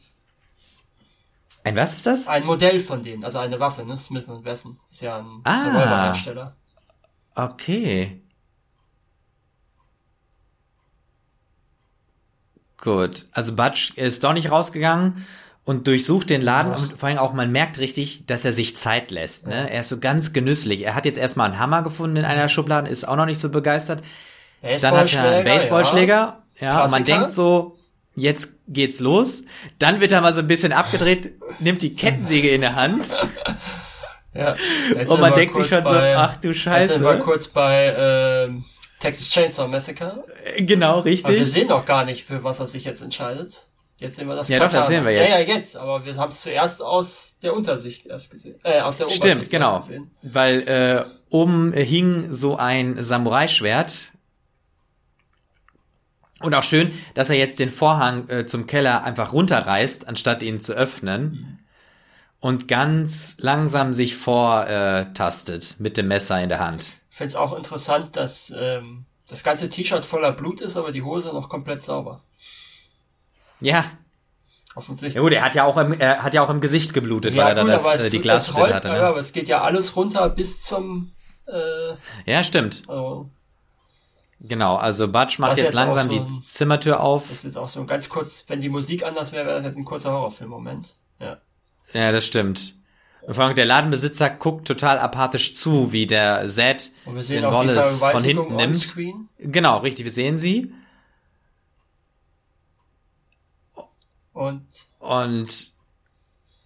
S1: Ein was ist das?
S2: Ein Modell von denen, also eine Waffe, ne? Smith Wesson. Das ist ja ein
S1: Ah.
S2: Revolverhersteller.
S1: Okay. Gut. Also Butch ist doch nicht rausgegangen und durchsucht den Laden
S2: Ach.
S1: und vor allem auch, man merkt richtig, dass er sich Zeit lässt. Ne? Er ist so ganz genüsslich. Er hat jetzt erstmal einen Hammer gefunden in einer Schublade, ist auch noch nicht so begeistert. Dann hat er einen Baseballschläger. Ja, und man denkt so, jetzt geht's los. Dann wird er mal so ein bisschen abgedreht, nimmt die Kettensäge in der Hand
S2: Ja. Jetzt
S1: und man denkt sich schon so, ach du
S2: Jetzt sind wir
S1: Scheiße.
S2: kurz bei ähm, Texas Chainsaw Massacre.
S1: Genau,
S2: Aber wir
S1: richtig.
S2: sehen doch gar nicht, für was er sich jetzt entscheidet. Jetzt sehen wir das
S1: Ja, doch, das
S2: Katana.
S1: sehen wir jetzt.
S2: Ja, ja, jetzt. Aber wir haben es zuerst aus der Untersicht erst gesehen. Äh, aus der
S1: Stimmt,
S2: Obersicht
S1: genau.
S2: erst gesehen.
S1: Weil äh, oben hing so ein Samurai-Schwert. Und auch schön, dass er jetzt den Vorhang äh, zum Keller einfach runterreißt, anstatt ihn zu öffnen. Mhm. Und ganz langsam sich vortastet mit dem Messer in der Hand.
S2: Ich finde es auch interessant, dass ähm, das ganze T-Shirt voller Blut ist, aber die Hose noch komplett sauber.
S1: Ja. Offensichtlich. Ja, gut, er hat ja auch im, er hat ja auch im Gesicht geblutet, ja, weil er gut, da das, äh, die Glasschnitte hatte. Ne?
S2: Ja, aber es geht ja alles runter bis zum. Äh,
S1: ja, stimmt. Oh. Genau, also Butch macht jetzt, jetzt, langsam so die Zimmertür auf.
S2: Das ist auch so ganz kurz, wenn die Musik anders wäre, wäre das jetzt ein kurzer Horrorfilm-Moment. Ja.
S1: Das stimmt. Und vor allem der Ladenbesitzer guckt total apathisch zu, wie der Zed den Wallace von hinten nimmt. Screen. Genau, richtig, wir sehen sie.
S2: Und
S1: und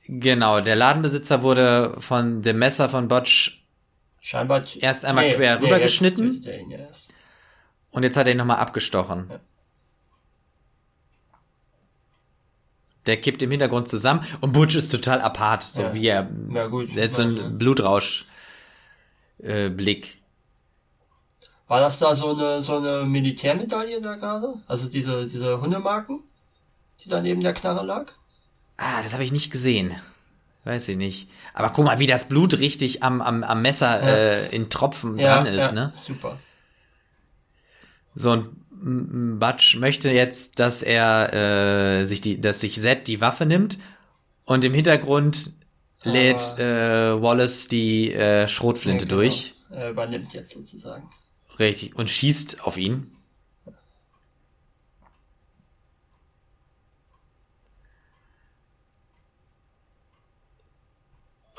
S1: genau, der Ladenbesitzer wurde von dem Messer von Butch
S2: scheinbar
S1: erst einmal nee, quer nee, rübergeschnitten. Und jetzt hat er ihn nochmal abgestochen. Ja. Der kippt im Hintergrund zusammen und Butch ist total apart, so ja. wie er.
S2: Ja, gut.
S1: Der hat so einen Blutrausch äh, Blick.
S2: War das da so eine so eine Militärmedaille da gerade? Also diese diese Hundemarken, die da neben der Knarre lag?
S1: Ah, das habe ich nicht gesehen. Weiß ich nicht. Aber guck mal, wie das Blut richtig am, am, am Messer ja. äh, in Tropfen ja, dran ist, ja, ne?
S2: Super.
S1: So, ein Butch möchte jetzt, dass er äh, sich die, dass sich Zed die Waffe nimmt und im Hintergrund ah. lädt äh, Wallace die äh, Schrotflinte ja, genau. durch.
S2: Er übernimmt jetzt sozusagen.
S1: Richtig. Und schießt auf ihn.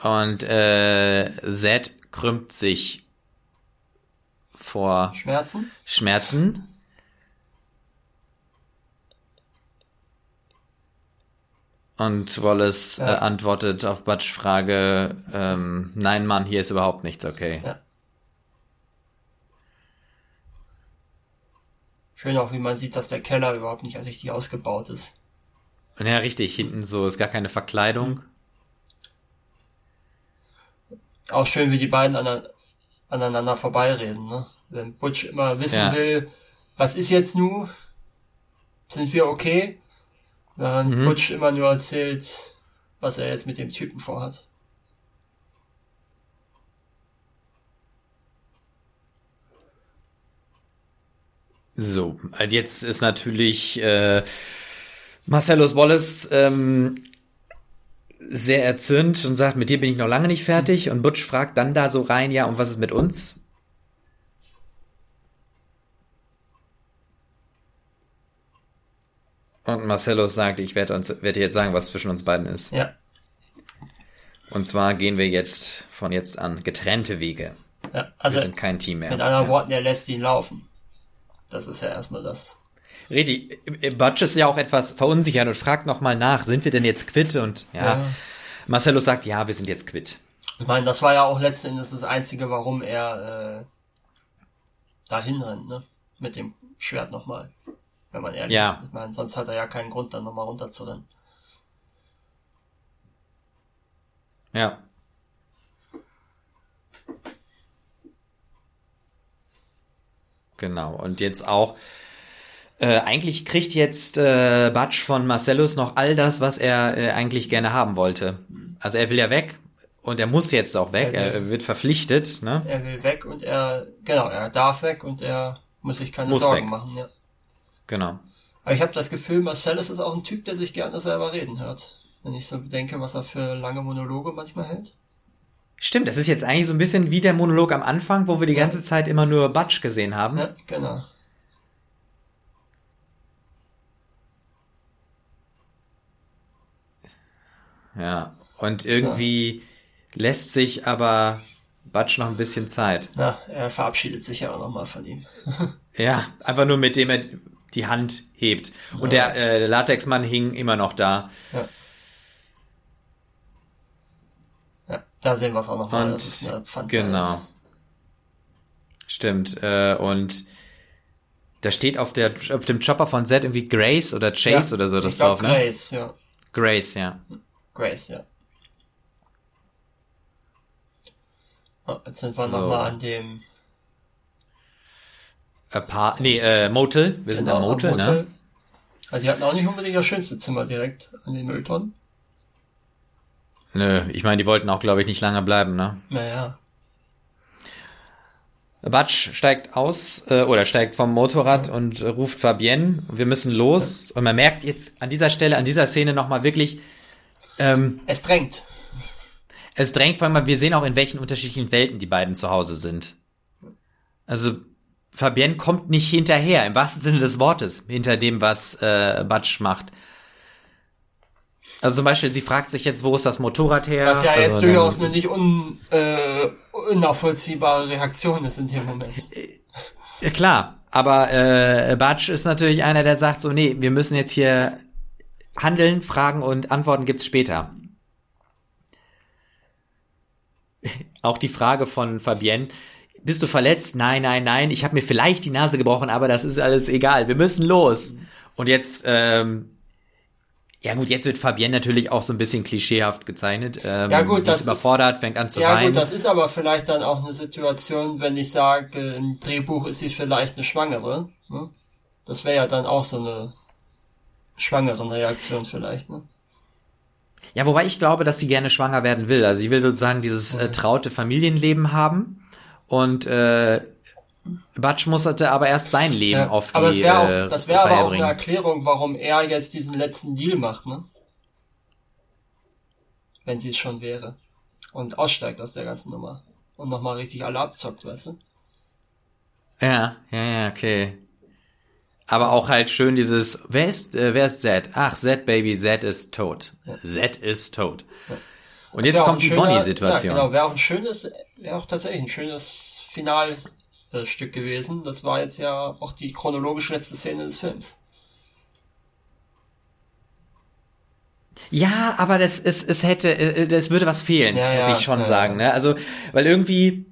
S1: Und äh, Zed krümmt sich vor
S2: Schmerzen.
S1: Schmerzen. Und Wallace ja. äh, antwortet auf Butch Frage, ähm, nein Mann, hier ist überhaupt nichts okay. Ja.
S2: Schön auch, wie man sieht, dass der Keller überhaupt nicht richtig ausgebaut ist.
S1: Ja, richtig, hinten so ist gar keine Verkleidung.
S2: Auch schön, wie die beiden an, aneinander vorbeireden, ne? Wenn Butch immer wissen ja. will, was ist jetzt nu? Sind wir okay? Während mhm. Butch immer nur erzählt, was er jetzt mit dem Typen vorhat.
S1: So, jetzt ist natürlich äh, Marcellus Wallace ähm, sehr erzürnt und sagt, mit dir bin ich noch lange nicht fertig. Und Butch fragt dann da so rein, ja, und was ist mit uns? Und Marcellus sagt, ich werde uns, werde jetzt sagen, was zwischen uns beiden ist.
S2: Ja.
S1: Und zwar gehen wir jetzt von jetzt an getrennte Wege.
S2: Ja, also
S1: wir sind kein Team mehr.
S2: Mit anderen ja. Worten, er lässt ihn laufen. Das ist ja erstmal das.
S1: Richtig. Butch ist ja auch etwas verunsichert und fragt nochmal nach, sind wir denn jetzt quitt? Und ja, ja. Marcellus sagt, ja, wir sind jetzt quitt.
S2: Ich meine, das war ja auch letzten Endes das Einzige, warum er äh, dahin rennt, ne? Mit dem Schwert nochmal wenn man ehrlich
S1: ja.
S2: ist. Ich meine, sonst hat er ja keinen Grund, dann nochmal runterzurennen.
S1: Ja. Genau. Und jetzt auch, äh, eigentlich kriegt jetzt äh, Batsch von Marcellus noch all das, was er äh, eigentlich gerne haben wollte. Also er will ja weg und er muss jetzt auch weg. Er, er wird verpflichtet. Ne?
S2: Er will weg und er, genau, er darf weg und er muss sich keine muss Sorgen weg. machen. Ja.
S1: Genau.
S2: Aber ich habe das Gefühl, Marcellus ist auch ein Typ, der sich gerne selber reden hört. Wenn ich so denke, was er für lange Monologe manchmal hält.
S1: Stimmt, das ist jetzt eigentlich so ein bisschen wie der Monolog am Anfang, wo wir die ja. ganze Zeit immer nur Butch gesehen haben.
S2: Ja, genau.
S1: Ja, und irgendwie ja. lässt sich aber Butch noch ein bisschen Zeit.
S2: Ja, er verabschiedet sich ja auch nochmal von ihm.
S1: ja, einfach nur mit dem er die Hand hebt. Und ja. der, äh, der Latexmann hing immer noch da.
S2: Ja. ja da sehen wir es auch nochmal. Das ist eine
S1: Genau. Stimmt. Äh, und da steht auf, der, auf dem Chopper von Z irgendwie Grace oder Chase ja, oder so das drauf,
S2: ne? Grace, ja.
S1: Grace, ja.
S2: Grace, ja. Oh, jetzt sind wir so. nochmal an dem
S1: Apart nee, äh, Motel. Wir sind am
S2: Genau,
S1: Motel, ne?
S2: Also die hatten auch nicht unbedingt das schönste Zimmer direkt an den Mülltonnen.
S1: Nö, ich meine, die wollten auch, glaube ich, nicht lange bleiben, ne?
S2: Naja.
S1: Batsch steigt aus äh, oder steigt vom Motorrad und äh, ruft Fabienne, wir müssen los. Und man merkt jetzt an dieser Stelle, an dieser Szene nochmal wirklich, ähm,
S2: Es drängt.
S1: es drängt, weil wir sehen auch, in welchen unterschiedlichen Welten die beiden zu Hause sind. Also Fabienne kommt nicht hinterher, im wahrsten Sinne des Wortes, hinter dem, was äh, Batsch macht. Also zum Beispiel, sie fragt sich jetzt, wo ist das Motorrad her?
S2: Was ja jetzt
S1: also,
S2: durchaus eine nicht un, äh, unnachvollziehbare Reaktion ist in dem Moment.
S1: Ja, klar, aber äh, Batsch ist natürlich einer, der sagt so, nee, wir müssen jetzt hier handeln, Fragen und Antworten gibt's später. Auch die Frage von Fabienne, bist du verletzt? Nein, nein, nein, ich habe mir vielleicht die Nase gebrochen, aber das ist alles egal, wir müssen los. Und jetzt, ähm, ja gut, jetzt wird Fabienne natürlich auch so ein bisschen klischeehaft gezeichnet. Ähm,
S2: Ja, gut, das
S1: ist überfordert, fängt an zu
S2: Ja
S1: weinen.
S2: gut, das ist aber vielleicht dann auch eine Situation, wenn ich sage, im Drehbuch ist sie vielleicht eine Schwangere. Ne? Das wäre ja dann auch so eine schwangeren Reaktion vielleicht. Ne?
S1: Ja, wobei ich glaube, dass sie gerne schwanger werden will. Also sie will sozusagen dieses äh, traute Familienleben haben und äh, Batsch musste aber erst sein Leben
S2: Ja,
S1: auf die
S2: aber das wäre auch,
S1: äh,
S2: das wäre aber auch eine. Erklärung, warum er jetzt diesen letzten Deal macht, ne? Wenn sie es schon wäre. Und aussteigt aus der ganzen Nummer. Und nochmal richtig alle abzockt, weißt du?
S1: Ja, ja, ja, okay. Aber auch halt schön dieses, wer ist, äh, wer ist Zed? Ach, Zed Baby, Zed ist tot. Zed ist tot. Und
S2: Das
S1: jetzt
S2: wär
S1: kommt die Bonnie-Situation.
S2: Ja, genau, wäre auch ein schönes, wäre auch tatsächlich ein schönes Finalstück gewesen. Das war jetzt ja auch die chronologisch letzte Szene des Films.
S1: Ja, aber das, es, es hätte, äh, das würde was fehlen,
S2: Ja,
S1: muss
S2: ja,
S1: ich schon
S2: ja,
S1: sagen. Ne? Also, weil irgendwie,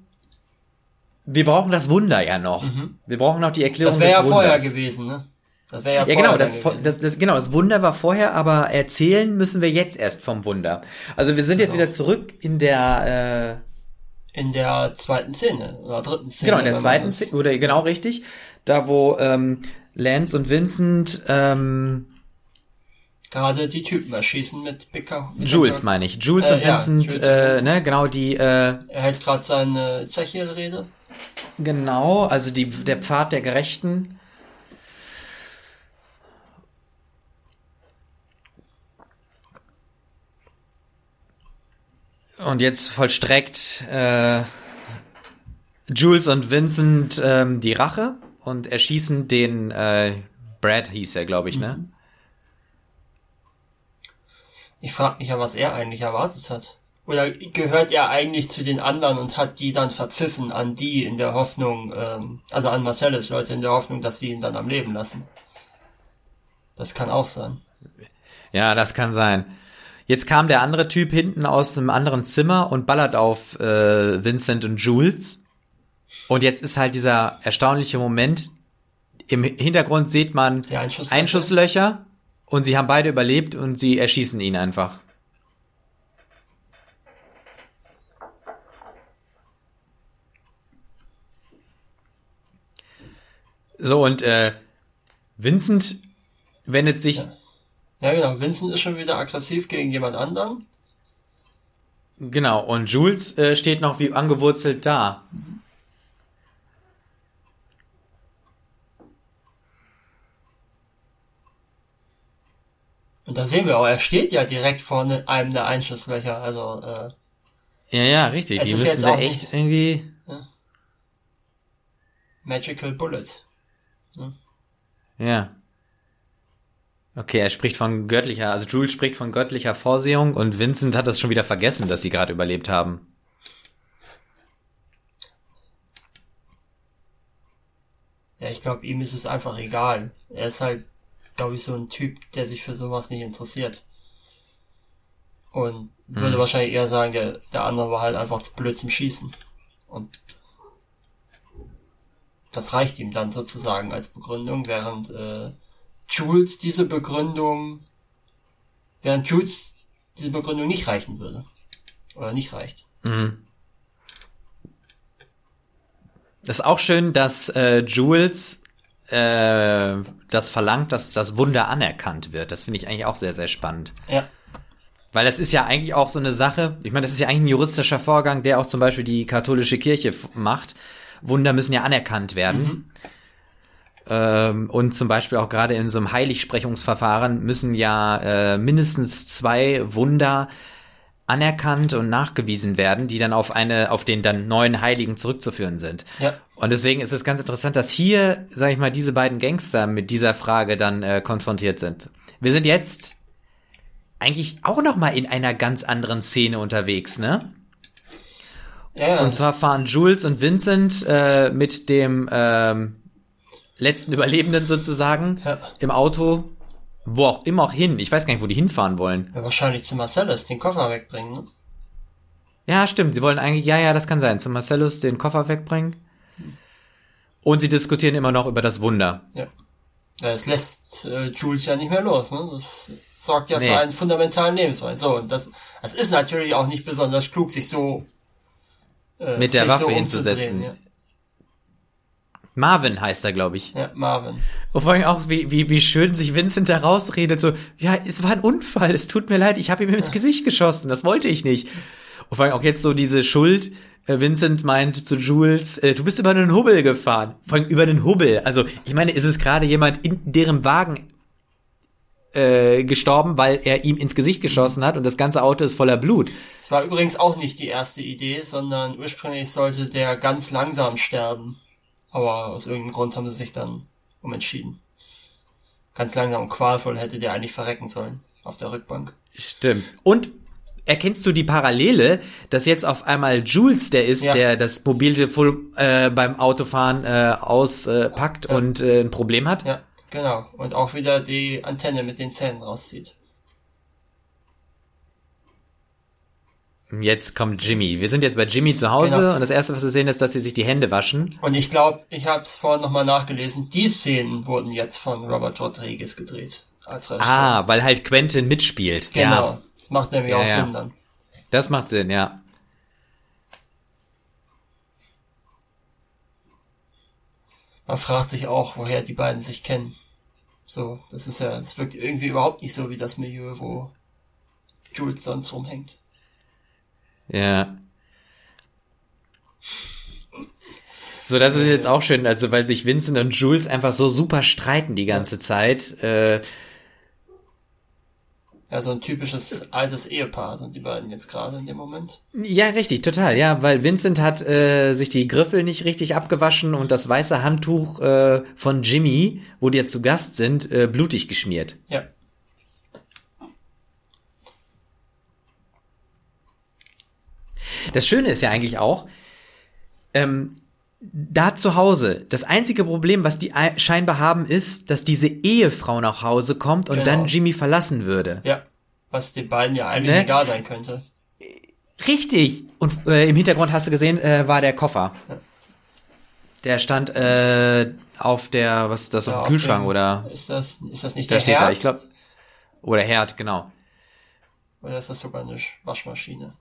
S1: wir brauchen das Wunder ja noch. Wir brauchen noch die Erklärung
S2: Mhm. Das wäre ja
S1: des
S2: vorher
S1: Wunders.
S2: gewesen, ne? Das wäre ja,
S1: Ja,
S2: vorher
S1: genau, das, das, das, genau, das Wunder war vorher, aber erzählen müssen wir jetzt erst vom Wunder. Also wir sind jetzt
S2: Genau.
S1: wieder zurück in der,
S2: in der zweiten Szene oder dritten Szene.
S1: genau, in der zweiten Szene, oder genau richtig, da wo ähm, Lance und Vincent, ähm,
S2: Gerade die Typen erschießen mit mit
S1: Jules meine ich, Jules
S2: Äh,
S1: und
S2: ja,
S1: Vincent,
S2: Jules
S1: äh,
S2: Vincent.
S1: ne, genau die, äh,
S2: Er hält gerade seine Zeche-Rede.
S1: genau, also die, der Pfad der Gerechten. Und jetzt vollstreckt äh, Jules und Vincent ähm, die Rache und erschießen den äh, Brad hieß er, glaube ich, ne?
S2: Ich frage mich ja, was er eigentlich erwartet hat. Oder gehört er eigentlich zu den anderen und hat die dann verpfiffen an die in der Hoffnung, ähm, also an Marcellus Leute in der Hoffnung, dass sie ihn dann am Leben lassen. Das kann auch sein.
S1: Ja, das kann sein. Jetzt kam der andere Typ hinten aus einem anderen Zimmer und ballert auf äh, Vincent und Jules. Und jetzt ist halt dieser erstaunliche Moment. Im Hintergrund sieht man
S2: Einschusslöcher.
S1: Einschusslöcher und sie haben beide überlebt und sie erschießen ihn einfach. So, und äh, Vincent wendet sich
S2: Ja, genau. Vincent ist schon wieder aggressiv gegen jemand anderen.
S1: Genau, und Jules äh, steht noch wie angewurzelt da.
S2: Und da sehen wir auch, er steht ja direkt vor ne- einem der Einschusslöcher. Also, äh,
S1: Ja, ja, richtig.
S2: Es
S1: Die
S2: ist
S1: müssen
S2: jetzt
S1: da
S2: auch
S1: echt
S2: nicht-
S1: irgendwie.
S2: Magical Bullet.
S1: Ja. Okay, er spricht von göttlicher, also Jules spricht von göttlicher Vorsehung und Vincent hat das schon wieder vergessen, dass sie gerade überlebt haben.
S2: Ja, ich glaube, ihm ist es einfach egal. Er ist halt, glaube ich, so ein Typ, der sich für sowas nicht interessiert. Und würde wahrscheinlich eher sagen, der, der andere war halt einfach zu blöd zum Schießen. Und das reicht ihm dann sozusagen als Begründung, während äh, Jules diese Begründung, während Jules diese Begründung nicht reichen würde. Oder nicht reicht.
S1: Mhm. Das ist auch schön, dass äh, Jules äh, das verlangt, dass das Wunder anerkannt wird. Das finde ich eigentlich auch sehr, sehr spannend.
S2: Ja.
S1: Weil das ist ja eigentlich auch so eine Sache, ich meine, das ist ja eigentlich ein juristischer Vorgang, der auch zum Beispiel die katholische Kirche macht. Wunder müssen ja anerkannt werden. Mhm. Ähm, und zum Beispiel auch gerade in so einem Heiligsprechungsverfahren müssen ja äh, mindestens zwei Wunder anerkannt und nachgewiesen werden, die dann auf eine, auf den dann neuen Heiligen zurückzuführen sind.
S2: Ja.
S1: Und deswegen ist es ganz interessant, dass hier, sag ich mal, diese beiden Gangster mit dieser Frage dann äh, konfrontiert sind. Wir sind jetzt eigentlich auch noch mal in einer ganz anderen Szene unterwegs, ne?
S2: Ja.
S1: Und zwar fahren Jules und Vincent äh, mit dem ähm, letzten Überlebenden sozusagen
S2: Ja.
S1: im Auto, wo auch immer auch hin. Ich weiß gar nicht, wo die hinfahren wollen.
S2: ja wahrscheinlich zu Marcellus den Koffer wegbringen. Ne?
S1: Ja, stimmt. Sie wollen eigentlich, ja, ja, das kann sein. Zu Marcellus den Koffer wegbringen. Und sie diskutieren immer noch über das Wunder.
S2: Ja. Das lässt äh, Jules ja nicht mehr los. Ne? Das sorgt ja
S1: Nee.
S2: für einen fundamentalen Lebensweise. So, und das, das ist natürlich auch nicht besonders klug, sich so äh,
S1: Mit der
S2: sich
S1: Waffe
S2: so
S1: hinzusetzen.
S2: umzudrehen,
S1: Marvin heißt er, glaube ich.
S2: Ja. Marvin.
S1: Und vor allem auch, wie, wie, wie schön sich Vincent da rausredet, so, ja, es war ein Unfall, es tut mir leid, ich habe ihm ins Gesicht geschossen, das wollte ich nicht. Und vor allem auch jetzt so diese Schuld, äh, Vincent meint zu Jules, äh, du bist über einen Hubbel gefahren. Vor allem über einen Hubbel. Also, ich meine, ist es gerade jemand in deren Wagen äh, gestorben, weil er ihm ins Gesicht geschossen hat und das ganze Auto ist voller Blut.
S2: Es war übrigens auch nicht die erste Idee, sondern ursprünglich sollte der ganz langsam sterben. Aber aus irgendeinem Grund haben sie sich dann umentschieden. Ganz langsam und qualvoll hätte der eigentlich verrecken sollen auf der Rückbank.
S1: Stimmt. Und erkennst du die Parallele, dass jetzt auf einmal Jules der ist,
S2: Ja.
S1: der das Mobiltelefon äh, beim Autofahren äh, auspackt
S2: Ja.
S1: und äh, ein Problem hat?
S2: Ja, genau. Und auch wieder die Antenne mit den Zähnen rauszieht.
S1: Jetzt kommt Jimmy. Wir sind jetzt bei Jimmy zu Hause
S2: Genau.
S1: und das erste, was wir sehen, ist, dass sie sich die Hände waschen.
S2: Und ich glaube, ich habe es vorhin nochmal nachgelesen, die Szenen wurden jetzt von Robert Rodriguez gedreht. Als Regisseur.
S1: Ah, weil halt Quentin mitspielt.
S2: genau.
S1: Ja,
S2: Das macht nämlich
S1: Ja,
S2: auch
S1: ja.
S2: Sinn dann.
S1: das macht Sinn, ja.
S2: Man fragt sich auch, woher die beiden sich kennen. So, das ist ja, es wirkt irgendwie überhaupt nicht so wie das Milieu, wo Jules sonst rumhängt.
S1: Ja. So, das ist jetzt auch schön, also weil sich Vincent und Jules einfach so super streiten die ganze Zeit. Äh,
S2: Ja, so ein typisches altes Ehepaar sind die beiden jetzt gerade in dem Moment.
S1: Ja, richtig, total, ja, weil Vincent hat äh, sich die Griffel nicht richtig abgewaschen und das weiße Handtuch äh, von Jimmy, wo die jetzt zu Gast sind, äh, blutig geschmiert.
S2: Ja.
S1: Das Schöne ist ja eigentlich auch, ähm, da zu Hause, das einzige Problem, was die ei- scheinbar haben, ist, dass diese Ehefrau nach Hause kommt und
S2: Genau.
S1: dann Jimmy verlassen würde.
S2: Ja. Was den beiden ja eigentlich
S1: Ne?
S2: egal sein könnte.
S1: Richtig. Und äh, im Hintergrund hast du gesehen, äh, war der Koffer.
S2: Ja.
S1: Der stand äh, auf der, was ist das,
S2: Ja,
S1: auf dem Kühlschrank
S2: dem-
S1: oder?
S2: Ist das, ist das nicht
S1: Da
S2: der
S1: steht
S2: Herd?
S1: da, ich glaube. Oder Herd, genau.
S2: Oder ist das sogar eine Sch- Waschmaschine?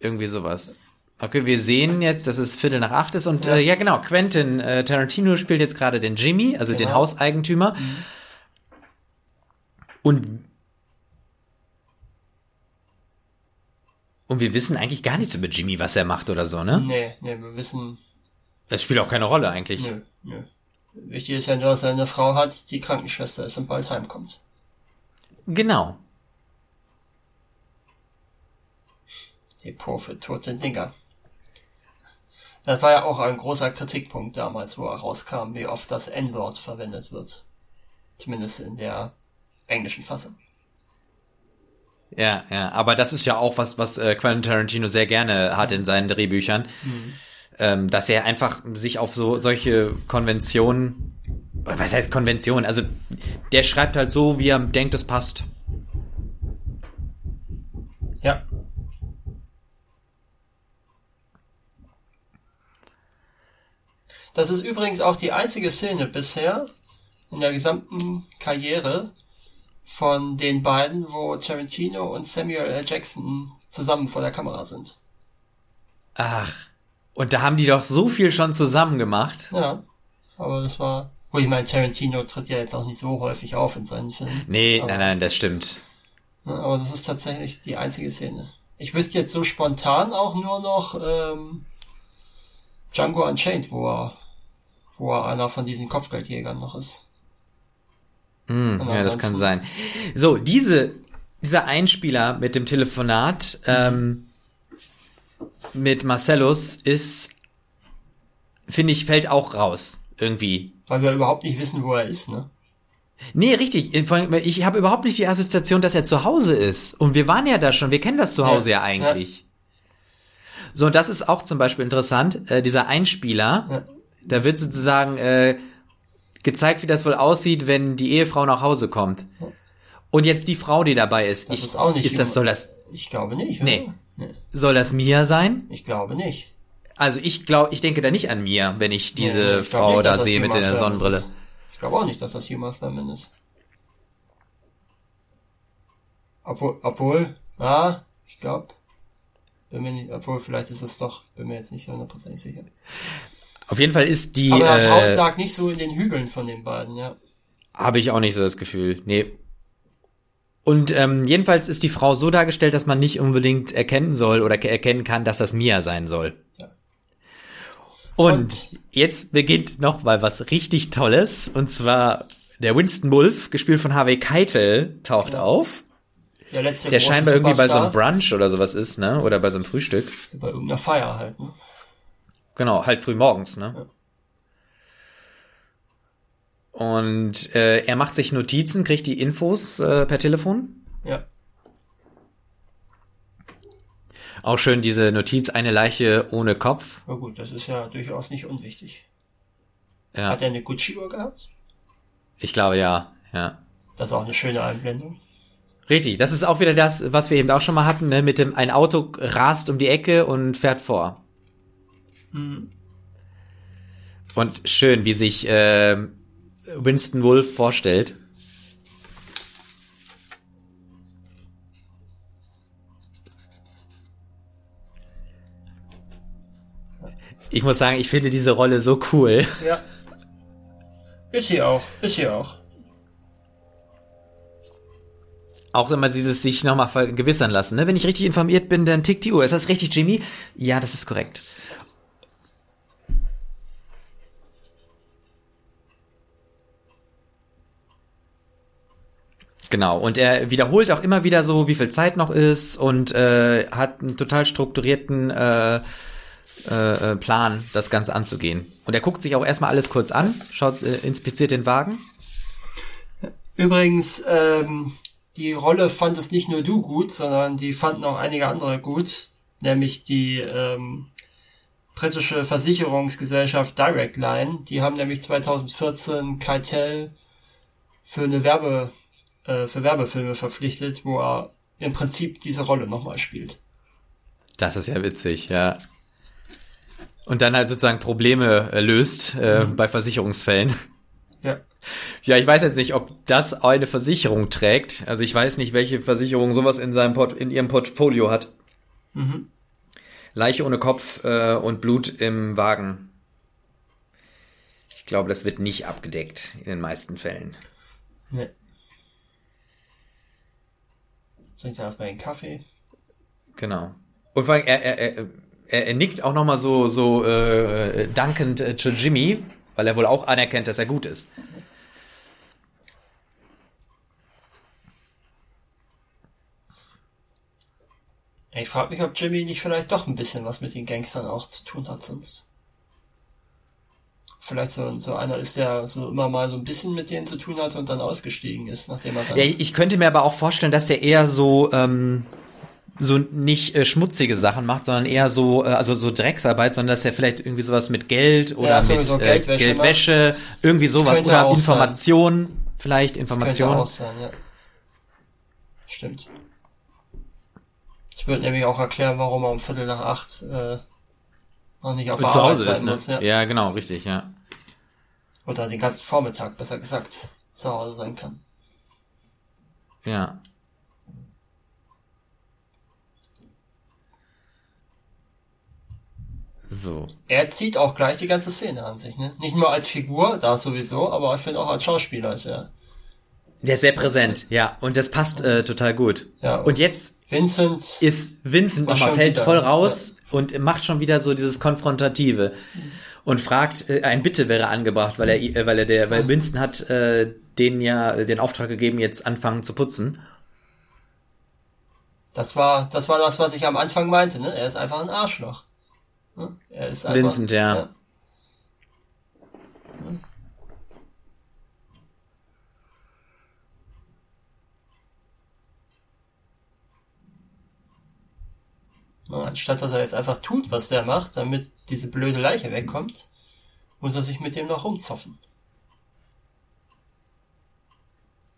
S1: Irgendwie sowas. Okay, wir sehen jetzt, dass es Viertel nach acht ist und
S2: Ja.
S1: äh, ja genau, Quentin äh, Tarantino spielt jetzt gerade den Jimmy, also den
S2: Genau.
S1: Hauseigentümer. Und und wir wissen eigentlich gar nichts über Jimmy, was er macht oder so, ne?
S2: Nee, nee, wir wissen,
S1: Das spielt auch keine Rolle eigentlich.
S2: nö, nö. Wichtig ist ja nur, dass er eine Frau hat, die Krankenschwester ist und bald heimkommt.
S1: Genau.
S2: Die Profi tote Dinger. Das war ja auch ein großer Kritikpunkt damals, wo er rauskam, wie oft das N-Wort verwendet wird. Zumindest in der englischen Fassung.
S1: Ja, ja, aber das ist ja auch was, was äh, Quentin Tarantino sehr gerne hat in seinen Drehbüchern, ähm, dass er einfach sich auf so solche Konventionen, was heißt Konvention? Also der schreibt halt so, wie er denkt, es passt.
S2: Ja. Das ist übrigens auch die einzige Szene bisher in der gesamten Karriere von den beiden, wo Tarantino und Samuel L. Jackson zusammen vor der Kamera sind.
S1: Ach, Und da haben die doch so viel schon zusammen gemacht.
S2: Ja, aber das war. Wo ich meine, Tarantino tritt ja jetzt auch nicht so häufig auf in seinen Filmen.
S1: Nee,
S2: aber,
S1: nein, nein, das stimmt.
S2: Aber das ist tatsächlich die einzige Szene. Ich wüsste jetzt so spontan auch nur noch ähm, Django Unchained, wo er, wo er einer von diesen Kopfgeldjägern noch ist.
S1: Mm, ja, das kann sein. So, diese, dieser Einspieler mit dem Telefonat ähm, mit Marcellus ist, finde ich, fällt auch raus. Irgendwie.
S2: Weil wir überhaupt nicht wissen, wo er ist, ne?
S1: Nee, richtig. Ich habe überhaupt nicht die Assoziation, dass er zu Hause ist. Und wir waren ja da schon, wir kennen das zu Hause ja, ja eigentlich. Ja. So, und das ist auch zum Beispiel interessant, äh, dieser Einspieler, ja. Da wird sozusagen äh, gezeigt, wie das wohl aussieht, wenn die Ehefrau nach Hause kommt. Und jetzt die Frau, die dabei ist.
S2: Das ich, ist auch nicht.
S1: Ist das, soll das?
S2: Ich glaube nicht.
S1: Nee. nee. Soll das Mia sein?
S2: Ich glaube nicht.
S1: Also ich glaube, ich denke da nicht an Mia, wenn ich diese nee, ich Frau nicht, da sehe mit der Sonnenbrille. Ist.
S2: Ich glaube auch nicht, dass das Huma Thurman ist. Obwohl, obwohl, ja, ich glaube, bin mir nicht, obwohl vielleicht ist es doch, bin mir jetzt nicht hundertprozentig sicher.
S1: Auf jeden Fall ist die.
S2: Aber das äh, Haus lag nicht so in den Hügeln von den beiden, ja.
S1: Habe ich auch nicht so das Gefühl. Nee. Und ähm, jedenfalls ist die Frau so dargestellt, dass man nicht unbedingt erkennen soll oder erkennen kann, dass das Mia sein soll. Und, jetzt beginnt noch mal was richtig Tolles. Und zwar der Winston Wolf, gespielt von Harvey Keitel, taucht ja. auf. Der, letzte der scheinbar irgendwie bei so einem Brunch oder sowas ist, ne? Oder bei so einem Frühstück.
S2: Bei irgendeiner Feier halt, ne?
S1: Genau, halt früh morgens, ne? Ja. Und äh, er macht sich Notizen, kriegt die Infos äh, per Telefon.
S2: Ja.
S1: Auch schön diese Notiz, eine Leiche ohne Kopf.
S2: Na gut, das ist ja durchaus nicht unwichtig. Ja. Hat er eine Gucci-Uhr gehabt?
S1: Ich glaube ja, ja.
S2: Das ist auch eine schöne Einblendung.
S1: Richtig, das ist auch wieder das, was wir eben auch schon mal hatten, ne? mit dem, ein Auto rast um die Ecke und fährt vor. Mhm. Und schön, wie sich äh, Winston Wolf vorstellt. ich muss sagen, ich finde diese Rolle so cool.
S2: Ja. Ist sie auch. Ist sie auch.
S1: Auch immer dieses sich nochmal vergewissern lassen. Ne? Wenn ich richtig informiert bin, dann tickt die Uhr. Ist das richtig, Jimmy? Ja, das ist korrekt. Genau, und er wiederholt auch immer wieder so, wie viel Zeit noch ist und äh, hat einen total strukturierten äh, äh, äh, Plan, das Ganze anzugehen. Und er guckt sich auch erstmal alles kurz an, schaut, äh, inspiziert den Wagen.
S2: Übrigens, ähm, die Rolle fand es nicht nur du gut, sondern die fanden auch einige andere gut, nämlich die ähm, britische Versicherungsgesellschaft Direct Line. Die haben nämlich 2014 Keitel für eine Werbe, äh, für Werbefilme verpflichtet, wo er im Prinzip diese Rolle nochmal spielt.
S1: Das ist ja witzig, ja. Und dann halt sozusagen Probleme äh, löst äh, mhm. bei Versicherungsfällen.
S2: Ja.
S1: Ja, ich weiß jetzt nicht, ob das eine Versicherung trägt. Also ich weiß nicht, welche Versicherung sowas in seinem Port in ihrem Portfolio hat. Mhm. Leiche ohne Kopf äh, und Blut im Wagen. Ich glaube, das wird nicht abgedeckt in den meisten Fällen.
S2: Nee. Trinkt er erstmal den Kaffee.
S1: Genau. Und vor allem, er, er, er, er, er nickt auch nochmal so, so äh, dankend äh, zu Jimmy, weil er wohl auch anerkennt, dass er gut ist.
S2: Ich frage mich, ob Jimmy nicht vielleicht doch ein bisschen was mit den Gangstern auch zu tun hat sonst. Vielleicht so, so einer ist, der so immer mal so ein bisschen mit denen zu tun hat und dann ausgestiegen ist, nachdem er
S1: Ja, ich könnte mir aber auch vorstellen, dass der eher so ähm, so nicht äh, schmutzige Sachen macht, sondern eher so, äh, also so Drecksarbeit, sondern dass er vielleicht irgendwie sowas mit Geld oder ja, mit äh, Geldwäsche, Geldwäsche irgendwie sowas oder Information, sein. vielleicht Information. Das könnte auch sein, ja.
S2: Stimmt. Ich würde nämlich auch erklären, warum er um Viertel nach acht äh, noch nicht auf der Zu Hause
S1: ist, ne? Muss, ja. ja, genau, richtig, ja.
S2: Oder den ganzen Vormittag, besser gesagt, zu Hause sein kann.
S1: Ja. So.
S2: Er zieht auch gleich die ganze Szene an sich, ne? Nicht nur als Figur, da sowieso, aber ich finde auch als Schauspieler ist er.
S1: Der ist sehr präsent, ja. Und das passt äh, total gut.
S2: Ja,
S1: und, und jetzt
S2: Vincent
S1: ist Vincent nochmal fällt wieder, voll raus ja. Und macht schon wieder so dieses Konfrontative und fragt, äh, ein Bitte wäre angebracht, weil er, äh, weil er der, weil Winston hat äh, denen ja den Auftrag gegeben, jetzt anfangen zu putzen.
S2: Das war, das war das, was ich am Anfang meinte, ne? Er ist einfach ein Arschloch. Er ist einfach,
S1: Vincent, ja. ja.
S2: Anstatt dass er jetzt einfach tut, was der macht, damit diese blöde Leiche wegkommt, muss er sich mit dem noch rumzoffen.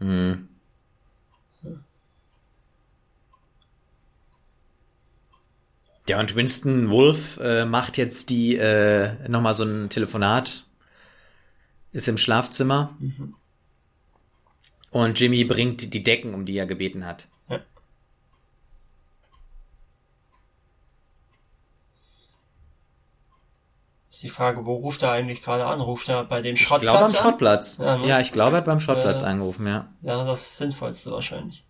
S1: Mhm. Ja, und Winston Wolf äh, macht jetzt die äh, nochmal so ein Telefonat, ist im Schlafzimmer mhm. und Jimmy bringt die Decken, um die er gebeten hat.
S2: Ist die Frage, wo ruft er eigentlich gerade an? Ruft er bei dem Schrottplatz?
S1: Ich glaube am Schrottplatz. Ja, ne? ja, ich glaube, er hat beim Schrottplatz äh, angerufen, ja.
S2: Ja, das Sinnvollste wahrscheinlich.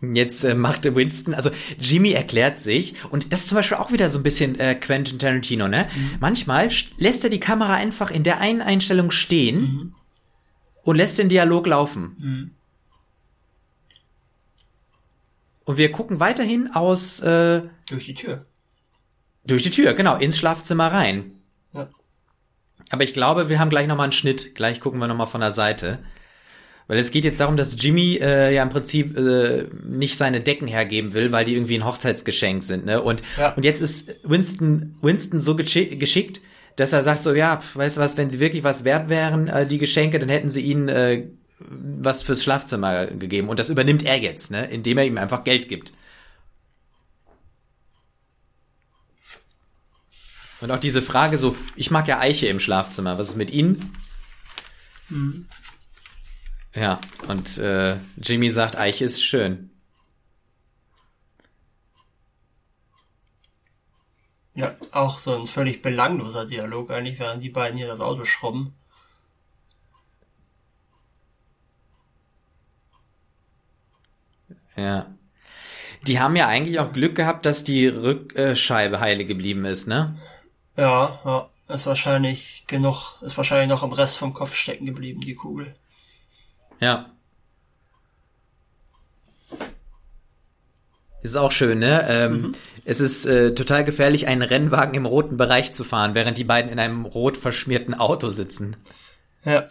S1: Jetzt äh, macht Winston, also Jimmy erklärt sich und das ist zum Beispiel auch wieder so ein bisschen äh, Quentin Tarantino, ne? Mhm. Manchmal lässt er die Kamera einfach in der einen Einstellung stehen mhm. und lässt den Dialog laufen. Mhm. Und wir gucken weiterhin aus. Äh,
S2: durch die Tür.
S1: Durch die Tür, genau, ins Schlafzimmer rein. Ja. Aber ich glaube, wir haben gleich nochmal einen Schnitt. Gleich gucken wir nochmal von der Seite. Weil es geht jetzt darum, dass Jimmy äh, ja im Prinzip äh, nicht seine Decken hergeben will, weil die irgendwie ein Hochzeitsgeschenk sind. Ne? Und, ja. und jetzt ist Winston, Winston so geschickt, dass er sagt so, ja, weißt du was, wenn sie wirklich was wert wären, äh, die Geschenke, dann hätten sie ihnen äh, was fürs Schlafzimmer gegeben und das übernimmt er jetzt, ne, indem er ihm einfach Geld gibt. Und auch diese Frage so, ich mag ja Eiche im Schlafzimmer, was ist mit Ihnen? Mhm. Ja, und äh, Jimmy sagt, Eiche ist schön.
S2: Ja, auch so ein völlig belangloser Dialog eigentlich, während die beiden hier das Auto schrubben.
S1: Ja. Die haben ja eigentlich auch Glück gehabt, dass die Rückscheibe heile geblieben ist, ne?
S2: Ja, ja. Ist wahrscheinlich genug, ist wahrscheinlich noch im Rest vom Kopf stecken geblieben, die Kugel.
S1: Ja. Ist auch schön, ne? Ähm, mhm. Es ist äh, total gefährlich, einen Rennwagen im roten Bereich zu fahren, während die beiden in einem rot verschmierten Auto sitzen.
S2: Ja.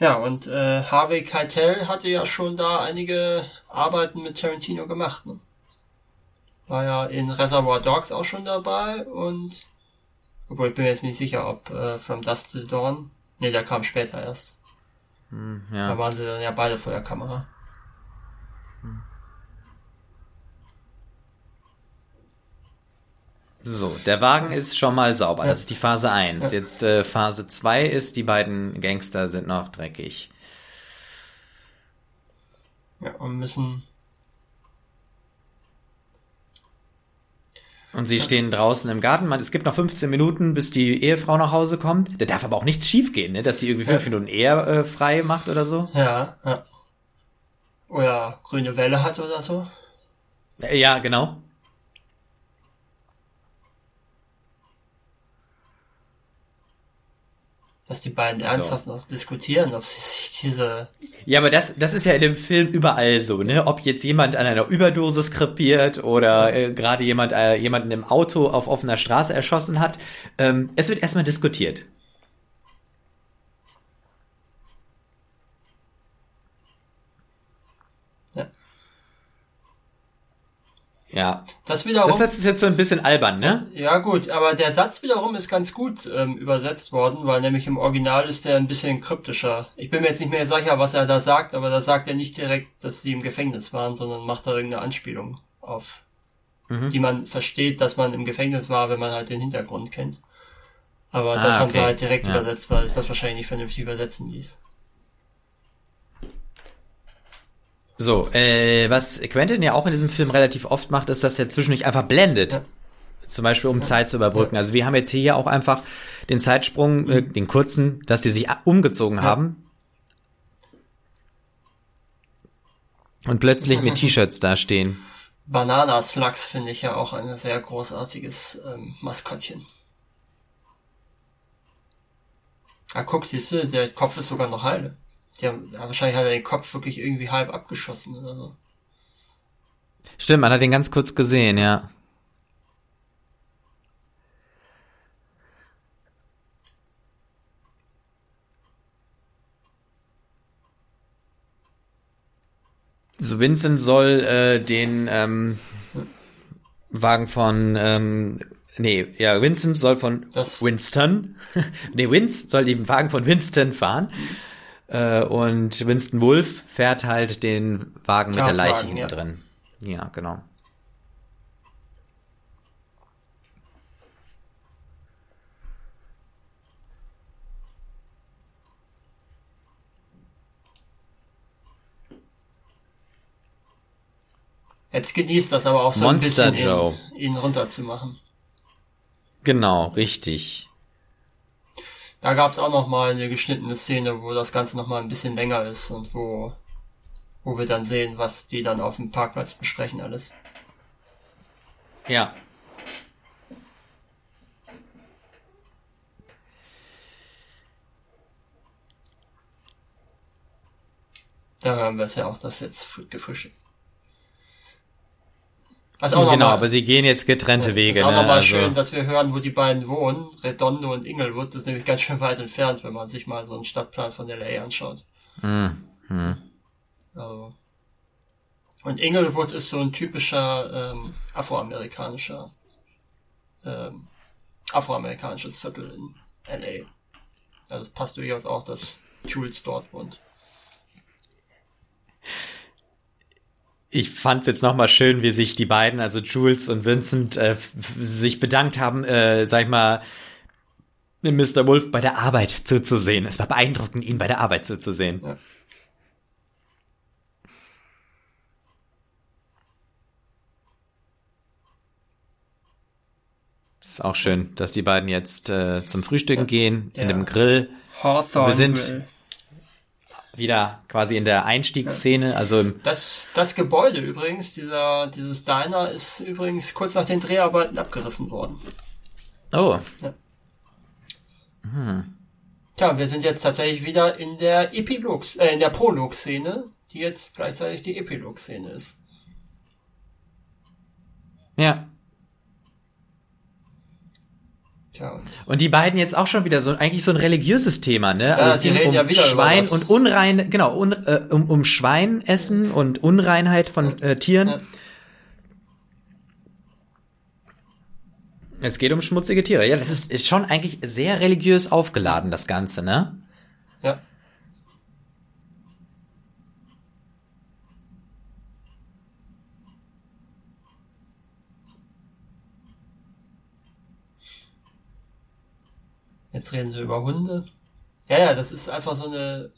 S2: Ja, und äh, Harvey Keitel hatte ja schon da einige Arbeiten mit Tarantino gemacht. Ne? War ja in Reservoir Dogs auch schon dabei und obwohl ich bin mir jetzt nicht sicher, ob äh, From Dust Till Dawn. Ne, der kam später erst. Hm, ja. Da waren sie dann ja beide vor der Kamera.
S1: So, der Wagen ist schon mal sauber. Das ist die Phase 1. Jetzt äh, Phase 2 ist, die beiden Gangster sind noch dreckig.
S2: Ja, und müssen.
S1: Und sie ja. stehen draußen im Garten. Man, es gibt noch 15 Minuten, bis die Ehefrau nach Hause kommt. Da darf aber auch nichts schiefgehen, ne? dass sie irgendwie fünf ja. Minuten eher äh, frei macht oder so.
S2: Ja, ja. Oder grüne Welle hat oder so.
S1: Ja, genau.
S2: Dass die beiden ernsthaft so. noch diskutieren, ob sie sich diese.
S1: Ja, aber das, das ist ja in dem Film überall so, ne? Ob jetzt jemand an einer Überdosis krepiert oder äh, gerade jemand äh, jemanden im Auto auf offener Straße erschossen hat. Ähm, es wird erstmal diskutiert. Ja. Das wiederum. Das heißt, ist jetzt so ein bisschen albern, ne?
S2: Ja, gut, aber der Satz wiederum ist ganz gut ähm, übersetzt worden, weil nämlich im Original ist der ein bisschen kryptischer. Ich bin mir jetzt nicht mehr sicher, was er da sagt, aber da sagt er nicht direkt, dass sie im Gefängnis waren, sondern macht da irgendeine Anspielung auf mhm. die man versteht, dass man im Gefängnis war, wenn man halt den Hintergrund kennt. Aber ah, das haben okay. sie halt direkt ja. übersetzt, weil es das wahrscheinlich nicht vernünftig übersetzen ließ.
S1: So, äh, was Quentin ja auch in diesem Film relativ oft macht, ist, dass er zwischendurch einfach blendet. Ja. Zum Beispiel, um ja. Zeit zu überbrücken. Also wir haben jetzt hier auch einfach den Zeitsprung, äh, den kurzen, dass die sich umgezogen haben. Und plötzlich mit T-Shirts dastehen.
S2: Banana Slugs finde ich ja auch ein sehr großartiges ähm, Maskottchen. Ah, guck, siehst du, der Kopf ist sogar noch heile. Die haben, wahrscheinlich hat er den Kopf wirklich irgendwie halb abgeschossen oder so.
S1: Stimmt, man hat den ganz kurz gesehen, ja. So, Vincent soll äh, den ähm, Wagen von ähm, nee, ja, Vincent soll von das Winston, nee, Vince soll den Wagen von Winston fahren. Äh, und Winston Wolf fährt halt den Wagen mit der Leiche hinten ja. drin. Ja, genau.
S2: Jetzt genießt das aber auch so Monster ein bisschen, Joe. ihn, ihn runterzumachen.
S1: Genau, richtig.
S2: Da gab es auch noch mal eine geschnittene Szene, wo das Ganze noch mal ein bisschen länger ist und wo, wo wir dann sehen, was die dann auf dem Parkplatz besprechen alles.
S1: Ja.
S2: Da hören wir es ja auch, dass jetzt gefrühstückt.
S1: Also auch genau, mal, aber sie gehen jetzt getrennte Wege.
S2: Ist auch ne? nochmal also. schön, dass wir hören, wo die beiden wohnen. Redondo und Inglewood. Das ist nämlich ganz schön weit entfernt, wenn man sich mal so einen Stadtplan von LA anschaut. Mhm. Also. Und Inglewood ist so ein typischer ähm, afroamerikanischer ähm, afroamerikanisches Viertel in LA. Also es passt durchaus auch, dass Jules dort wohnt.
S1: Ich fand es jetzt nochmal schön, wie sich die beiden, also Jules und Vincent, äh, sich bedankt haben, äh, sag ich mal, Mr. Wolf bei der Arbeit zuzusehen. Es war beeindruckend, ihn bei der Arbeit zuzusehen. Ja. Ist auch schön, dass die beiden jetzt äh, zum Frühstücken ja. gehen, in ja. dem Grill. Hawthorne Wir sind Grill wieder quasi in der Einstiegsszene, also im
S2: das das Gebäude übrigens, dieser dieses Diner ist übrigens kurz nach den Dreharbeiten abgerissen worden.
S1: Oh.
S2: Ja. Hm. Tja, wir sind jetzt tatsächlich wieder in der Epilog äh, in der Prolog Szene, die jetzt gleichzeitig die Epilog Szene ist.
S1: Ja. Tja, und, die beiden jetzt auch schon wieder so eigentlich so ein religiöses Thema, ne?
S2: Ja, also es ging um ja
S1: Schwein und unrein, genau, un, äh, um, um Schweinessen und Unreinheit von äh, Tieren. Ja. Es geht um schmutzige Tiere. Ja, das ist, ist schon eigentlich sehr religiös aufgeladen, das Ganze, ne?
S2: Jetzt reden sie über Hunde. Ja, ja, das ist einfach so eine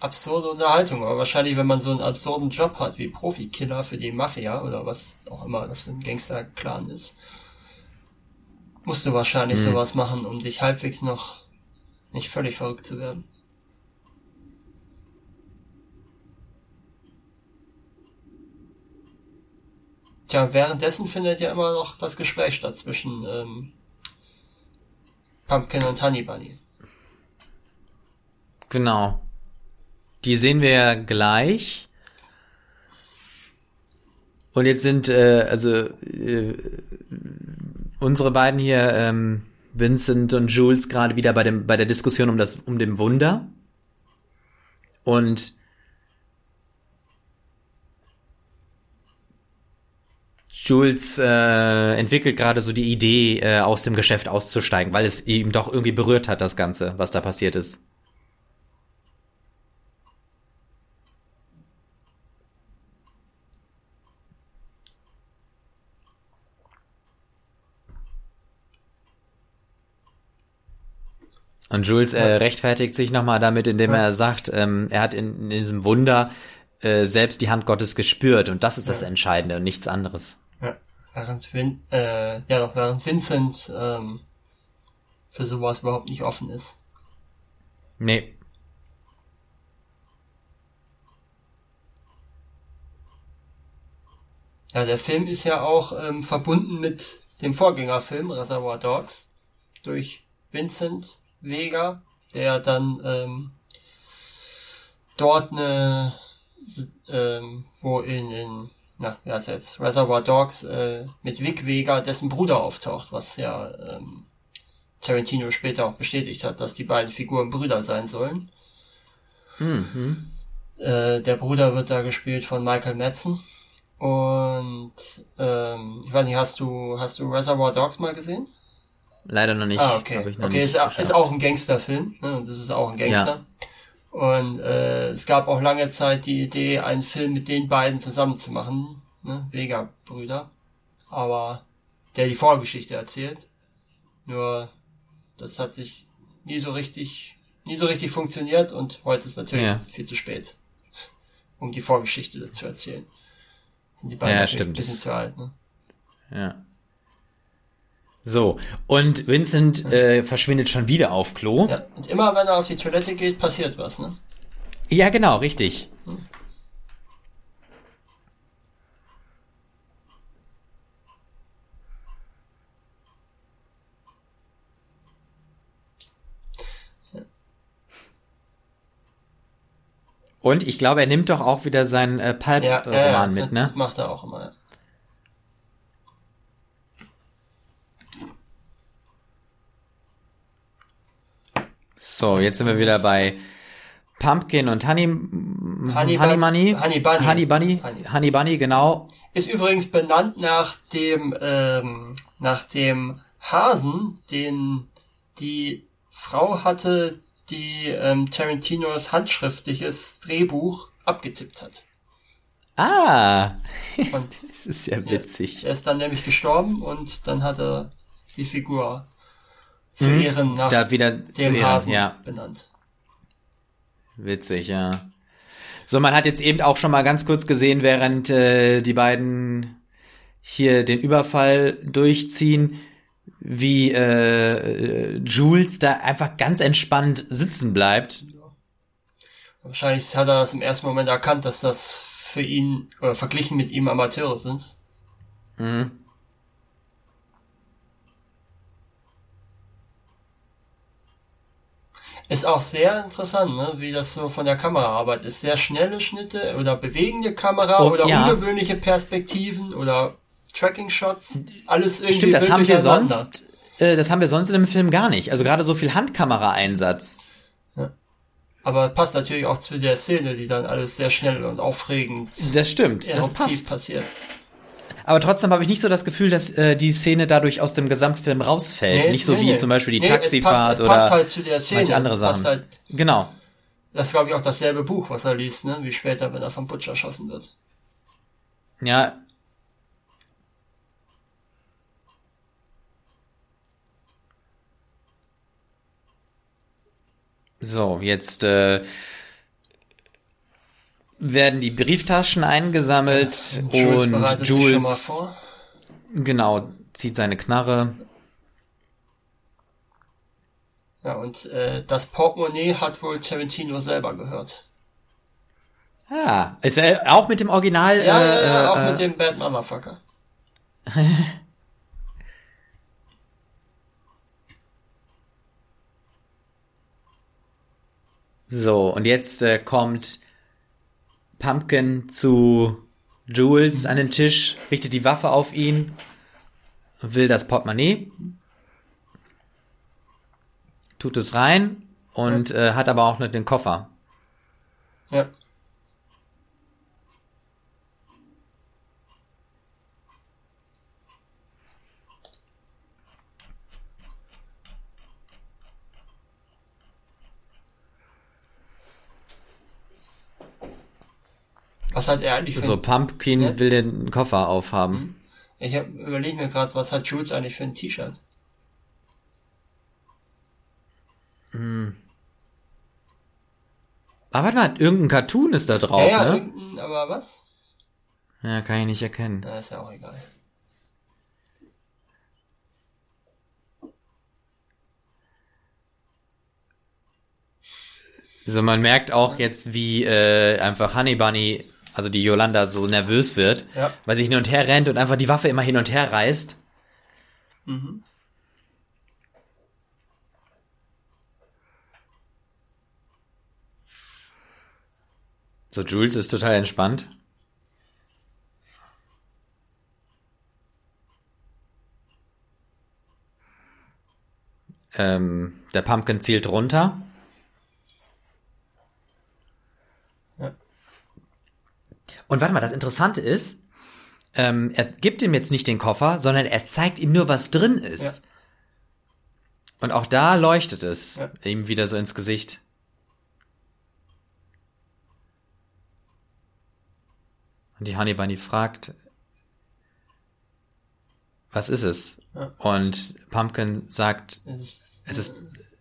S2: absurde Unterhaltung. Aber wahrscheinlich, wenn man so einen absurden Job hat wie Profikiller für die Mafia oder was auch immer das für ein Gangster-Clan ist, musst du wahrscheinlich mhm. sowas machen, um dich halbwegs noch nicht völlig verrückt zu werden. Tja, währenddessen findet ja immer noch das Gespräch statt zwischen ähm, Pumpkin und Honey Bunny.
S1: Genau. Die sehen wir ja gleich. Und jetzt sind äh, also äh, unsere beiden hier, ähm, Vincent und Jules, gerade wieder bei dem bei der Diskussion um das um dem Wunder. Und Jules äh, entwickelt gerade so die Idee, äh, aus dem Geschäft auszusteigen, weil es ihm doch irgendwie berührt hat, das Ganze, was da passiert ist. Und Jules äh, rechtfertigt sich nochmal damit, indem er sagt, ähm, er hat in, in diesem Wunder äh, selbst die Hand Gottes gespürt und das ist ja. das Entscheidende und nichts anderes.
S2: Ja, während, Vin äh, ja, während Vincent ähm, für sowas überhaupt nicht offen ist.
S1: Nee.
S2: Ja, der Film ist ja auch ähm, verbunden mit dem Vorgängerfilm Reservoir Dogs durch Vincent Vega, der dann ähm, dort eine, ähm, wo in, in na, ja, ist jetzt Reservoir Dogs äh, mit Vic Vega, dessen Bruder auftaucht, was ja ähm, Tarantino später auch bestätigt hat, dass die beiden Figuren Brüder sein sollen. Mhm. Äh, der Bruder wird da gespielt von Michael Madsen. Und ähm, ich weiß nicht, hast du hast du Reservoir Dogs mal gesehen?
S1: Leider noch nicht.
S2: Ah, okay. okay, nicht ist, ist, auch ein Gangsterfilm. Ne? Das ist auch ein Gangster. Ja. Und äh, es gab auch lange Zeit die Idee, einen Film mit den beiden zusammen zu machen, ne? Vega-Brüder. Aber der die Vorgeschichte erzählt. Nur das hat sich nie so richtig, nie so richtig funktioniert und heute ist natürlich ja. viel zu spät, um die Vorgeschichte zu erzählen. Sind die beiden
S1: ja,
S2: ein bisschen zu alt, ne?
S1: Ja. So, und Vincent äh, verschwindet schon wieder auf Klo.
S2: Ja, und immer wenn er auf die Toilette geht, passiert was, ne?
S1: Ja, genau, richtig. Hm. Und ich glaube, er nimmt doch auch wieder seinen äh, Pulp-Roman ja, ja, mit, ne?
S2: macht er auch immer, ja.
S1: So, jetzt sind wir wieder bei Pumpkin und Honey,
S2: Honey, Honey Money.
S1: Honey Bunny. Honey Bunny. Honey. Bunny, genau.
S2: Ist übrigens benannt nach dem, ähm, nach dem Hasen, den die Frau hatte, die ähm, Tarantinos handschriftliches Drehbuch abgetippt hat.
S1: Ah, und, das ist ja witzig.
S2: Er ist dann nämlich gestorben und dann hat er die Figur zu mhm, Ehren nach
S1: da wieder
S2: dem Ehren, Hasen ja. benannt.
S1: Witzig, ja. So, man hat jetzt eben auch schon mal ganz kurz gesehen, während äh, die beiden hier den Überfall durchziehen, wie äh, Jules da einfach ganz entspannt sitzen bleibt.
S2: Wahrscheinlich hat er das im ersten Moment erkannt, dass das für ihn oder verglichen mit ihm Amateure sind. Mhm. Ist auch sehr interessant, ne? wie das so von der Kameraarbeit ist. Sehr schnelle Schnitte oder bewegende Kamera oh, oder ja. ungewöhnliche Perspektiven oder Tracking-Shots, alles irgendwie
S1: Stimmt, das haben wir sonst, äh, das haben wir sonst in dem Film gar nicht. Also gerade so viel Handkamera-Einsatz.
S2: Ja. Aber passt natürlich auch zu der Szene, die dann alles sehr schnell und aufregend.
S1: Das stimmt, das passt.
S2: passiert.
S1: Aber trotzdem habe ich nicht so das Gefühl, dass äh, die Szene dadurch aus dem Gesamtfilm rausfällt. Nee, nicht so nee, wie nee. zum Beispiel die Taxifahrt
S2: es passt, es
S1: oder
S2: passt halt zu der Szene.
S1: andere Sachen. Halt, genau.
S2: Das ist, glaube ich, auch dasselbe Buch, was er liest, ne? wie später, wenn er vom Butcher erschossen wird.
S1: Ja, So, jetzt äh, werden die Brieftaschen eingesammelt ja, und Jules, Jules genau zieht seine Knarre.
S2: Ja, und äh, das Portemonnaie hat wohl Tarantino selber gehört.
S1: Ah, ist er auch mit dem Original?
S2: Ja, äh, ja, ja auch äh, mit dem Bad Motherfucker.
S1: So, und jetzt äh, kommt Pumpkin zu Jules an den Tisch, richtet die Waffe auf ihn, will das Portemonnaie, tut es rein und ja. äh, hat aber auch noch den Koffer.
S2: Ja. Was hat er eigentlich
S1: für So, Pumpkin ja? will den Koffer aufhaben. Mhm.
S2: Ich hab, überlege mir gerade, was hat Jules eigentlich für ein T-Shirt?
S1: Hm. Aber warte mal, irgendein Cartoon ist da drauf,
S2: ja, ja,
S1: ne?
S2: irgendein- aber was?
S1: Ja, kann ich nicht erkennen.
S2: Na, ist ja auch egal.
S1: Also man merkt auch jetzt, wie äh, einfach Honey Bunny, also die Yolanda, so nervös wird,
S2: Ja.
S1: weil sie hin und her rennt und einfach die Waffe immer hin und her reißt.
S2: Mhm.
S1: So, Jules ist total entspannt. Ähm, der Pumpkin zielt runter. Und warte mal, das Interessante ist, ähm, er gibt ihm jetzt nicht den Koffer, sondern er zeigt ihm nur, was drin ist.
S2: Ja.
S1: Und auch da leuchtet es
S2: Ja.
S1: ihm wieder so ins Gesicht. Und die Honey Bunny fragt, was ist es?
S2: Ja.
S1: Und Pumpkin sagt,
S2: Es ist,
S1: es ist,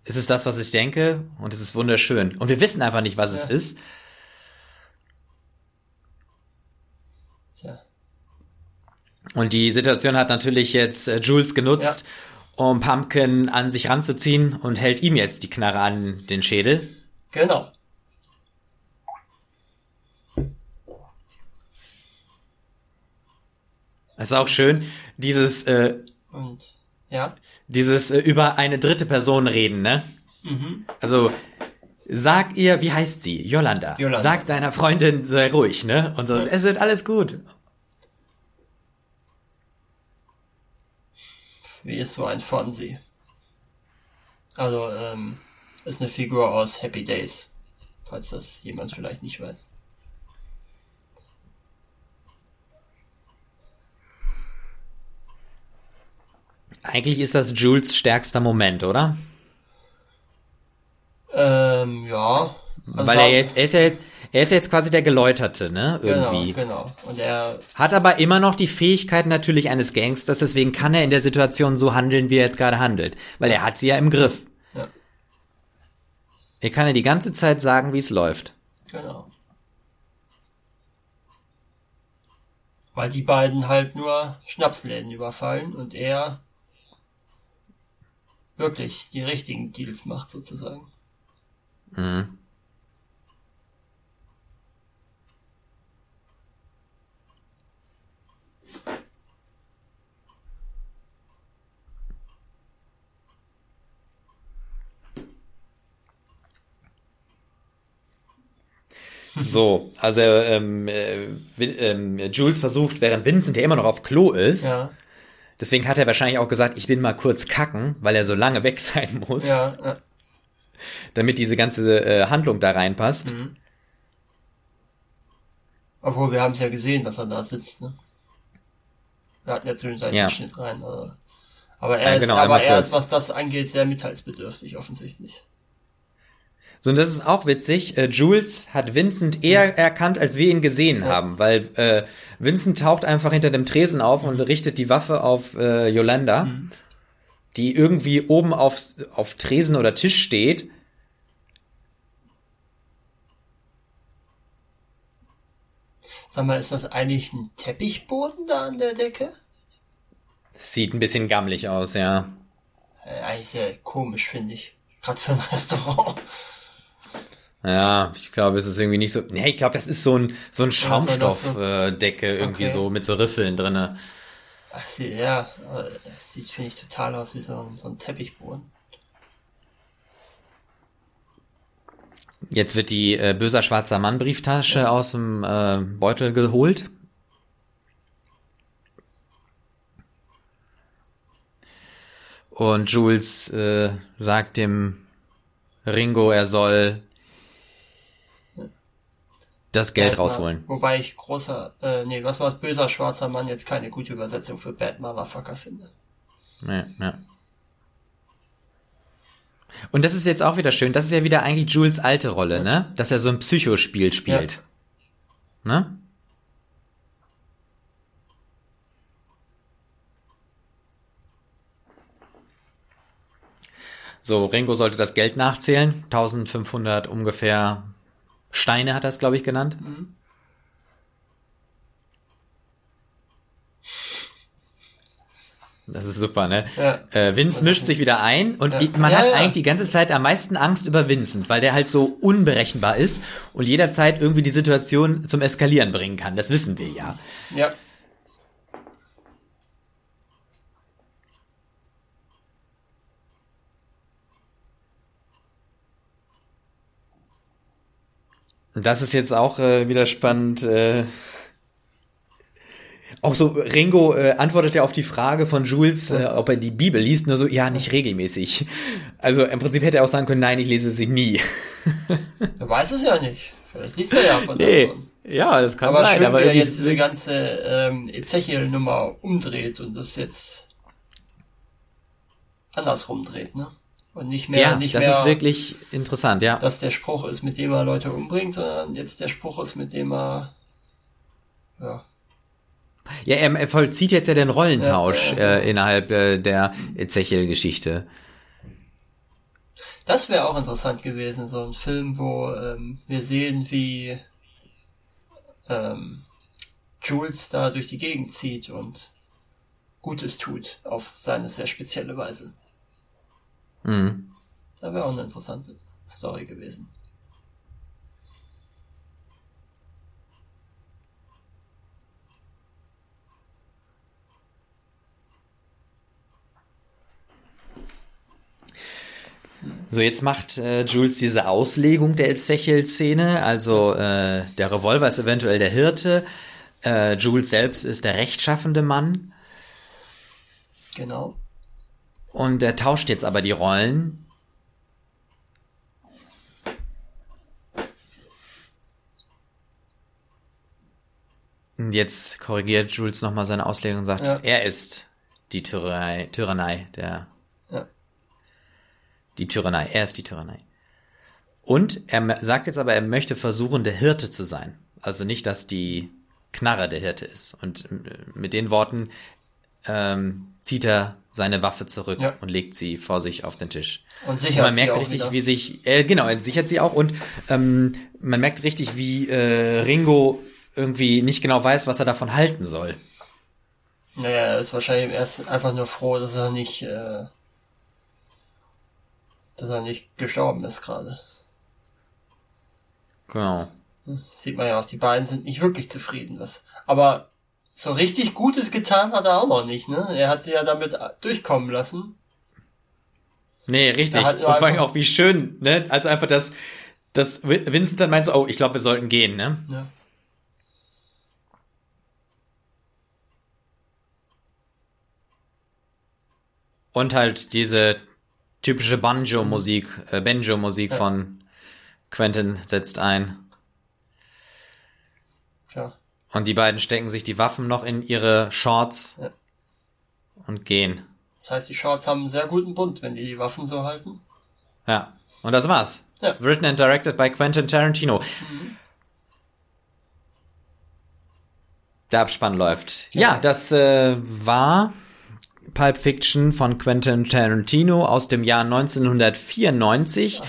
S1: es ist das, was ich denke und es ist wunderschön. Und wir wissen einfach nicht, was es ist. Und die Situation hat natürlich jetzt äh, Jules genutzt, um Pumpkin an sich ranzuziehen und hält ihm jetzt die Knarre an den Schädel.
S2: genau.
S1: Das ist auch schön, dieses, äh,
S2: Und ja,
S1: dieses äh, über eine dritte Person reden, ne?
S2: mhm.
S1: Also, sag ihr, wie heißt sie? Yolanda.
S2: Yolanda.
S1: Sag deiner Freundin, sei ruhig, ne? Und so, es wird alles gut.
S2: Wie ist so ein Fonzie? Also, ähm, ist eine Figur aus Happy Days, falls das jemand vielleicht nicht weiß.
S1: Eigentlich ist das Jules stärkster Moment, oder?
S2: Ähm, ja. Also
S1: Weil er jetzt, er ist ja, er ist jetzt quasi der Geläuterte, ne?
S2: Genau,
S1: Irgendwie.
S2: genau. Und er,
S1: Hat aber immer noch die Fähigkeiten natürlich eines Gangsters, deswegen kann er in der Situation so handeln, wie er jetzt gerade handelt. Weil er hat sie ja im Griff.
S2: ja,
S1: Er kann ja die ganze Zeit sagen, wie es läuft.
S2: genau. Weil die beiden halt nur Schnapsläden überfallen und er wirklich die richtigen Deals macht sozusagen.
S1: Mhm. So, also ähm, äh, ähm, Jules versucht, während Vincent ja immer noch auf Klo ist,
S2: Ja,
S1: deswegen hat er wahrscheinlich auch gesagt, ich bin mal kurz kacken, weil er so lange weg sein muss,
S2: ja, ja.
S1: damit diese ganze äh, Handlung da reinpasst.
S2: Mhm. Obwohl, wir haben es ja gesehen, dass er da sitzt, ne? Wir hatten ja zwischenzeitlich
S1: Ja.
S2: einen Schnitt rein. Also. Aber er,
S1: Ja,
S2: ist,
S1: genau,
S2: aber
S1: einmal
S2: er
S1: kurz.
S2: ist, was das angeht, sehr mitteilsbedürftig, offensichtlich.
S1: So, und das ist auch witzig. Äh, Jules hat Vincent eher erkannt, als wir ihn gesehen haben, weil äh, Vincent taucht einfach hinter dem Tresen auf und richtet die Waffe auf äh, Yolanda, die irgendwie oben auf, auf Tresen oder Tisch steht.
S2: Sag mal, ist das eigentlich ein Teppichboden da an der Decke?
S1: Sieht ein bisschen gammelig aus, ja.
S2: Äh, eigentlich sehr komisch, finde ich. Gerade für ein Restaurant.
S1: Ja, ich glaube, es ist irgendwie nicht so. Nee, ich glaube, das ist so ein so ein
S2: das so-
S1: Schaumstoffdecke irgendwie
S2: Okay.
S1: so mit so Riffeln drinne.
S2: Ach, sie, ja, es sieht, finde ich, total aus wie so ein, so ein Teppichboden.
S1: Jetzt wird die äh, böser schwarzer Mann Brieftasche aus dem äh, Beutel geholt. Und Jules äh, sagt dem Ringo, er soll das Geld
S2: Bad
S1: rausholen.
S2: Wobei ich großer, äh, nee, was war es, böser schwarzer Mann jetzt keine gute Übersetzung für Bad Motherfucker finde.
S1: Ja, ja. Und das ist jetzt auch wieder schön. Das ist ja wieder eigentlich Jules alte Rolle, ne? Dass er so ein Psychospiel spielt. Ne? So, Ringo sollte das Geld nachzählen. 1500 ungefähr Steine hat er es, glaube ich, genannt. Mhm. Das ist super, ne? Ja. Äh, Vince mischt sich wieder ein und ja. man ja, hat eigentlich die ganze Zeit am meisten Angst über Vincent, weil der halt so unberechenbar ist und jederzeit irgendwie die Situation zum Eskalieren bringen kann. Das wissen wir ja.
S2: Ja.
S1: Das ist jetzt auch äh, wieder spannend. Äh, auch so, Ringo äh, antwortet ja auf die Frage von Jules, äh, ob er die Bibel liest, nur so, ja, nicht regelmäßig. Also im Prinzip hätte er auch sagen können, nein, ich lese sie nie.
S2: er weiß es ja nicht. Vielleicht liest er ja
S1: ab und nee. Ja, das kann
S2: aber
S1: sein.
S2: Aber er jetzt diese ganze ähm, Ezechiel-Nummer umdreht und das jetzt andersrum dreht, ne? Und nicht mehr,
S1: ja,
S2: nicht
S1: das
S2: mehr,
S1: ist wirklich interessant, ja.
S2: Dass der Spruch ist, mit dem er Leute umbringt, sondern jetzt der Spruch ist, mit dem er, ja.
S1: Ja, er, er vollzieht jetzt ja den Rollentausch ja, ja. Äh, innerhalb äh, der Ezechiel-Geschichte.
S2: Das wäre auch interessant gewesen, so ein Film, wo ähm, wir sehen, wie ähm, Jules da durch die Gegend zieht und Gutes tut auf seine sehr spezielle Weise. Mhm. Da wäre auch eine interessante Story gewesen.
S1: So, jetzt macht äh, Jules diese Auslegung der Ezechiel-Szene. Also äh, der Revolver ist eventuell der Hirte. Äh, Jules selbst ist der rechtschaffende Mann.
S2: Genau.
S1: Und er tauscht jetzt aber die Rollen. Und jetzt korrigiert Jules nochmal seine Auslegung und sagt, ja. er ist die Tyrannei, Tyrannei der. Ja. Die Tyrannei, er ist die Tyrannei. Und er sagt jetzt aber, er möchte versuchen, der Hirte zu sein. Also nicht, dass die Knarre der Hirte ist. Und äh, mit den Worten ähm, zieht er seine Waffe zurück ja. und legt sie vor sich auf den Tisch.
S2: Und sichert
S1: und man merkt richtig,
S2: wieder.
S1: wie sich, äh, genau, er sichert sie auch und ähm, man merkt richtig, wie äh, Ringo irgendwie nicht genau weiß, was er davon halten soll.
S2: Naja, er ist wahrscheinlich erst einfach nur froh, dass er nicht, äh, dass er nicht gestorben ist gerade.
S1: Genau.
S2: Hm, sieht man ja auch, die beiden sind nicht wirklich zufrieden, was. Aber so richtig Gutes getan hat er auch noch nicht, ne? Er hat sie ja damit durchkommen lassen.
S1: Nee, richtig. Und vor allem auch wie schön, ne? Also einfach das, das Vincent dann meint so, oh, ich glaube, wir sollten gehen, ne?
S2: Ja.
S1: Und halt diese typische Banjo-Musik, äh, Banjo-Musik ja. von Quentin setzt ein. Und die beiden stecken sich die Waffen noch in ihre Shorts ja. und gehen.
S2: Das heißt, die Shorts haben einen sehr guten Bund, wenn die die Waffen so halten.
S1: Ja, und das war's. Ja. Written and directed by Quentin Tarantino. Mhm. Der Abspann läuft. Ja, ja das äh, war Pulp Fiction von Quentin Tarantino aus dem Jahr 1994.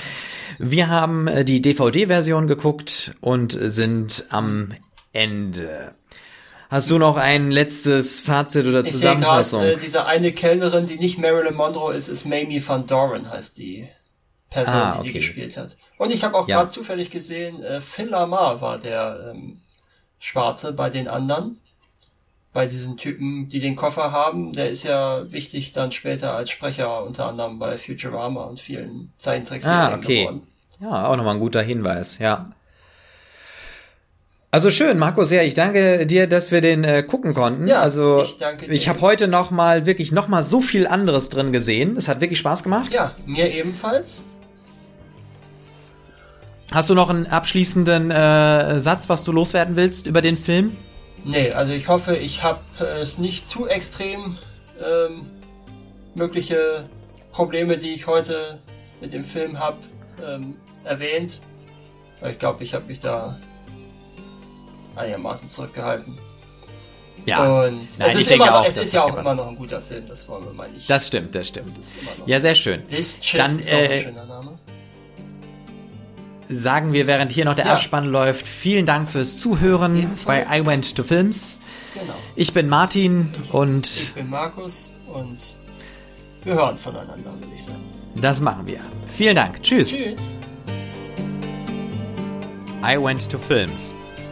S1: Wir haben äh, die DVD-Version geguckt und sind am Ende. Hast du noch ein letztes Fazit oder ich Zusammenfassung?
S2: Ich äh, diese eine Kellnerin, die nicht Marilyn Monroe ist, ist Mamie Van Doren, heißt die Person, ah, okay. die die gespielt hat. Und ich habe auch ja. gerade zufällig gesehen, äh, Phil Lamar war der ähm, Schwarze bei den anderen. Bei diesen Typen, die den Koffer haben, der ist ja wichtig dann später als Sprecher unter anderem bei Futurama und vielen Zeichentrickserien ah, okay. geworden.
S1: Ja, auch nochmal ein guter Hinweis, ja. Also schön, Markus, ja, ich danke dir, dass wir den äh, gucken konnten. Ja, also ich danke dir. Ich habe heute noch mal wirklich noch mal so viel anderes drin gesehen. Es hat wirklich Spaß gemacht.
S2: Ja, mir ebenfalls.
S1: Hast du noch einen abschließenden äh, Satz, was du loswerden willst über den Film?
S2: Nee, also ich hoffe, ich habe es nicht zu extrem ähm, mögliche Probleme, die ich heute mit dem Film habe, ähm, erwähnt. Ich glaube, ich habe mich da einigermaßen zurückgehalten.
S1: Ja.
S2: Und
S1: Nein,
S2: es
S1: ich
S2: ist,
S1: denke
S2: immer noch,
S1: auch,
S2: es
S1: das
S2: ist ja auch immer noch ein guter Film, das wollen wir mal nicht.
S1: Das stimmt, das stimmt.
S2: Das.
S1: Ja, sehr schön.
S2: Chess
S1: Dann
S2: ist auch ein
S1: äh,
S2: schöner Name.
S1: sagen wir, während hier noch der
S2: Ja.
S1: Abspann läuft, vielen Dank fürs Zuhören
S2: Ebenfalls.
S1: bei I Went to Films.
S2: Genau.
S1: Ich bin Martin und
S2: Ich bin Markus und wir hören voneinander, würde ich sagen.
S1: das machen wir. Vielen Dank. Tschüss.
S2: Tschüss.
S1: I went to films.